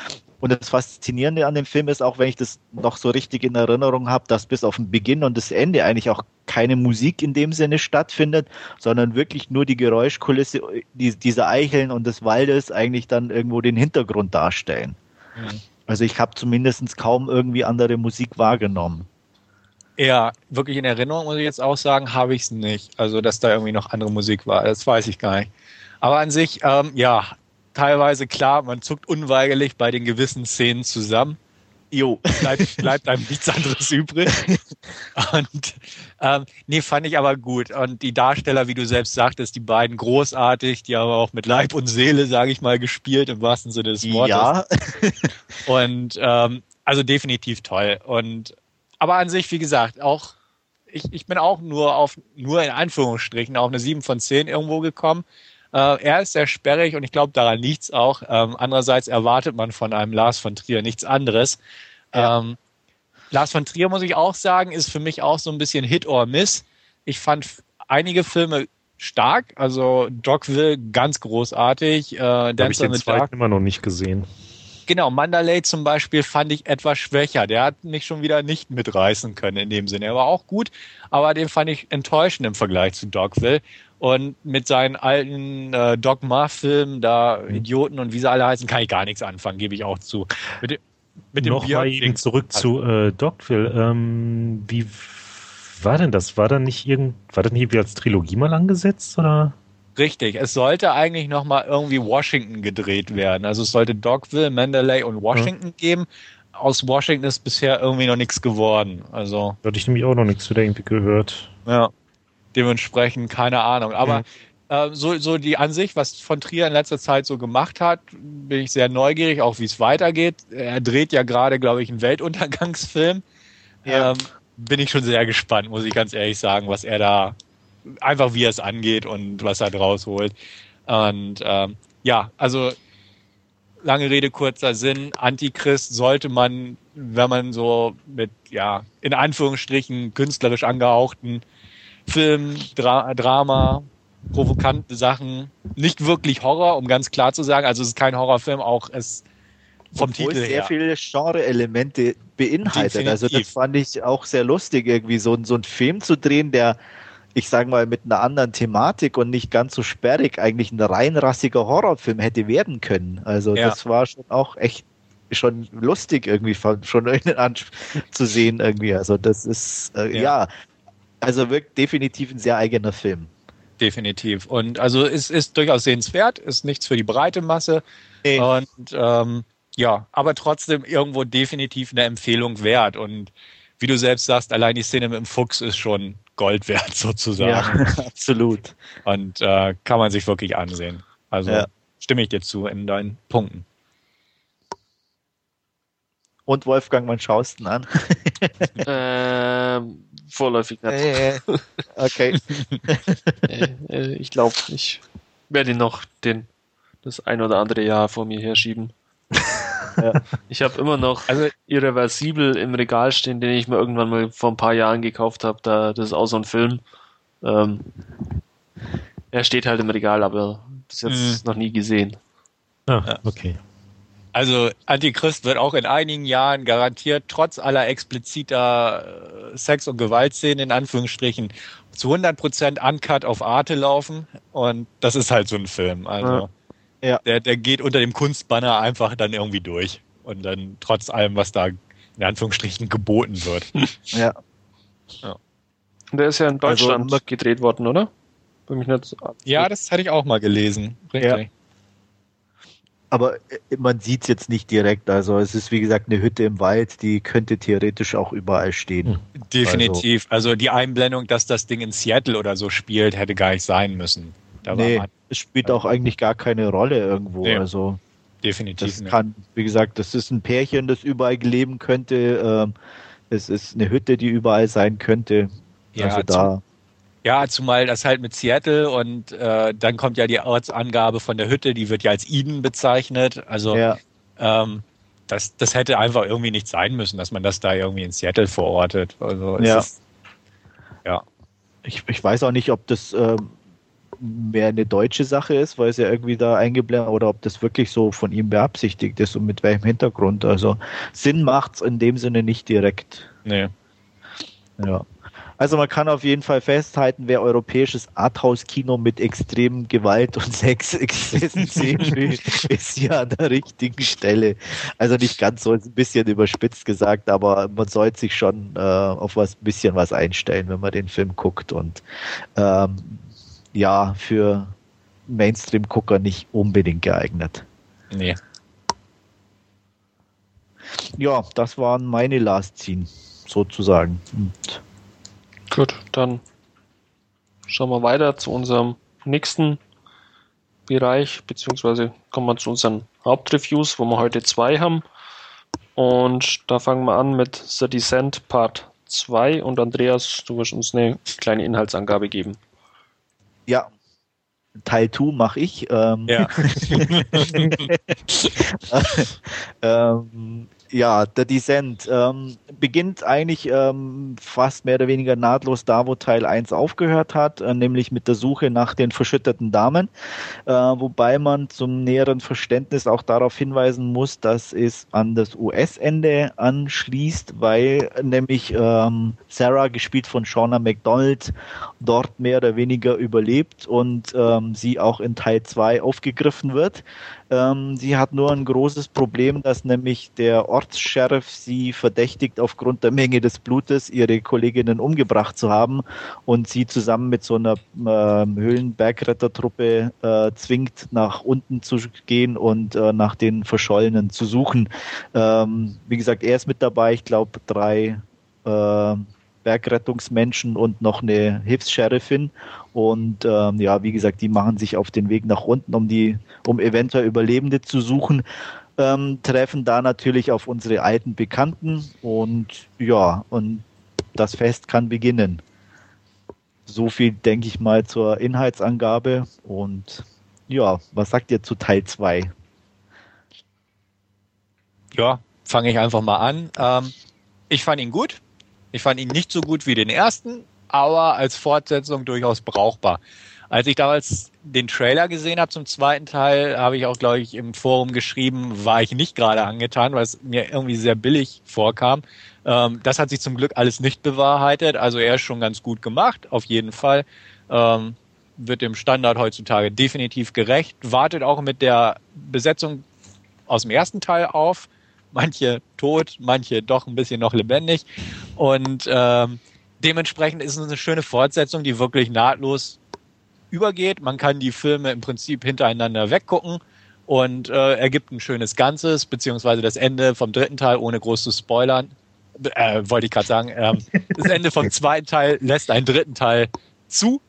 Und das Faszinierende an dem Film ist, auch wenn ich das noch so richtig in Erinnerung habe, dass bis auf den Beginn und das Ende eigentlich auch keine Musik in dem Sinne stattfindet, sondern wirklich nur die Geräuschkulisse die, dieser Eicheln und des Waldes eigentlich dann irgendwo den Hintergrund darstellen. Mhm. Also ich habe zumindest kaum irgendwie andere Musik wahrgenommen.
Ja, wirklich in Erinnerung muss ich jetzt auch sagen, habe ich es nicht. Also, dass da irgendwie noch andere Musik war, das weiß ich gar nicht. Aber an sich, ähm, ja, teilweise klar, man zuckt unweigerlich bei den gewissen Szenen zusammen. Jo. Bleibt, bleibt einem nichts anderes übrig. [laughs] Und ähm, nee, fand ich aber gut. Und die Darsteller, wie du selbst sagtest, die beiden großartig, die haben auch mit Leib und Seele, sage ich mal, gespielt, im wahrsten Sinne des Wortes. Ja. [laughs] und ähm, also definitiv toll. Und aber an sich, wie gesagt, auch ich, ich bin auch nur auf, nur in Anführungsstrichen, auf eine 7 von 10 irgendwo gekommen. Äh, er ist sehr sperrig und ich glaube, daran liegt's auch. Ähm, andererseits erwartet man von einem Lars von Trier nichts anderes.
Ja.
Ähm, Lars von Trier, muss ich auch sagen, ist für mich auch so ein bisschen Hit or Miss. Ich fand einige Filme stark, also Dogville ganz großartig, äh,
habe ich den zweiten
Dark
immer noch nicht gesehen.
Genau, Mandalay zum Beispiel fand ich etwas schwächer. Der hat mich schon wieder nicht mitreißen können in dem Sinne. Er war auch gut, aber den fand ich enttäuschend im Vergleich zu Dogville. Und mit seinen alten äh, Dogma-Filmen, da
Mhm.
Idioten und wie sie alle heißen, kann ich gar nichts anfangen, gebe ich auch zu. Mit dem, mit dem
Noch mal eben zurück zu äh, Dogville. Ähm, wie war denn das? War da nicht irgend, war das nicht irgendwie als Trilogie mal angesetzt oder?
Richtig, es sollte eigentlich nochmal irgendwie Washington gedreht werden. Also es sollte Dogville, Mandalay und Washington geben. Aus Washington ist bisher irgendwie noch nichts geworden. Also
Da hatte ich nämlich auch noch nichts wieder irgendwie gehört.
Ja, dementsprechend keine Ahnung. Aber äh, so, so die Ansicht, was von Trier in letzter Zeit so gemacht hat, bin ich sehr neugierig, auch wie es weitergeht. Er dreht ja gerade, glaube ich, einen Weltuntergangsfilm.
Ja.
Ähm, bin ich schon sehr gespannt, muss ich ganz ehrlich sagen, was er da, einfach wie er es angeht und was er draus holt. Und ähm, ja, also lange Rede, kurzer Sinn, Antichrist sollte man, wenn man so mit, ja, in Anführungsstrichen künstlerisch angehauchten Film, Dra Drama, provokante Sachen, nicht wirklich Horror, um ganz klar zu sagen, also es ist kein Horrorfilm, auch es vom
Obwohl
Titel
sehr
her.
viele Genre-Elemente beinhaltet. Also das
Definitiv.
fand ich auch sehr lustig, irgendwie so, so einen Film zu drehen, der, ich sage mal, mit einer anderen Thematik und nicht ganz so sperrig eigentlich ein reinrassiger Horrorfilm hätte werden können. Also
Ja.
das war schon auch echt schon lustig irgendwie von- schon [laughs] zu sehen irgendwie. Also das ist äh,
Ja.
ja. Also wirkt definitiv ein sehr eigener Film.
Definitiv. Und also es ist durchaus sehenswert, ist nichts für die breite Masse.
Nee.
Und ähm, ja, aber trotzdem irgendwo definitiv eine Empfehlung wert. Und wie du selbst sagst, allein die Szene mit dem Fuchs ist schon Gold wert [laughs] sozusagen.
Ja, [laughs] absolut.
Und äh, kann man sich wirklich ansehen. Also
Ja.
stimme ich dir zu in deinen Punkten.
Und Wolfgang, wann schaust du ihn an? [laughs]
Ähm, vorläufig nicht.
Äh, okay. [laughs]
Äh, ich glaube, ich werde ihn noch den, das ein oder andere Jahr vor mir herschieben. [laughs]
Ja.
Ich habe immer noch
Also
Irreversibel im Regal stehen, den ich mir irgendwann mal vor ein paar Jahren gekauft habe. Da, das ist auch so ein Film. Ähm, er steht halt im Regal, aber bis jetzt noch nie gesehen.
Ah, okay.
Also Antichrist wird auch in einigen Jahren garantiert trotz aller expliziter äh, Sex- und Gewaltszenen in Anführungsstrichen zu 100% uncut auf Arte laufen und das ist halt so ein Film. Also
Ja.
Der, der geht unter dem Kunstbanner einfach dann irgendwie durch und dann trotz allem, was da in Anführungsstrichen geboten wird. [laughs]
Ja.
Und der ist ja in
Also,
Deutschland
man-
gedreht worden, oder? Bin mich nicht so-
Ja, das hatte ich auch mal gelesen. Richtig.
Aber äh, man sieht es jetzt nicht direkt. Also es ist wie gesagt eine Hütte im Wald, die könnte theoretisch auch überall stehen.
Hm.
Definitiv. Also, die Einblendung, dass das Ding in Seattle oder so spielt, hätte gar nicht sein müssen. Da
nee,
war man
es spielt auch eigentlich gar keine Rolle irgendwo.
Nee.
Also
definitiv
das
nicht.
kann, wie gesagt, das ist ein Pärchen, das überall leben könnte. Ähm, es ist eine Hütte, die überall sein könnte.
Ja,
also
zum-
da.
Ja, zumal das halt mit Seattle und äh, dann kommt ja die Ortsangabe von der Hütte, die wird ja als Eden bezeichnet. Also
Ja,
ähm, das, das hätte einfach irgendwie nicht sein müssen, dass man das da irgendwie in Seattle verortet. Also es
Ja.
ist,
ich, ich weiß auch nicht, ob das ähm, mehr eine deutsche Sache ist, weil es ja irgendwie da eingeblendet oder ob das wirklich so von ihm beabsichtigt ist und mit welchem Hintergrund. Also Sinn macht's in dem Sinne nicht direkt.
nee.
Ja. Also man kann auf jeden Fall festhalten, wer europäisches Arthouse-Kino mit extremen Gewalt und [laughs] Sexexzessen [laughs] sehen will, ist hier an der richtigen Stelle. Also nicht ganz so, ist ein bisschen überspitzt gesagt, aber man sollte sich schon äh, auf was bisschen was einstellen, wenn man den Film guckt. Und ähm, ja, für Mainstream-Gucker nicht unbedingt geeignet.
Nee.
Ja, das waren meine Last Scene, sozusagen. Und
Gut, dann schauen wir weiter zu unserem nächsten Bereich, beziehungsweise kommen wir zu unseren Hauptreviews, wo wir heute zwei haben. Und da fangen wir an mit The Descent Part 2 und Andreas, du wirst uns eine kleine Inhaltsangabe geben.
Ja, Teil 2 mache ich. Ähm,
Ja. [laughs]
ähm, ja, der Descent ähm, beginnt eigentlich ähm, fast mehr oder weniger nahtlos da, wo Teil 1 aufgehört hat, äh, nämlich mit der Suche nach den verschütteten Damen, äh, wobei man zum näheren Verständnis auch darauf hinweisen muss, dass es an das US-Ende anschließt, weil nämlich ähm, Sarah, gespielt von Shauna McDonald, dort mehr oder weniger überlebt und ähm, sie auch in Teil 2 aufgegriffen wird. Ähm, sie hat nur ein großes Problem, dass nämlich der Ortssheriff sie verdächtigt, aufgrund der Menge des Blutes ihre Kolleginnen umgebracht zu haben und sie zusammen mit so einer äh, Höhlenbergrettertruppe äh, zwingt, nach unten zu gehen und äh, nach den Verschollenen zu suchen. Ähm, wie gesagt, er ist mit dabei, ich glaube drei äh, Bergrettungsmenschen und noch eine Hilfs-Sheriffin. Und ähm, ja, wie gesagt, die machen sich auf den Weg nach unten, um die, um eventuell Überlebende zu suchen. Ähm, treffen da natürlich auf unsere alten Bekannten und ja, und das Fest kann beginnen. So viel denke ich mal zur Inhaltsangabe und ja, was sagt ihr zu Teil 2?
Ja, fange ich einfach mal an. Ähm, ich fand ihn gut. Ich fand ihn nicht so gut wie den ersten, aber als Fortsetzung durchaus brauchbar. Als ich damals den Trailer gesehen habe zum zweiten Teil, habe ich auch, glaube ich, im Forum geschrieben, war ich nicht gerade angetan, weil es mir irgendwie sehr billig vorkam. Ähm, das hat sich zum Glück alles nicht bewahrheitet. Also er ist schon ganz gut gemacht, auf jeden Fall. Ähm, wird dem Standard heutzutage definitiv gerecht. Wartet auch mit der Besetzung aus dem ersten Teil auf. Manche tot, manche doch ein bisschen noch lebendig. Und ähm, dementsprechend ist es eine schöne Fortsetzung, die wirklich nahtlos übergeht. Man kann die Filme im Prinzip hintereinander weggucken und äh, ergibt ein schönes Ganzes, beziehungsweise das Ende vom dritten Teil, ohne groß zu spoilern, äh, wollte ich gerade sagen, ähm, [laughs] das Ende vom zweiten Teil lässt einen dritten Teil zu.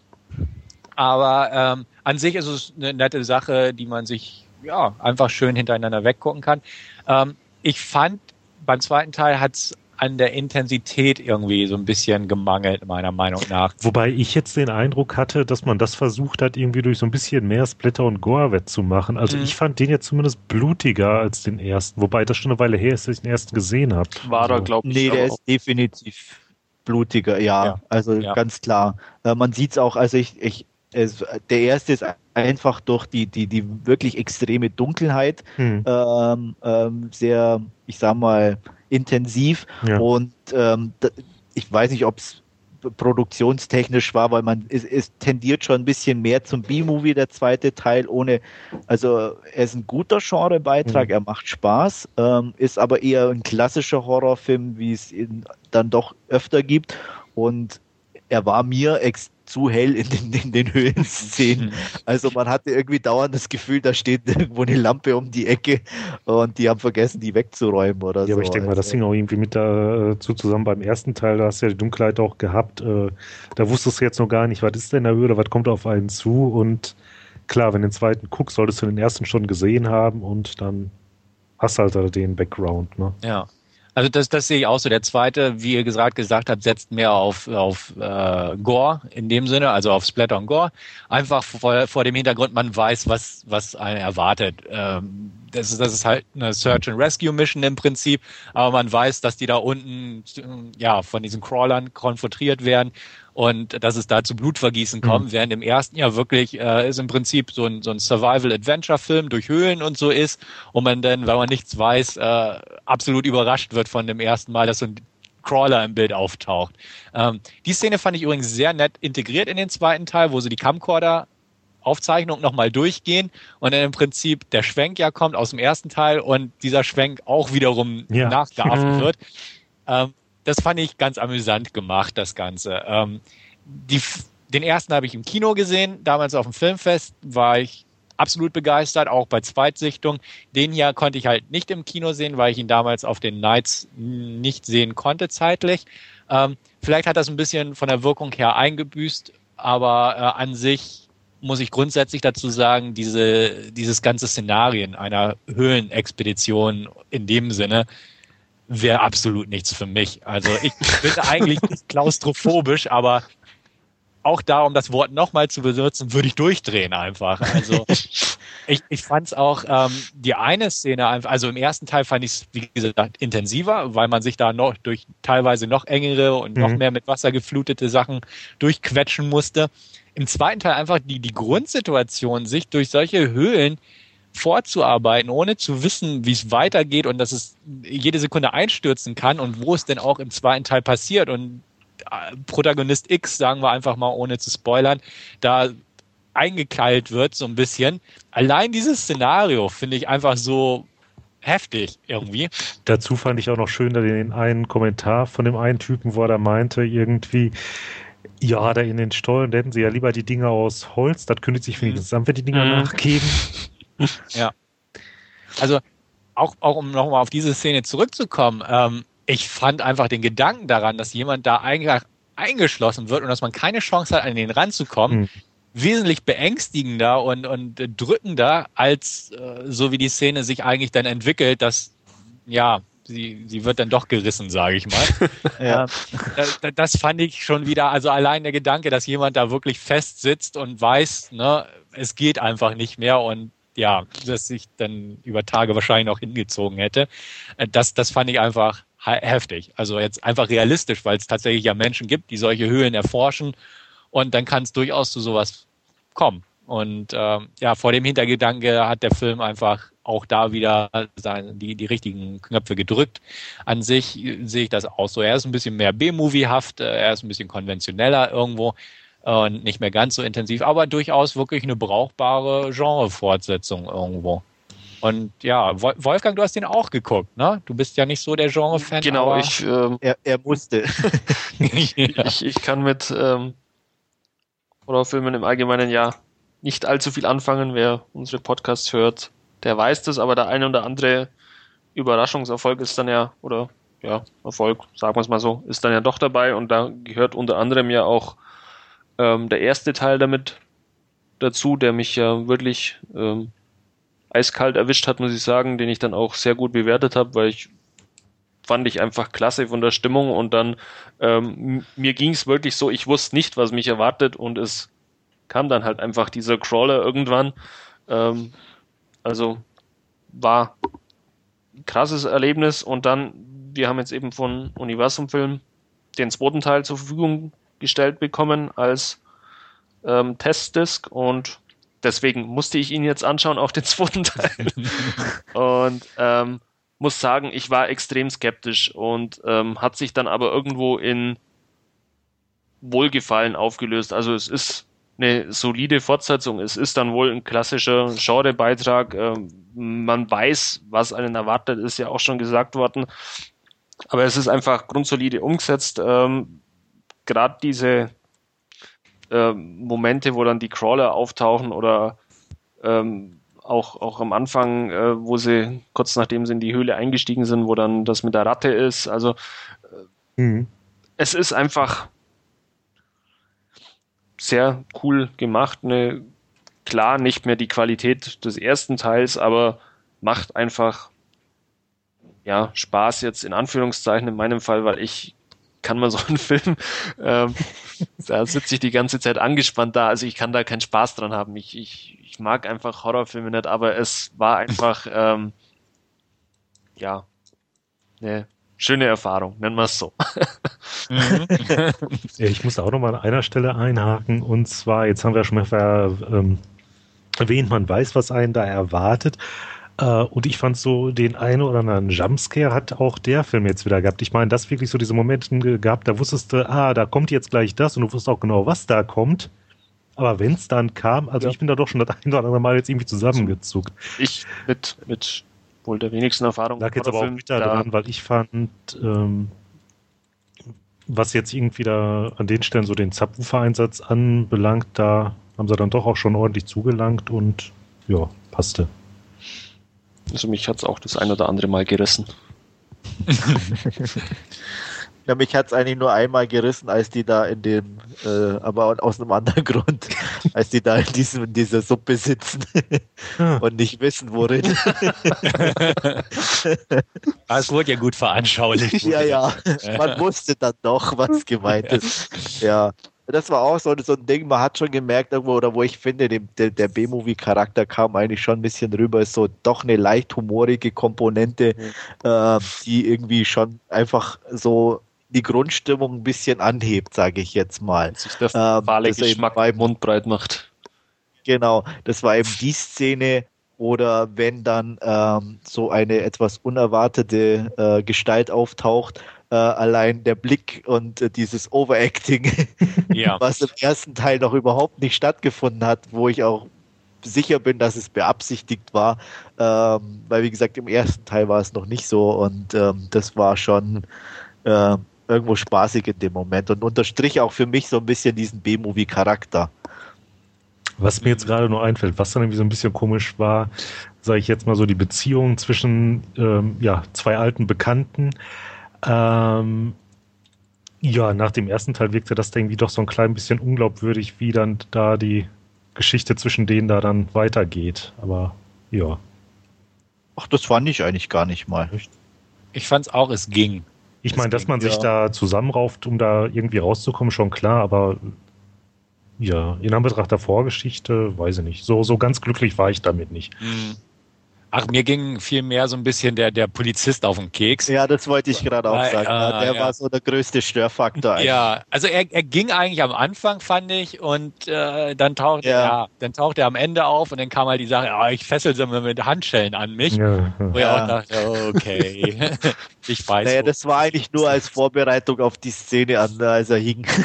Aber ähm, an sich ist es eine nette Sache, die man sich ja einfach schön hintereinander weggucken kann. Ähm, ich fand, beim zweiten Teil hat es an der Intensität irgendwie so ein bisschen gemangelt, meiner Meinung nach.
Wobei ich jetzt den Eindruck hatte, dass man das versucht hat, irgendwie durch so ein bisschen mehr Splitter und Gore wettzumachen. Also
Mhm.
ich fand den jetzt zumindest blutiger als den ersten, wobei das schon eine Weile her ist, dass ich den ersten gesehen habe.
War er,
Also,
glaube ich.
Nee, der ist definitiv blutiger, ja.
Ja.
Also
Ja.
ganz klar. Äh, man sieht es auch, also ich, ich es, der erste ist einfach durch die, die, die wirklich extreme Dunkelheit
hm,
ähm, ähm, sehr, ich sag mal, intensiv.
ja.
Und ähm, ich weiß nicht, ob es produktionstechnisch war, weil man es, es tendiert schon ein bisschen mehr zum B-Movie, der zweite Teil, ohne, also er ist ein guter Genrebeitrag,
Mhm.
er macht Spaß, ähm, ist aber eher ein klassischer Horrorfilm, wie es ihn dann doch öfter gibt. Und er war mir ex zu hell in den, in den Höhlenszenen. [laughs] Also man hatte irgendwie dauernd das Gefühl, da steht irgendwo eine Lampe um die Ecke und die haben vergessen, die wegzuräumen oder
Ja,
so.
aber ich denke mal, das
Also-
hing auch irgendwie mit dazu zusammen beim ersten Teil, da hast du ja die Dunkelheit auch gehabt. Äh, da wusstest du jetzt noch gar nicht, was ist denn da Höhle, was kommt auf einen zu und klar, wenn du den zweiten guckst, solltest du den ersten schon gesehen haben und dann hast du halt da den Background, ne?
Ja. Also das, das sehe ich auch so. Der zweite, wie ihr gesagt, gesagt habt, setzt mehr auf, auf äh, Gore in dem Sinne, also auf Splatter und Gore. Einfach vor, vor dem Hintergrund, man weiß, was, was einen erwartet. Ähm, das, ist, das ist halt eine Search and Rescue Mission im Prinzip, aber man weiß, dass die da unten ja von diesen Crawlern konfrontiert werden und dass es da zu Blutvergießen kommt, während im ersten ja wirklich äh, ist im Prinzip so ein, so ein Survival-Adventure-Film durch Höhlen und so ist und man dann, weil man nichts weiß, äh, absolut überrascht wird von dem ersten Mal, dass so ein Crawler im Bild auftaucht. Ähm, die Szene fand ich übrigens sehr nett integriert in den zweiten Teil, wo sie die Camcorder Aufzeichnung nochmal durchgehen und dann im Prinzip der Schwenk ja kommt aus dem ersten Teil und dieser Schwenk auch wiederum
Ja.
nachgeahmt wird. Ähm, das fand ich ganz amüsant gemacht, das Ganze. Ähm, die, den ersten habe ich im Kino gesehen, damals auf dem Filmfest war ich absolut begeistert, auch bei Zweitsichtung. Den hier konnte ich halt nicht im Kino sehen, weil ich ihn damals auf den Nights nicht sehen konnte zeitlich. Ähm, vielleicht hat das ein bisschen von der Wirkung her eingebüßt, aber äh, an sich muss ich grundsätzlich dazu sagen, diese, dieses ganze Szenarien einer Höhlenexpedition in dem Sinne wäre absolut nichts für mich. Also ich bin eigentlich nicht klaustrophobisch, aber auch da, um das Wort nochmal zu benutzen, würde ich durchdrehen einfach. Also ich, ich fand es auch ähm, die eine Szene, einfach, also im ersten Teil fand ich es, wie gesagt, intensiver, weil man sich da noch durch teilweise noch engere und noch
Mhm.
mehr mit Wasser geflutete Sachen durchquetschen musste. Im zweiten Teil einfach die, die Grundsituation, sich durch solche Höhlen vorzuarbeiten, ohne zu wissen, wie es weitergeht und dass es jede Sekunde einstürzen kann und wo es denn auch im zweiten Teil passiert und äh, Protagonist X, sagen wir einfach mal, ohne zu spoilern, da eingekeilt wird, so ein bisschen. Allein dieses Szenario finde ich einfach so heftig irgendwie.
Dazu fand ich auch noch schön den einen Kommentar von dem einen Typen, wo er da meinte, irgendwie, ja, da in den Stollen, da hätten sie ja lieber die Dinger aus Holz, das kündigt sich wenigstens an, wenn die Dinger
Mhm.
nachgeben. [laughs] [laughs]
Also auch, auch um nochmal auf diese Szene zurückzukommen, ähm, ich fand einfach den Gedanken daran, dass jemand da eigentlich eingeschlossen wird und dass man keine Chance hat, an den ranzukommen,
Hm.
wesentlich beängstigender und, und drückender, als äh, so wie die Szene sich eigentlich dann entwickelt, dass ja, sie, sie wird dann doch gerissen, sage ich mal. [laughs]
Ja.
Ähm, da- da- das fand ich schon wieder, also allein der Gedanke, dass jemand da wirklich fest sitzt und weiß, ne, es geht einfach nicht mehr und ja, dass sich dann über Tage wahrscheinlich noch hingezogen hätte. Äh, Das, das fand ich einfach he- heftig. Also jetzt einfach realistisch, weil es tatsächlich ja Menschen gibt, die solche Höhlen erforschen und dann kann es durchaus zu sowas kommen. Und ähm, ja, vor dem Hintergedanke hat der Film einfach auch da wieder seine, die, die richtigen Knöpfe gedrückt. An sich äh, sehe ich das auch so. Er ist ein bisschen mehr B-Movie-haft, äh, er ist ein bisschen konventioneller irgendwo und nicht mehr ganz so intensiv, aber durchaus wirklich eine brauchbare Genre-Fortsetzung irgendwo. Und ja, Wol- Wolfgang, du hast den auch geguckt, ne? Du bist ja nicht so der Genre-Fan.
Genau,
aber
ich, ähm,
Er, er musste. [laughs] [laughs]
ja.
ich, ich kann mit ähm, Horrorfilmen im Allgemeinen ja nicht allzu viel anfangen. Wer unsere Podcasts hört, der weiß das, aber der eine oder andere Überraschungserfolg ist dann ja, oder ja, Erfolg, sagen wir es mal so, ist dann ja doch dabei und da gehört unter anderem ja auch ähm, der erste Teil damit dazu, der mich ja wirklich ähm, eiskalt erwischt hat, muss ich sagen, den ich dann auch sehr gut bewertet habe, weil ich fand ich einfach klasse von der Stimmung und dann ähm, mir ging es wirklich so, ich wusste nicht, was mich erwartet und es kam dann halt einfach dieser Crawler irgendwann. Ähm, also war krasses Erlebnis und dann, wir haben jetzt eben von Universum Film den zweiten Teil zur Verfügung gestellt bekommen als ähm, Testdisk und deswegen musste ich ihn jetzt anschauen, auch den [laughs] zweiten Teil. [laughs] und ähm, muss sagen, ich war extrem skeptisch und ähm, hat sich dann aber irgendwo in Wohlgefallen aufgelöst. Also es ist eine solide Fortsetzung. Es ist dann wohl ein klassischer Genrebeitrag. Ähm, man weiß, was einen erwartet, ist ja auch schon gesagt worden. Aber es ist einfach grundsolide umgesetzt. Ähm, Gerade diese ähm, Momente, wo dann die Crawler auftauchen oder ähm, auch, auch am Anfang, äh, wo sie kurz nachdem sie in die Höhle eingestiegen sind, wo dann das mit der Ratte ist. Also
Mhm.
es ist einfach sehr cool gemacht. Eine, klar, nicht mehr die Qualität des ersten Teils, aber macht einfach ja, Spaß jetzt in Anführungszeichen in meinem Fall, weil ich kann mal so einen [laughs] Film, ähm, da sitze ich die ganze Zeit angespannt da, also ich kann da keinen Spaß dran haben. Ich, ich, ich mag einfach Horrorfilme nicht, aber es war einfach, [laughs] ähm, ja, eine schöne Erfahrung, nennen wir es so.
Mhm. [laughs]
Ja, ich muss auch noch mal an einer Stelle einhaken. Und zwar, jetzt haben wir schon mal ver, ähm, erwähnt, man weiß, was einen da erwartet. Äh, und ich fand so, den einen oder anderen Jumpscare hat auch der Film jetzt wieder gehabt. Ich meine, das wirklich so diese Momente ge- gehabt, da wusstest du, ah, da kommt jetzt gleich das und du wusstest auch genau, was da kommt. Aber wenn es dann kam, also
Ja.
ich bin da doch schon das ein oder andere Mal jetzt irgendwie zusammengezuckt.
Ich mit, mit wohl der wenigsten Erfahrung.
Lag jetzt aber auch wieder
da-
dran, weil ich fand, ähm, was jetzt irgendwie da an den Stellen so den Subwoofer-Einsatz anbelangt, da haben sie dann doch auch schon ordentlich zugelangt und ja, passte.
Also mich hat's auch das ein oder andere Mal gerissen. [laughs]
Ja, mich hat es eigentlich nur einmal gerissen, als die da in dem, äh, aber aus einem anderen [laughs] Grund, als die da in, diesem, in dieser Suppe sitzen und nicht wissen, worin. [laughs]
Das wurde ja gut veranschaulicht.
ja, ja, man wusste dann doch, was gemeint ist. Ja, das war auch so, so ein Ding, man hat schon gemerkt, irgendwo, oder wo ich finde, dem, der, der B-Movie-Charakter kam eigentlich schon ein bisschen rüber, ist so doch eine leicht humorige Komponente, mhm. äh, die irgendwie schon einfach so die Grundstimmung ein bisschen anhebt, sage ich jetzt mal.
Sich der ähm, Geschmack beim Mund breit macht.
Genau, das war eben die Szene, oder wenn dann ähm, so eine etwas unerwartete äh, Gestalt auftaucht, äh, allein der Blick und äh, dieses Overacting, [laughs] ja. was im ersten Teil noch überhaupt nicht stattgefunden hat, wo ich auch sicher bin, dass es beabsichtigt war, ähm, weil wie gesagt im ersten Teil war es noch nicht so und ähm, das war schon äh, irgendwo spaßig in dem Moment und unterstrich auch für mich so ein bisschen diesen B-Movie-Charakter.
Was mir jetzt gerade nur einfällt, was dann irgendwie so ein bisschen komisch war, sage ich jetzt mal so die Beziehung zwischen ähm, ja, zwei alten Bekannten. Ähm, ja, nach dem ersten Teil wirkte das irgendwie doch so ein klein bisschen unglaubwürdig, wie dann da die Geschichte zwischen denen da dann weitergeht. Aber ja.
Ach, das fand ich eigentlich gar nicht mal.
Ich fand es auch, es ging.
Ich meine, dass man sich ja. da zusammenrauft, um da irgendwie rauszukommen, schon klar, aber ja, in Anbetracht der Vorgeschichte, weiß ich nicht. So, so ganz glücklich war ich damit nicht. Mhm.
Ach, mir ging viel mehr so ein bisschen der, der Polizist auf den Keks.
Ja, das wollte ich gerade auch sagen. Äh, der ja. war so der größte Störfaktor
eigentlich. Ja, also er, er ging eigentlich am Anfang, fand ich, und äh, dann taucht ja. ja. dann taucht er am Ende auf und dann kam halt die Sache, oh, ich fessel sie mit Handschellen an mich. Ja. Wo ich auch dachte, okay. [laughs] ich weiß.
Naja, das war eigentlich nur als Vorbereitung auf die Szene an, als er hing. [laughs]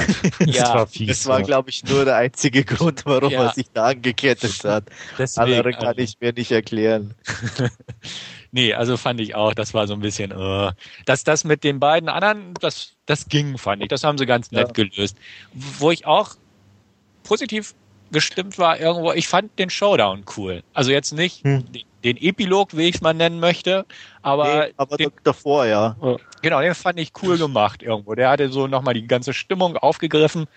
Ja, das war, fies, das war glaube ich, nur der einzige Grund, warum er sich da angekettet hat. Deswegen, Andere kann ich mir nicht erklären. [laughs]
nee, also fand ich auch, das war so ein bisschen, uh, dass das mit den beiden anderen, das, das ging, fand ich. Das haben sie ganz nett ja. gelöst. Wo ich auch positiv gestimmt war irgendwo, ich fand den Showdown cool. Also jetzt nicht hm. den, den, Epilog, wie ich es mal nennen möchte, aber,
nee, aber den, davor, ja.
Genau, den fand ich cool gemacht irgendwo. Der hatte so nochmal die ganze Stimmung aufgegriffen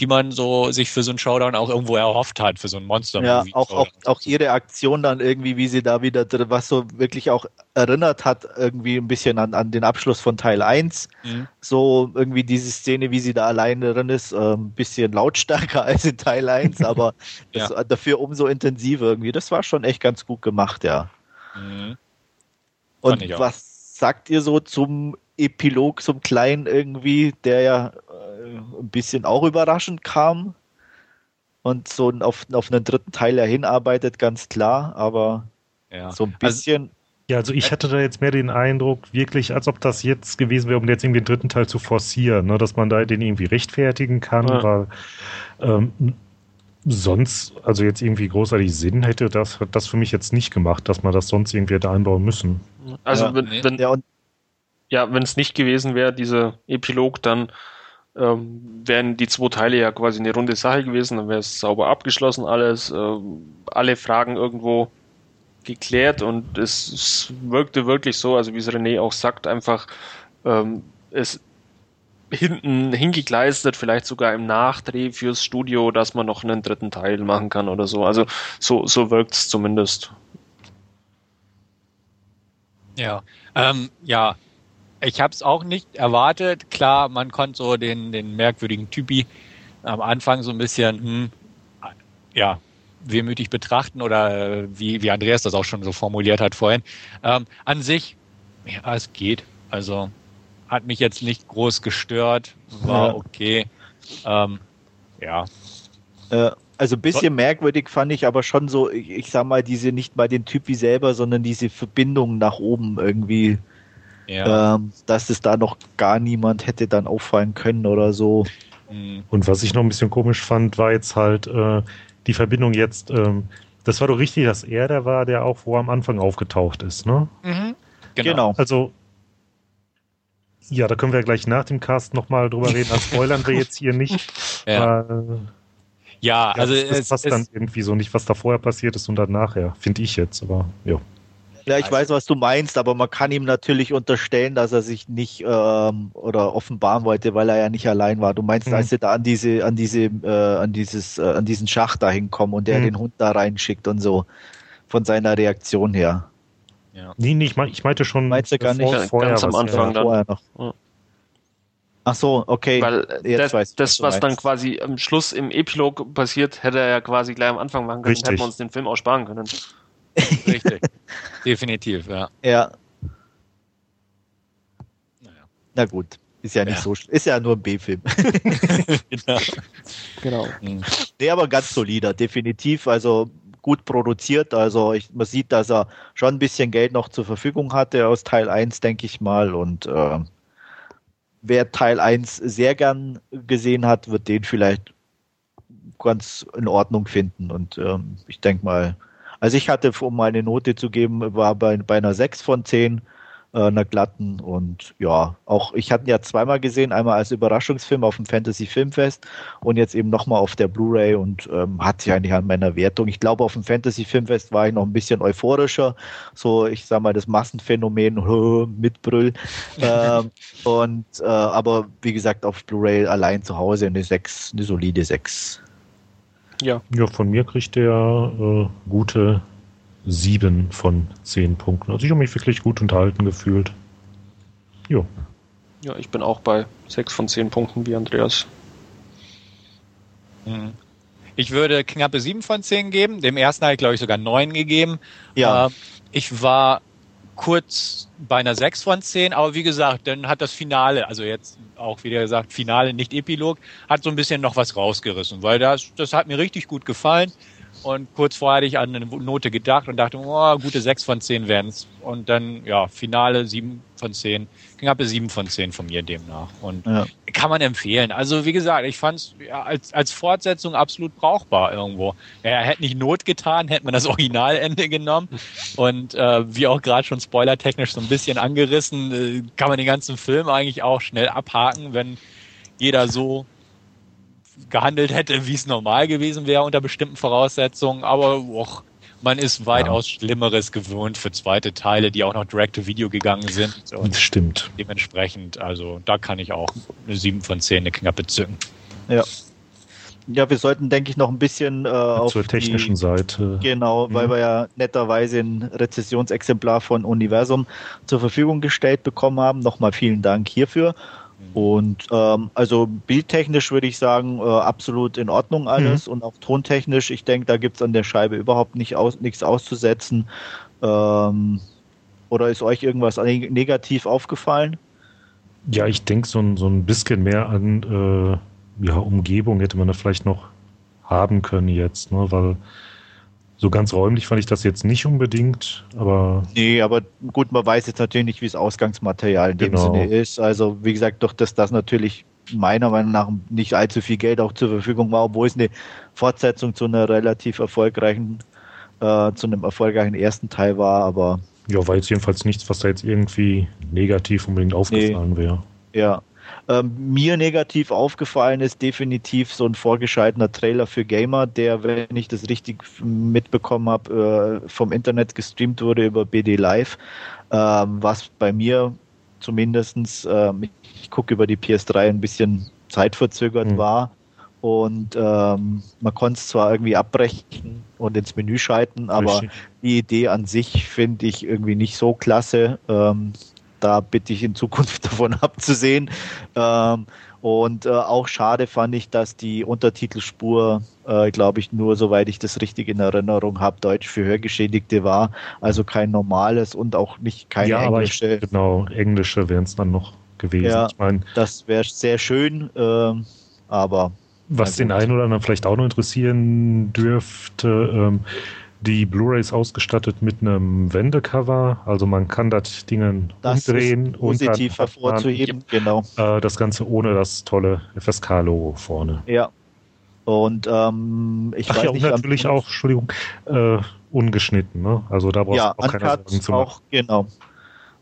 die man so sich für so einen Showdown auch irgendwo erhofft hat, für so ein monster
Ja, auch, auch, auch ihre Aktion dann irgendwie, wie sie da wieder, was so wirklich auch erinnert hat, irgendwie ein bisschen an, an den Abschluss von Teil 1. Mhm. So irgendwie diese Szene, wie sie da alleine drin ist, ein ähm, bisschen lautstärker [laughs] als in Teil 1, aber [laughs] ja. das, dafür umso intensiver irgendwie. Das war schon echt ganz gut gemacht, ja. Mhm. Und was sagt ihr so zum Epilog, zum Kleinen irgendwie, der ja ein bisschen auch überraschend kam und so auf, auf einen dritten Teil ja hinarbeitet, ganz klar, aber ja. so ein also bisschen. Also,
ja, also ich hatte da jetzt mehr den Eindruck, wirklich, als ob das jetzt gewesen wäre, um jetzt irgendwie den dritten Teil zu forcieren, ne, dass man da den irgendwie rechtfertigen kann, ja. weil ähm, sonst, also jetzt irgendwie großartig Sinn hätte das, hat das für mich jetzt nicht gemacht, dass man das sonst irgendwie hätte einbauen müssen.
Also ja, wenn, wenn ja, ja, wenn es nicht gewesen wäre, dieser Epilog, dann ähm, wären die zwei Teile ja quasi eine runde Sache gewesen, dann wäre es sauber abgeschlossen alles, äh, alle Fragen irgendwo geklärt und es, es, wirkte wirklich so, also wie es René auch sagt, einfach ähm, es hinten hingekleistert, vielleicht sogar im Nachdreh fürs Studio, dass man noch einen dritten Teil machen kann oder so. Also so, so wirkt es zumindest.
Ja, ähm, ja, ich habe es auch nicht erwartet. Klar, man konnte so den, den merkwürdigen Typi am Anfang so ein bisschen, hm, ja, wehmütig betrachten oder äh, wie, wie Andreas das auch schon so formuliert hat vorhin. Ähm, an sich, ja, es geht. Also hat mich jetzt nicht groß gestört, war okay. Ähm, ja.
Äh, also ein bisschen merkwürdig fand ich aber schon so, ich, ich sag mal, diese nicht mal den Typ wie selber, sondern diese Verbindung nach oben irgendwie ja. ähm, dass es da noch gar niemand hätte dann auffallen können oder so.
Mhm. Und was ich noch ein bisschen komisch fand, war jetzt halt äh, die Verbindung jetzt, ähm, das war doch richtig, dass er der war, der auch wo am Anfang aufgetaucht ist, ne? Mhm. Genau. genau. Also, ja, da können wir gleich nach dem Cast nochmal drüber reden. Das spoilern wir jetzt hier nicht. [laughs]
Ja. Äh, ja, also
das, das es, passt es, dann irgendwie so nicht, was da vorher passiert ist und dann nachher, finde ich jetzt, aber ja.
Ja, ich weiß, was du meinst, aber man kann ihm natürlich unterstellen, dass er sich nicht ähm, oder offenbaren wollte, weil er ja nicht allein war. Du meinst,
Mhm.
als sie da an diese, an diese, äh, an dieses, äh, an diesen Schacht da hinkommen und der
Mhm.
den Hund da reinschickt und so von seiner Reaktion her.
Nee, nee, ich, mein, ich meinte schon
Meinst du gar nicht?
Ja, ganz am
was er-
Anfang. dann.
Vorher noch.
Ja.
Ach so, okay.
Weil äh,
Jetzt
das,
weiß ich, was
das
du
was dann quasi am Schluss im Epilog passiert, hätte er ja quasi gleich am Anfang machen können.
Richtig.
Hätten wir uns den Film auch sparen können. [laughs]
Richtig. Definitiv, ja.
ja,
Naja.
na gut. Ist ja nicht
Ja.
so, ist ja nur ein B-Film. [laughs]
Genau.
Genau.
Hm.
Nee, aber ganz solider, definitiv. Also gut produziert. Also ich, man sieht, dass er schon ein bisschen Geld noch zur Verfügung hatte aus Teil 1, denke ich mal. Und äh, wer Teil 1 sehr gern gesehen hat, wird den vielleicht ganz in Ordnung finden. Und ähm, ich denke mal, also ich hatte, um mal eine Note zu geben, war bei, bei einer 6 von 10 äh, einer glatten und ja, auch ich hatte ihn ja zweimal gesehen, einmal als Überraschungsfilm auf dem Fantasy Filmfest und jetzt eben nochmal auf der Blu-ray und ähm, hat sich eigentlich an meiner Wertung. Ich glaube, auf dem Fantasy Filmfest war ich noch ein bisschen euphorischer, so ich sag mal das Massenphänomen [laughs] mit Brüll. ähm, [laughs] und äh, aber wie gesagt, auf Blu-ray allein zu Hause eine 6, eine solide 6.
Ja.
Ja, von mir kriegt der äh, gute sieben von zehn Punkten. Also ich habe mich wirklich gut unterhalten gefühlt. Jo.
Ja, ich bin auch bei 6 von 10 Punkten wie Andreas.
Hm. Ich würde knappe 7 von 10 geben. Dem ersten habe ich, glaube ich, sogar 9 gegeben.
Ja,
Ähm, ich war kurz bei einer 6 von 10, aber wie gesagt, dann hat das Finale, also jetzt auch wieder gesagt, Finale, nicht Epilog, hat so ein bisschen noch was rausgerissen, weil das, das hat mir richtig gut gefallen. Und kurz vorher hatte ich an eine Note gedacht und dachte, oh, gute 6 von 10 wären's. Und dann, ja, Finale 7 von 10, knappe 7 von 10 von mir demnach. Und
ja.
kann man empfehlen. Also wie gesagt, ich fand es ja, als, als Fortsetzung absolut brauchbar irgendwo. Er hätte nicht Not getan, hätte man das Originalende genommen. Und äh, wie auch gerade schon spoilertechnisch so ein bisschen angerissen, äh, kann man den ganzen Film eigentlich auch schnell abhaken, wenn jeder so gehandelt hätte, wie es normal gewesen wäre unter bestimmten Voraussetzungen. Aber och, man ist weitaus Schlimmeres gewohnt für zweite Teile, die auch noch direct to Video gegangen sind. Und
Das stimmt.
dementsprechend, also da kann ich auch eine 7 von 10, eine knappe zücken.
ja, wir sollten, denke ich, noch ein bisschen äh, auf
Zur technischen
die,
Seite.
Genau, weil
Mhm.
wir ja netterweise ein Rezessionsexemplar von Universum zur Verfügung gestellt bekommen haben. Nochmal vielen Dank hierfür. Und ähm, also bildtechnisch würde ich sagen, äh, absolut in Ordnung alles und auch tontechnisch, ich denke, da gibt's an der Scheibe überhaupt nicht aus, nichts auszusetzen. Ähm, oder ist euch irgendwas neg- negativ aufgefallen?
Ja, ich denke, so ein, so ein bisschen mehr an äh, ja, Umgebung hätte man da vielleicht noch haben können jetzt, ne? weil so ganz räumlich fand ich das jetzt nicht unbedingt, aber
Nee, aber gut, man weiß jetzt natürlich nicht, wie das Ausgangsmaterial in dem
Genau.
Sinne ist. Also wie gesagt, doch, dass das natürlich meiner Meinung nach nicht allzu viel Geld auch zur Verfügung war, obwohl es eine Fortsetzung zu einer relativ erfolgreichen, äh, zu einem erfolgreichen ersten Teil war, aber
ja, war jetzt jedenfalls nichts, was da jetzt irgendwie negativ unbedingt aufgefallen wäre.
ja. Ähm, mir negativ aufgefallen ist definitiv so ein vorgeschaltener Trailer für Gamer, der, wenn ich das richtig mitbekommen habe, äh, vom Internet gestreamt wurde über BD Live, ähm, was bei mir zumindestens, ähm, ich, ich gucke über die PS3 ein bisschen zeitverzögert
Mhm.
war und ähm, man konnte es zwar irgendwie abbrechen und ins Menü schalten, aber
Richtig.
die Idee an sich finde ich irgendwie nicht so klasse. Ähm, da bitte ich in Zukunft [laughs] davon abzusehen. Ähm, und äh, auch schade fand ich, dass die Untertitelspur, äh, glaube ich, nur, soweit ich das richtig in Erinnerung habe, Deutsch für Hörgeschädigte war. Also kein normales und auch nicht keine
ja, aber ich,
englische.
genau, englische wären es dann noch gewesen.
Ja.
Ich meine,
Das wäre sehr schön, ähm, aber
was den einen oder anderen vielleicht auch noch interessieren dürfte, ähm, die Blu-ray ist ausgestattet mit einem Wendecover, also man kann das Ding
das
umdrehen
ist positiv
und
hervorzuheben. Genau.
äh, das Ganze ohne das tolle FSK-Logo vorne.
Ja. Und ähm, ich
Ach
weiß
ja, und
nicht,
natürlich auch, Entschuldigung, äh, ungeschnitten, ne? Also da brauchst
ja,
du auch keine Sorgen zu machen.
auch, genau.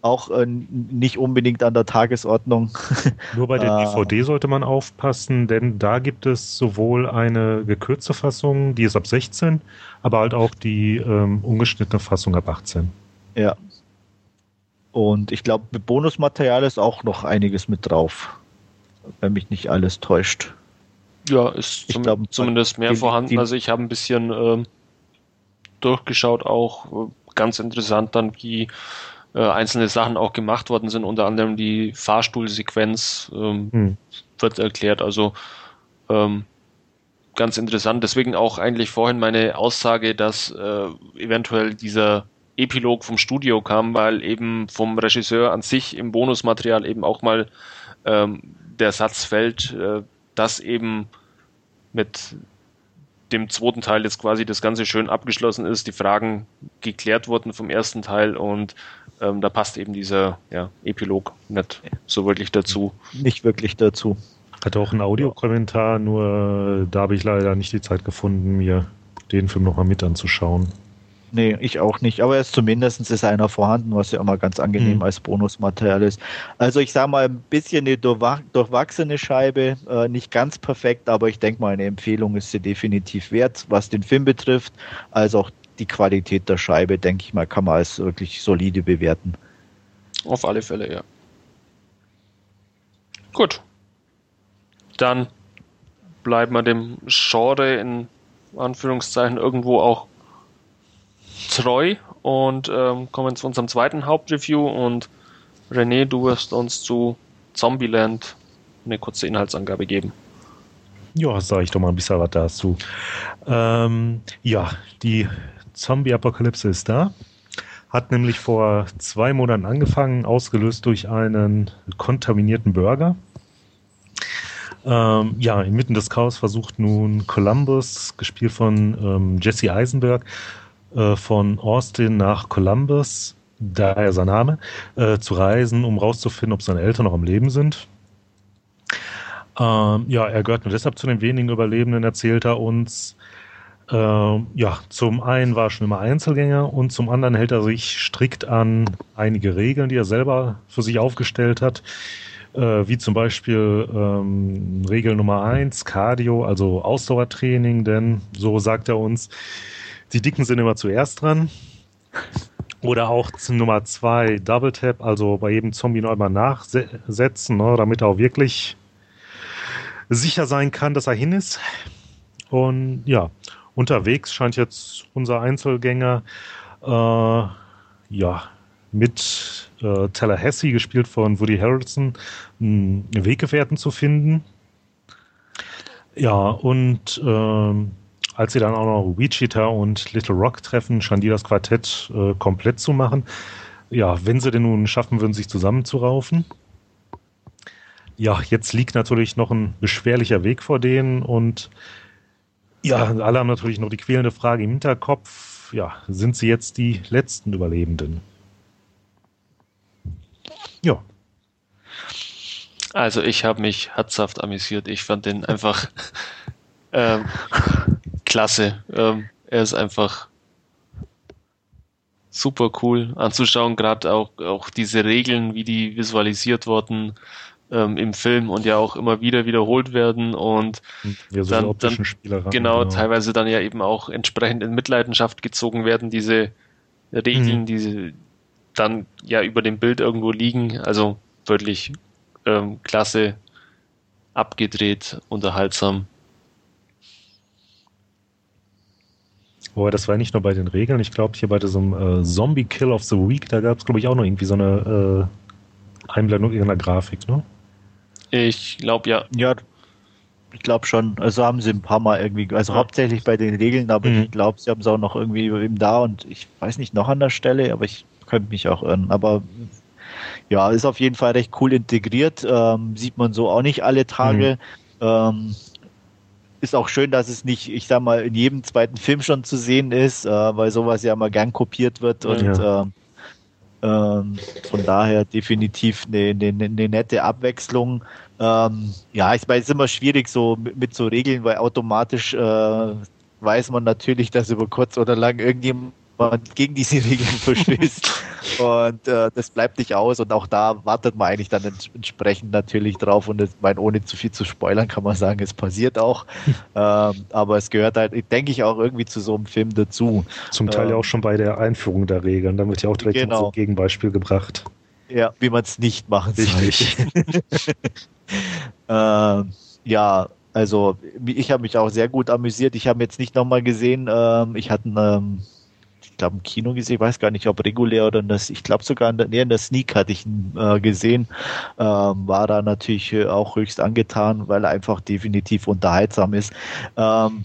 Auch äh, nicht unbedingt an der Tagesordnung. [laughs]
Nur bei der. DVD sollte man aufpassen, denn da gibt es sowohl eine gekürzte Fassung, die ist ab 16, aber halt auch die ähm, ungeschnittene Fassung ab 18.
Ja. Und ich glaube, mit Bonusmaterial ist auch noch einiges mit drauf. Wenn mich nicht alles täuscht.
Ja, ist
Ich
zum,
glaub,
zumindest mehr
die-
vorhanden.
die-
also ich habe ein bisschen ähm, durchgeschaut, auch äh, ganz interessant dann, wie äh, einzelne Sachen auch gemacht worden sind, unter anderem die Fahrstuhlsequenz ähm,
Hm.
wird erklärt. Also ähm, ganz interessant. Deswegen auch eigentlich vorhin meine Aussage, dass äh, eventuell dieser Epilog vom Studio kam, weil eben vom Regisseur an sich im Bonusmaterial eben auch mal ähm, der Satz fällt, äh, dass eben mit dem zweiten Teil jetzt quasi das Ganze schön abgeschlossen ist, die Fragen geklärt wurden vom ersten Teil und ähm, da passt eben dieser ja, Epilog nicht so wirklich dazu.
Nicht wirklich dazu.
Hatte auch einen Audiokommentar, nur da habe ich leider nicht die Zeit gefunden, mir den Film nochmal mit anzuschauen.
Nee, ich auch nicht. Aber jetzt zumindest ist einer vorhanden, was ja immer ganz angenehm
Mhm.
als Bonusmaterial ist. Also ich sage mal, ein bisschen eine durchwach- durchwachsene Scheibe, äh, nicht ganz perfekt, aber ich denke mal, eine Empfehlung ist sie definitiv wert, was den Film betrifft. Also auch die Qualität der Scheibe, denke ich mal, kann man als wirklich solide bewerten.
Auf alle Fälle, ja. Gut. Dann bleiben wir dem Genre in Anführungszeichen irgendwo auch treu und ähm, kommen zu unserem zweiten Hauptreview und René, du wirst uns zu Zombieland eine kurze Inhaltsangabe geben.
Ja, sage ich doch mal ein bisschen was dazu. Ähm, ja, die Zombie-Apokalypse ist da. Hat nämlich vor zwei Monaten angefangen, ausgelöst durch einen kontaminierten Burger. Ähm, ja, inmitten des Chaos versucht nun Columbus, gespielt von ähm, Jesse Eisenberg, äh, von Austin nach Columbus, daher sein Name, äh, zu reisen, um rauszufinden, ob seine Eltern noch am Leben sind. Ähm, ja, er gehört nur deshalb zu den wenigen Überlebenden, erzählt er uns. Ähm, ja, zum einen war er schon immer Einzelgänger und zum anderen hält er sich strikt an einige Regeln, die er selber für sich aufgestellt hat. Äh, wie zum Beispiel ähm, Regel Nummer eins, Cardio, also Ausdauertraining, denn so sagt er uns, die Dicken sind immer zuerst dran. Oder auch Nummer zwei, Double Tap, also bei jedem Zombie noch einmal nachsetzen, ne, damit er auch wirklich sicher sein kann, dass er hin ist. Und ja, unterwegs scheint jetzt unser Einzelgänger äh, ja mit äh, Tallahassee, gespielt von Woody Harrelson, einen Weggefährten zu finden. Ja, und ähm, als sie dann auch noch Wichita und Little Rock treffen, scheint die das Quartett äh, komplett zu machen. Ja, wenn sie denn nun schaffen würden, sich zusammenzuraufen. Ja, jetzt liegt natürlich noch ein beschwerlicher Weg vor denen und ja, alle haben natürlich noch die quälende Frage im Hinterkopf. Ja, sind sie jetzt die letzten Überlebenden? Ja,
Also ich habe mich herzhaft amüsiert. Ich fand den einfach [laughs] ähm, klasse. Ähm, er ist einfach super cool anzuschauen, gerade auch, auch diese Regeln, wie die visualisiert wurden ähm, im Film und ja auch immer wieder wiederholt werden und
ja so
Dann- dann-
Spielereien.
genau, teilweise dann ja eben auch entsprechend in Mitleidenschaft gezogen werden, diese Regeln,
Mhm.
die dann ja über dem Bild irgendwo liegen. Also wirklich ähm, klasse, abgedreht, unterhaltsam.
Wobei, das war nicht nur bei den Regeln. Ich glaube, hier bei diesem äh, Zombie Kill of the Week, da gab es, glaube ich, auch noch irgendwie so eine äh, Einblendung irgendeiner Grafik, ne?
Ich glaube ja,
Ja, ich glaube schon. Also haben sie ein paar Mal irgendwie, also
Ja.
hauptsächlich bei den Regeln, aber
Mhm.
ich glaube, sie haben es auch noch irgendwie eben da und ich weiß nicht, noch an der Stelle, aber ich könnte mich auch irren. Aber ja, ist auf jeden Fall recht cool integriert. Ähm, sieht man so auch nicht alle Tage. Ähm, ist auch schön, dass es nicht, ich sag mal, in jedem zweiten Film schon zu sehen ist, äh, weil sowas ja mal gern kopiert wird und
Ja.
ähm, ähm, von daher definitiv eine, eine, eine nette Abwechslung. Ähm, ja, ich meine, es ist immer schwierig so mit, mit so Regeln, weil automatisch äh, weiß man natürlich, dass über kurz oder lang irgendjemand gegen diese [laughs] Regeln verstößt. Und äh, das bleibt nicht aus und auch da wartet man eigentlich dann entsprechend natürlich drauf und das, mein, ohne zu viel zu spoilern kann man sagen, es passiert auch. [laughs] ähm, aber es gehört halt, denke ich, auch irgendwie zu so einem Film dazu.
Zum Teil ja ähm, auch schon bei der Einführung der Regeln, da wird ja auch direkt genau. ein Gegenbeispiel gebracht.
Ja, wie man es nicht machen soll. [laughs] ähm, ja, also ich habe mich auch sehr gut amüsiert. Ich habe jetzt nicht nochmal gesehen, ähm, ich hatte ähm, glaube im Kino gesehen, ich weiß gar nicht, ob regulär oder das, ich glaube sogar in der, nee, in der Sneak hatte ich ihn äh, gesehen, ähm, war da natürlich äh, auch höchst angetan, weil er einfach definitiv unterhaltsam ist. Ähm,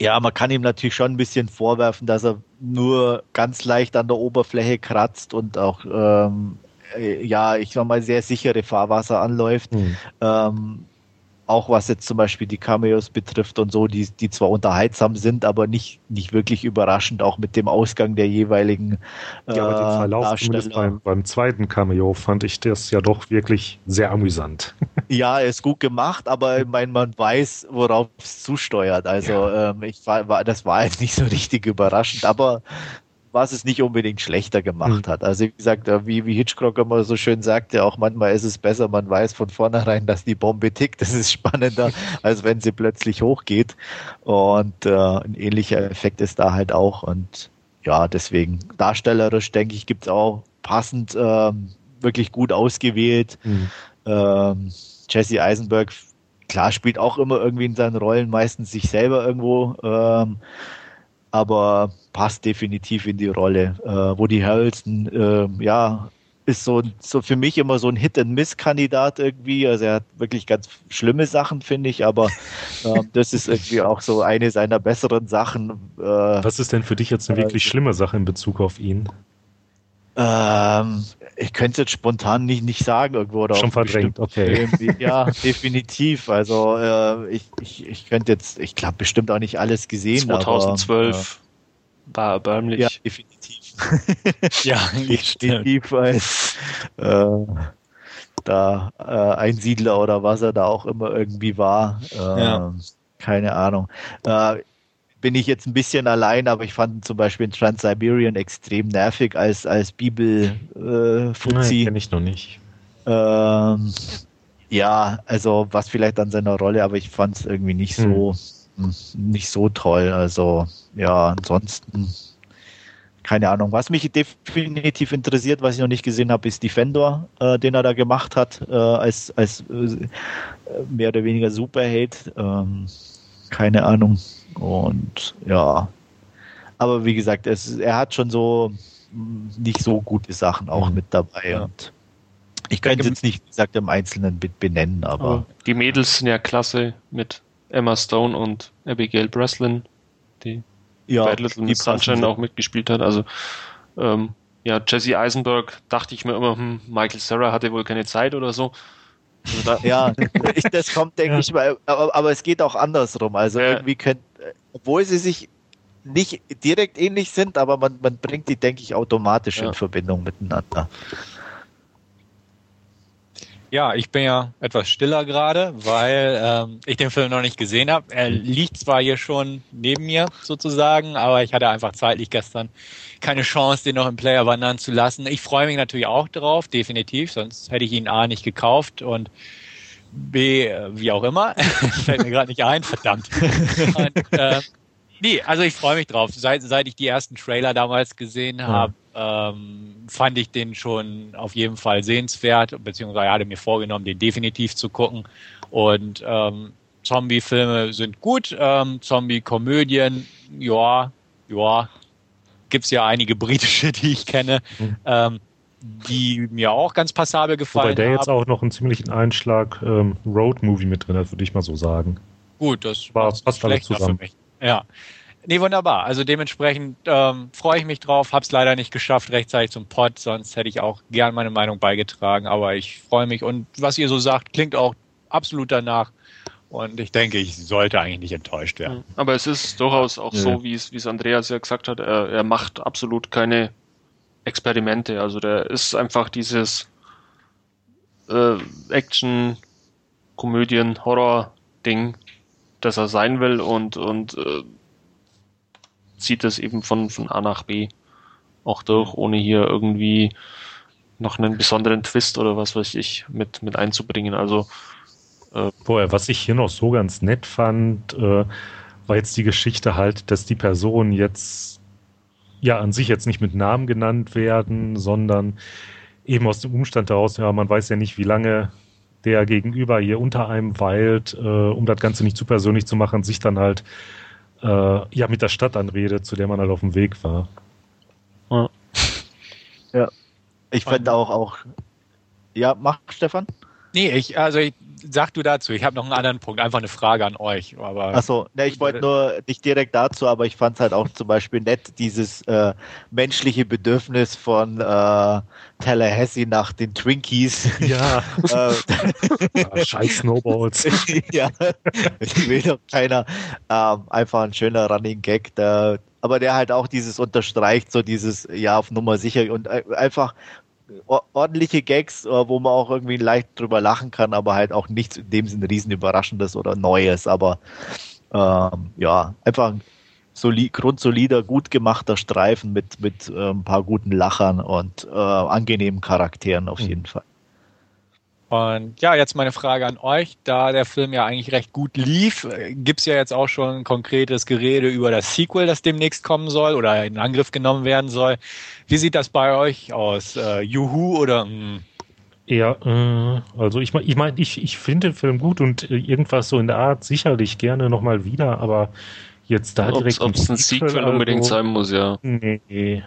ja, man kann ihm natürlich schon ein bisschen vorwerfen, dass er nur ganz leicht an der Oberfläche kratzt und auch ähm, äh, ja, ich sag mal, sehr sichere Fahrwasser anläuft. Mhm. Ähm, auch was jetzt zum Beispiel die Cameos betrifft und so, die, die zwar unterhaltsam sind, aber nicht, nicht wirklich überraschend, auch mit dem Ausgang der jeweiligen
äh, Ja, aber den Verlauf zumindest beim, beim zweiten Cameo fand ich das ja doch wirklich sehr amüsant. [laughs]
Ja, ist gut gemacht, aber ich meine, man weiß, worauf es zusteuert. Also ja. ähm, ich war, das war jetzt nicht so richtig überraschend, aber was es nicht unbedingt schlechter gemacht mhm. hat. Also wie gesagt, wie, wie Hitchcock immer so schön sagte, auch manchmal ist es besser, man weiß von vornherein, dass die Bombe tickt. Das ist spannender, [laughs] als wenn sie plötzlich hochgeht. Und äh, ein ähnlicher Effekt ist da halt auch. Und ja, deswegen darstellerisch, denke ich, gibt es auch passend ähm, wirklich gut ausgewählt. Mhm. Ähm, Jesse Eisenberg, klar, spielt auch immer irgendwie in seinen Rollen meistens sich selber irgendwo. Ähm, aber passt definitiv in die Rolle. Äh, Woody Harrelson, äh, ja, ist so, so für mich immer so ein Hit-and-Miss-Kandidat irgendwie. Also er hat wirklich ganz schlimme Sachen, finde ich, aber [laughs] äh, das ist irgendwie auch so eine seiner besseren Sachen.
Äh, Was ist denn für dich jetzt eine äh, wirklich schlimme Sache in Bezug auf ihn?
Ähm, ich könnte es jetzt spontan nicht, nicht sagen irgendwo. Oder
Schon verdrängt, okay. [laughs]
Ja, definitiv. Also äh, ich, ich, ich könnte jetzt, ich glaube bestimmt auch nicht alles gesehen.
2012 aber, äh, war erbärmlich.
Ja, definitiv. [laughs] ja, definitiv als äh, da äh, Einsiedler oder was er da auch immer irgendwie war. Äh, ja. Keine Ahnung. Äh, bin ich jetzt ein bisschen allein, aber ich fand zum Beispiel in Trans-Siberian extrem nervig als, als Bibel-Fuzzi.
Äh, kenne ich noch nicht.
Ähm, ja, also was vielleicht an seiner Rolle, aber ich fand es irgendwie nicht so, hm. Nicht so toll. Also ja, ansonsten keine Ahnung. Was mich definitiv interessiert, was ich noch nicht gesehen habe, ist Defender, äh, den er da gemacht hat, äh, als, als äh, mehr oder weniger Superheld. Ähm, keine Ahnung. Und ja, aber wie gesagt, es, er hat schon so nicht so gute Sachen auch mit dabei. Ja. Und ich könnte jetzt nicht, wie gesagt, im Einzelnen benennen, aber.
Die Mädels sind ja klasse mit Emma Stone und Abigail Breslin, die ja, bei Little Miss Sunshine auch mitgespielt hat. Also ähm, ja, Jesse Eisenberg dachte ich mir immer, hm, Michael Sarah hatte wohl keine Zeit oder so.
Also [laughs] ja, ich, das kommt, denke ja. ich mal, aber, aber, es geht auch andersrum. Also ja. irgendwie könnt, obwohl sie sich nicht direkt ähnlich sind, aber man, man bringt die, denke ich, automatisch ja. in Verbindung miteinander.
Ja, ich bin ja etwas stiller gerade, weil ähm, ich den Film noch nicht gesehen habe. Er liegt zwar hier schon neben mir sozusagen, aber ich hatte einfach zeitlich gestern keine Chance, den noch im Player wandern zu lassen. Ich freue mich natürlich auch drauf, definitiv, sonst hätte ich ihn A nicht gekauft und B, äh, wie auch immer. [laughs] Fällt mir gerade nicht ein, verdammt. [laughs] Und, äh, nee, also ich freue mich drauf. Seit, seit ich die ersten Trailer damals gesehen habe, ähm, fand ich den schon auf jeden Fall sehenswert, beziehungsweise hatte mir vorgenommen, den definitiv zu gucken. Und ähm, Zombie-Filme sind gut, ähm, Zombie-Komödien, ja, ja, gibt's ja einige britische, [laughs] die ich kenne. Mhm. Ähm, die mir auch ganz passabel gefallen Wobei
der
haben.
jetzt auch noch einen ziemlichen Einschlag ähm, Road-Movie mit drin hat, würde ich mal so sagen.
Gut, das war fast alles zusammen. Für mich. Ja. Nee, wunderbar. Also dementsprechend ähm, freue ich mich drauf. Hab's leider nicht geschafft rechtzeitig zum Pod, sonst hätte ich auch gern meine Meinung beigetragen. Aber ich freue mich und was ihr so sagt, klingt auch absolut danach. Und ich denke, ich sollte eigentlich nicht enttäuscht werden.
Aber es ist durchaus auch ja. so, wie es, wie es Andreas ja gesagt hat, er, er macht absolut keine Experimente. Also der ist einfach dieses äh, Action, Komödien, Horror-Ding, das er sein will und, und äh, zieht es eben von, von A nach B. auch durch, ohne hier irgendwie noch einen besonderen Twist oder was weiß ich mit, mit einzubringen. Also
äh, Vorher, was ich hier noch so ganz nett fand, äh, war jetzt die Geschichte halt, dass die Personen jetzt ja an sich jetzt nicht mit Namen genannt werden, sondern eben aus dem Umstand heraus, ja, man weiß ja nicht, wie lange der Gegenüber hier unter einem weilt, äh, um das Ganze nicht zu persönlich zu machen, sich dann halt äh, ja mit der Stadt anredet, zu der man halt auf dem Weg war.
Ja. ja. Ich fand auch, auch. Ja, mach, Stefan.
Nee, ich, also ich, sag du dazu. Ich habe noch einen anderen Punkt, einfach eine Frage an euch. Aber
Achso, ne, ich wollte nur nicht direkt dazu, aber ich fand es halt auch zum Beispiel nett, dieses äh, menschliche Bedürfnis von äh, Tallahassee nach den Twinkies.
Ja. [laughs] äh, ah, Scheiß Snowballs. [laughs] ja,
die will doch keiner. Ähm, einfach ein schöner Running Gag, der, aber der halt auch dieses unterstreicht, so dieses, ja, auf Nummer sicher und äh, einfach ordentliche Gags, äh, wo man auch irgendwie leicht drüber lachen kann, aber halt auch nichts in dem Sinne riesen Überraschendes oder Neues. Aber ähm, ja, einfach ein solid, grundsolider, gut gemachter Streifen mit, mit äh, ein paar guten Lachern und äh, angenehmen Charakteren auf mhm. jeden Fall.
Und ja, jetzt meine Frage an euch, da der Film ja eigentlich recht gut lief, gibt es ja jetzt auch schon ein konkretes Gerede über das Sequel, das demnächst kommen soll oder in Angriff genommen werden soll. Wie sieht das bei euch aus? Äh, Juhu oder? Mh? Hm?
Ja, äh, also ich meine, ich, mein, ich, ich finde den Film gut und äh, irgendwas so in der Art sicherlich gerne nochmal wieder, aber jetzt da direkt.
Ob es ein Sequel, Sequel unbedingt also, sein muss, ja. Nee.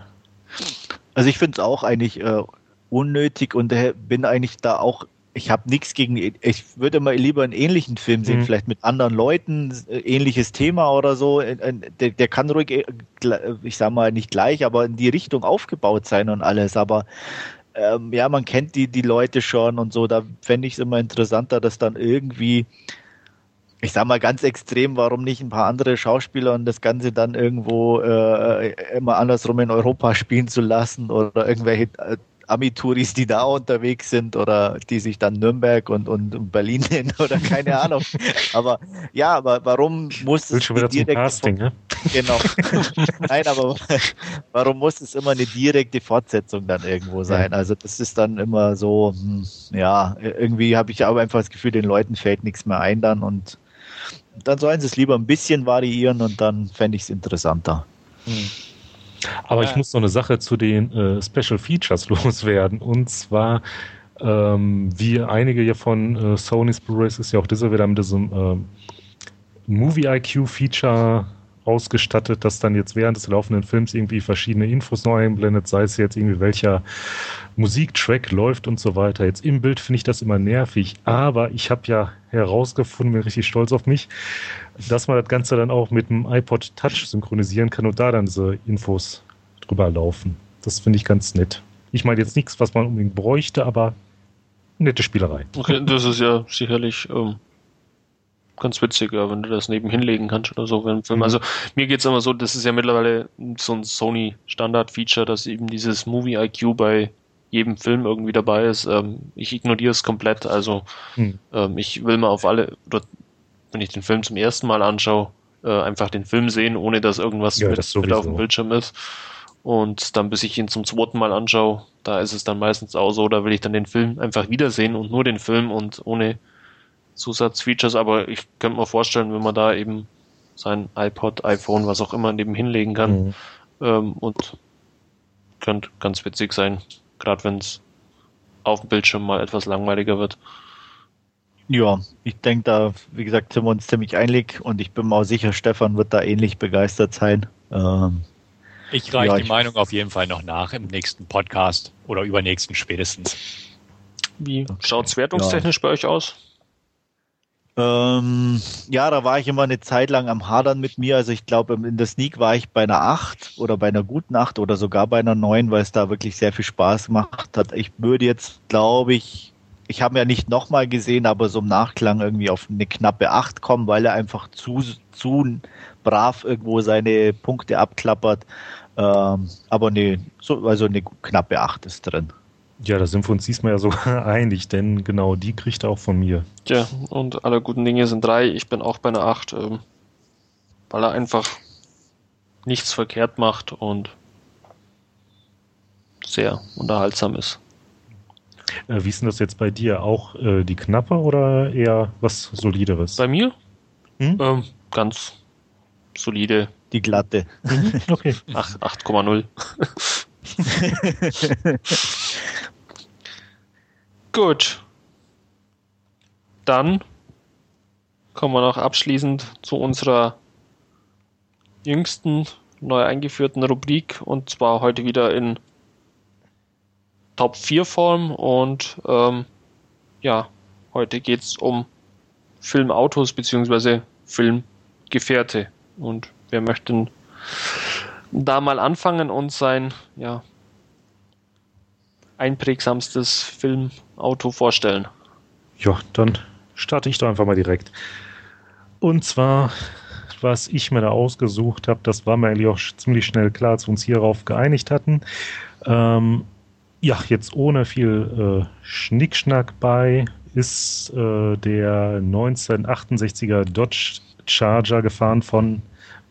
Also ich finde es auch eigentlich äh, unnötig und äh, bin eigentlich da auch ich habe nichts gegen, ich würde mal lieber einen ähnlichen Film sehen, mhm. vielleicht mit anderen Leuten, äh, ähnliches Thema oder so. Äh, äh, der, der, kann ruhig, ich sag mal nicht gleich, aber in die Richtung aufgebaut sein und alles. Aber ähm, ja, man kennt die, die Leute schon und so. Da fände ich es immer interessanter, dass dann irgendwie, ich sag mal ganz extrem, warum nicht ein paar andere Schauspieler und das Ganze dann irgendwo äh, immer andersrum in Europa [laughs] spielen zu lassen oder irgendwelche Amitouris, die da unterwegs sind oder die sich dann Nürnberg und, und Berlin [laughs] nennen oder keine Ahnung. Aber ja, aber warum muss
es schon wieder zum Casting, ne? [laughs]
Genau. Nein, aber [laughs] warum muss es immer eine direkte Fortsetzung dann irgendwo sein? Also das ist dann immer so, hm, ja, irgendwie habe ich aber einfach das Gefühl, den Leuten fällt nichts mehr ein dann und dann sollen sie es lieber ein bisschen variieren und dann fände ich es interessanter. Hm.
Aber ja. ich muss noch eine Sache zu den äh, Special Features [laughs] loswerden. Und zwar, ähm, wie einige hier von äh, Sony's Blu-rays ist ja auch dieser wieder mit diesem äh, Movie IQ Feature ausgestattet, das dann jetzt während des laufenden Films irgendwie verschiedene Infos neu einblendet, sei es jetzt irgendwie welcher Musiktrack läuft und so weiter. Jetzt im Bild finde ich das immer nervig, aber ich habe ja herausgefunden, bin richtig stolz auf mich, dass man das Ganze dann auch mit dem iPod Touch synchronisieren kann und da dann diese Infos drüber laufen. Das finde ich ganz nett. Ich meine jetzt nichts, was man unbedingt bräuchte, aber nette Spielerei.
Okay, das ist ja sicherlich ähm, ganz witzig, ja, wenn du das nebenhin legen kannst oder so. Wenn, wenn, mhm. Also mir geht es immer so, das ist ja mittlerweile so ein Sony Standard-Feature, dass eben dieses Movie IQ bei jedem Film irgendwie dabei ist. Ähm, ich ignoriere es komplett. Also mhm. ähm, ich will mal auf alle, oder wenn ich den Film zum ersten Mal anschaue, äh, einfach den Film sehen, ohne dass irgendwas
ja,
mit,
das
mit, auf dem Bildschirm ist. Und dann, bis ich ihn zum zweiten Mal anschaue, da ist es dann meistens auch so, da will ich dann den Film einfach wiedersehen und nur den Film und ohne Zusatzfeatures. Aber ich könnte mir vorstellen, wenn man da eben sein iPod, iPhone, was auch immer nebenhin legen kann mhm. ähm, und könnte ganz witzig sein, gerade wenn es auf dem Bildschirm mal etwas langweiliger wird.
Ja, ich denke da, wie gesagt, sind wir uns ziemlich einig und ich bin mir auch sicher, Stefan wird da ähnlich begeistert sein. Ähm,
ich reiche ja, die Meinung auf jeden Fall noch nach im nächsten Podcast oder übernächsten spätestens.
Wie okay. schaut es wertungstechnisch ja. bei euch aus?
Ähm, ja, da war ich immer eine Zeit lang am Hadern mit mir. Also ich glaube, in der Sneak war ich bei einer 8 oder bei einer guten 8 oder sogar bei einer 9, weil es da wirklich sehr viel Spaß gemacht hat. Ich würde jetzt, glaube ich, ich habe ja nicht nochmal gesehen, aber so im Nachklang irgendwie auf eine knappe 8 kommen, weil er einfach zu, zu brav irgendwo seine Punkte abklappert. Ähm, aber nee, so, also eine knappe 8 ist drin.
Ja, da sind wir uns diesmal ja sogar [laughs] einig, denn genau die kriegt er auch von mir.
Ja, und alle guten Dinge sind drei. Ich bin auch bei einer 8, ähm, weil er einfach nichts verkehrt macht und sehr unterhaltsam ist.
Äh, wie ist denn das jetzt bei dir? Auch äh, die knappe oder eher was Solideres?
Bei mir
Hm?
ähm, ganz solide
Die glatte.
Okay. [laughs]
Ach, 8,0. [laughs] Gut. Dann kommen wir noch abschließend zu unserer jüngsten neu eingeführten Rubrik und zwar heute wieder in Top 4 Form und ähm, ja, heute geht es um Filmautos bzw. Filmgefährte und wir möchten da mal anfangen und sein ja, einprägsamstes Filmauto vorstellen.
Ja, dann starte ich doch einfach mal direkt. Und zwar, was ich mir da ausgesucht habe, das war mir eigentlich auch ziemlich schnell klar, als wir uns hierauf geeinigt hatten. Ähm, ja, jetzt ohne viel äh, Schnickschnack bei, ist äh, der 1968er Dodge Charger gefahren von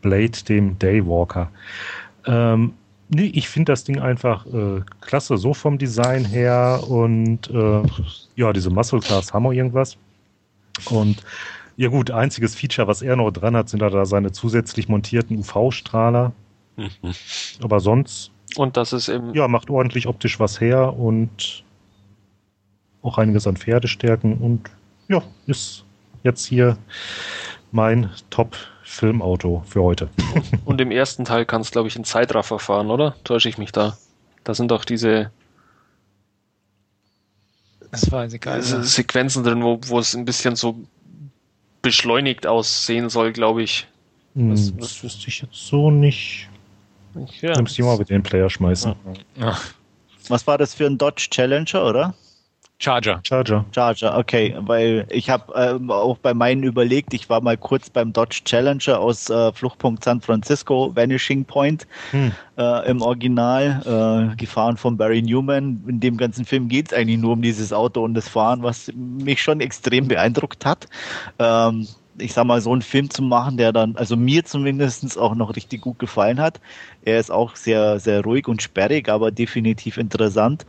Blade, dem Daywalker. Ähm, nee, ich finde das Ding einfach äh, klasse, so vom Design her und äh, ja, diese Muscle Cars haben auch irgendwas. Und ja gut, einziges Feature, was er noch dran hat, sind da, da seine zusätzlich montierten UV-Strahler. [laughs] Aber sonst,
Und das ist im
ja, macht ordentlich optisch was her und auch einiges an Pferdestärken und ja, ist jetzt hier mein Top-Filmauto für heute. [laughs]
und im ersten Teil kannst glaube ich in Zeitraffer fahren, oder? Täusche ich mich da? Da sind doch diese
Das weiß ich gar
diese
nicht.
Sequenzen drin, wo, wo es ein bisschen so beschleunigt aussehen soll, glaube ich.
Hm,
Was-
Das wüsste ich jetzt so nicht.
Ja,
Nimmst du mal mit den Player schmeißen.
Ja.
Was war das für ein Dodge Challenger, oder?
Charger.
Charger.
Charger, okay, weil ich habe ähm, auch bei meinen überlegt, ich war mal kurz beim Dodge Challenger aus äh, Fluchtpunkt San Francisco, Vanishing Point
Hm.
äh, im Original, äh, gefahren von Barry Newman. In dem ganzen Film geht es eigentlich nur um dieses Auto und das Fahren, was mich schon extrem beeindruckt hat. Ähm, ich sag mal, so einen Film zu machen, der dann, also mir zumindest auch noch richtig gut gefallen hat. Er ist auch sehr, sehr ruhig und sperrig, aber definitiv interessant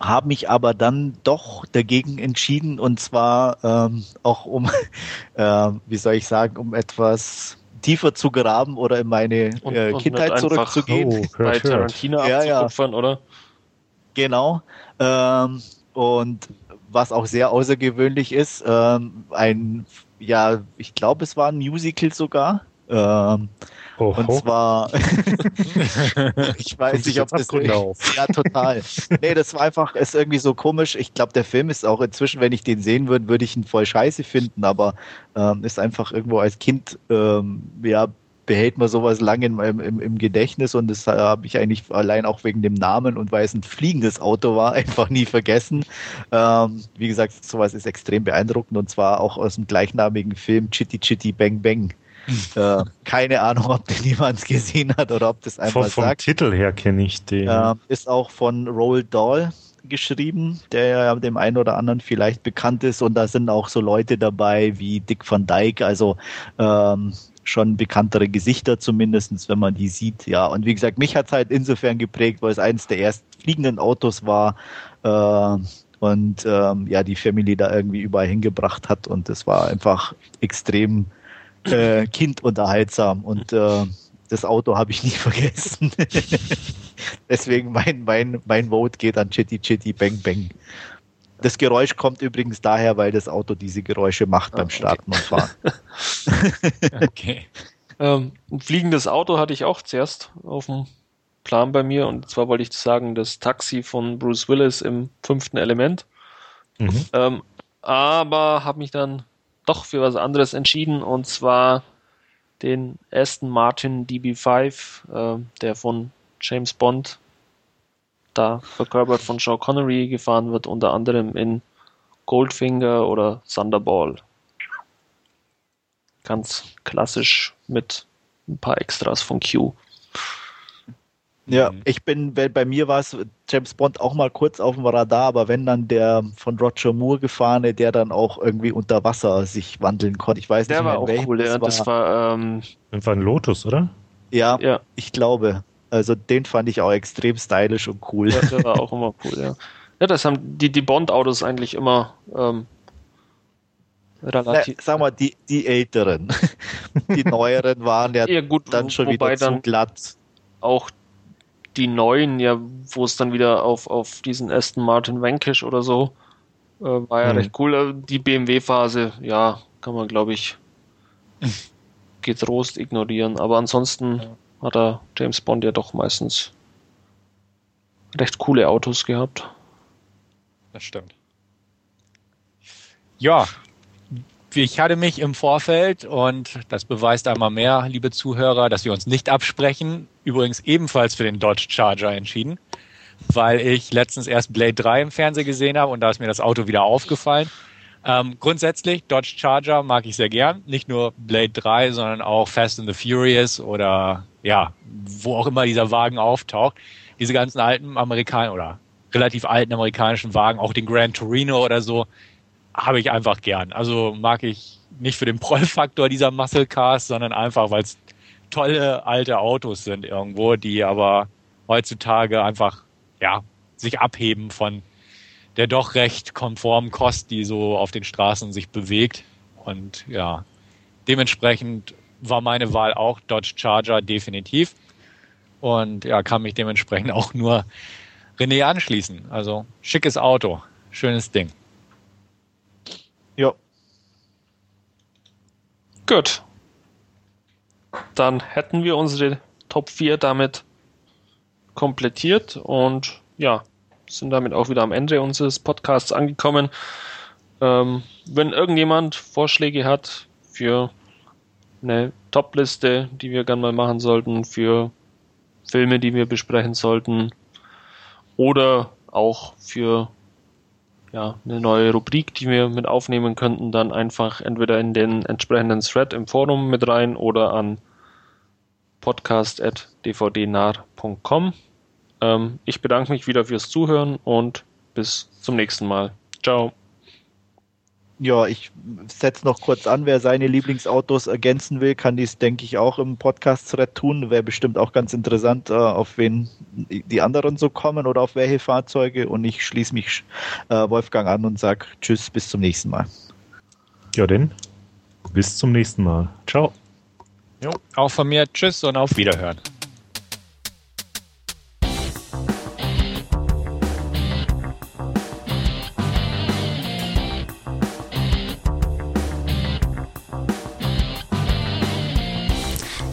habe mich aber dann doch dagegen entschieden und zwar ähm, auch um, [laughs] äh, wie soll ich sagen, um etwas tiefer zu graben oder in meine
Und-
äh,
und
Kindheit zurückzugehen.
Oh,
bei. Tarantino
Ja, ja.
oder?
Genau. Ähm, und was auch sehr außergewöhnlich ist, ähm, ein, ja, ich glaube, es war ein Musical sogar. Ähm,
Oh,
und zwar, [laughs] ich weiß nicht, ob das. Ja, total. Nee, das war einfach, ist irgendwie so komisch. Ich glaube, der Film ist auch inzwischen, wenn ich den sehen würde, würde ich ihn voll scheiße finden, aber ähm, ist einfach irgendwo als Kind, ähm, ja, behält man sowas lange in, im, im, im Gedächtnis und das habe ich eigentlich allein auch wegen dem Namen und weil es ein fliegendes Auto war, [laughs] einfach nie vergessen. Ähm, wie gesagt, sowas ist extrem beeindruckend und zwar auch aus dem gleichnamigen Film Chitty Chitty Bang Bang. Äh, keine Ahnung, ob den jemand [laughs] gesehen hat oder ob das einfach
Vom, vom
sagt.
Titel her kenne ich den.
Äh, ist auch von Roald Dahl geschrieben, der ja dem einen oder anderen vielleicht bekannt ist. Und da sind auch so Leute dabei wie Dick van Dyke, also ähm, schon bekanntere Gesichter zumindestens, wenn man die sieht. Ja, und wie gesagt, mich hat es halt insofern geprägt, weil es eines der ersten fliegenden Autos war. Äh, und ähm, ja, die Family da irgendwie überall hingebracht hat. Und es war einfach extrem äh, kindunterhaltsam. Und äh, das Auto habe ich nie [laughs] vergessen. [laughs] Deswegen mein, mein, mein Vote geht an Chitty Chitty Bang Bang. Das Geräusch kommt übrigens daher, weil das Auto diese Geräusche macht
Ah,
beim
okay.
Starten und Fahren. [laughs]
Okay.
Ähm, ein fliegendes Auto hatte ich auch zuerst auf dem Plan bei mir und zwar wollte ich sagen, das Taxi von Bruce Willis im fünften Element.
Mhm.
Ähm, aber habe mich dann doch für was anderes entschieden und zwar den Aston Martin DB5, äh, der von James Bond, da verkörpert von Sean Connery, gefahren wird, unter anderem in Goldfinger oder Thunderball. Ganz klassisch mit ein paar Extras von Q.
Ja,
Mhm.
ich bin, weil bei mir war es James Bond auch mal kurz auf dem Radar, aber wenn dann der von Roger Moore gefahrene, der dann auch irgendwie unter Wasser sich wandeln konnte. Ich weiß
Der
nicht
war
mehr,
auch cool, ja. Das war, ähm,
Das war ein Lotus, oder?
ja,
ja,
ich glaube. Also den fand ich auch extrem stylisch und cool.
Der war [laughs] auch immer cool, ja. Ja, das haben die, die Bond-Autos eigentlich immer ähm, relativ.
Na, sag mal, die, die älteren. [laughs] die neueren waren ja,
Ja, gut,
dann schon wieder zu glatt.
auch die neuen, ja, wo es dann wieder auf, auf diesen Aston Martin Vanquish oder so äh, war ja
Mhm.
recht cool. Äh, Die BMW-Phase, ja, kann man, glaube ich, [laughs] getrost ignorieren. Aber ansonsten hat er James Bond ja doch meistens recht coole Autos gehabt.
Das stimmt. Ja, ich hatte mich im Vorfeld, und das beweist einmal mehr, liebe Zuhörer, dass wir uns nicht absprechen, übrigens ebenfalls für den Dodge Charger entschieden, weil ich letztens erst Blade 3 im Fernsehen gesehen habe und da ist mir das Auto wieder aufgefallen. Ähm, grundsätzlich, Dodge Charger mag ich sehr gern. Nicht nur Blade 3, sondern auch Fast and the Furious oder ja, wo auch immer dieser Wagen auftaucht. Diese ganzen alten Amerikaner oder relativ alten amerikanischen Wagen, auch den Grand Torino oder so, habe ich einfach gern. Also mag ich nicht für den Prollfaktor dieser Muscle Cars, sondern einfach, weil es tolle alte Autos sind irgendwo, die aber heutzutage einfach ja sich abheben von der doch recht konformen Kost, die so auf den Straßen sich bewegt. Und ja, dementsprechend war meine Wahl auch Dodge Charger definitiv. Und ja, kann mich dementsprechend auch nur René anschließen. Also schickes Auto, schönes Ding.
Ja,
Gut. Dann hätten wir unsere Top 4 damit komplettiert und ja, sind damit auch wieder am Ende unseres Podcasts angekommen. Ähm, wenn irgendjemand Vorschläge hat für eine Top-Liste, die wir gerne mal machen sollten, für Filme, die wir besprechen sollten, oder auch für ja, eine neue Rubrik, die wir mit aufnehmen könnten, dann einfach entweder in den entsprechenden Thread im Forum mit rein oder an podcast.dvdnah.com. Ähm, ich bedanke mich wieder fürs Zuhören und bis zum nächsten Mal. Ciao.
Ja, ich setze noch kurz an, wer seine Lieblingsautos ergänzen will, kann dies, denke ich, auch im Podcast-Thread tun. Wäre bestimmt auch ganz interessant, äh, auf wen die anderen so kommen oder auf welche Fahrzeuge. Und ich schließe mich äh, Wolfgang an und sage Tschüss, bis zum nächsten Mal.
Ja, denn bis zum nächsten Mal. Ciao.
Jo, auch von mir Tschüss und auf Wiederhören.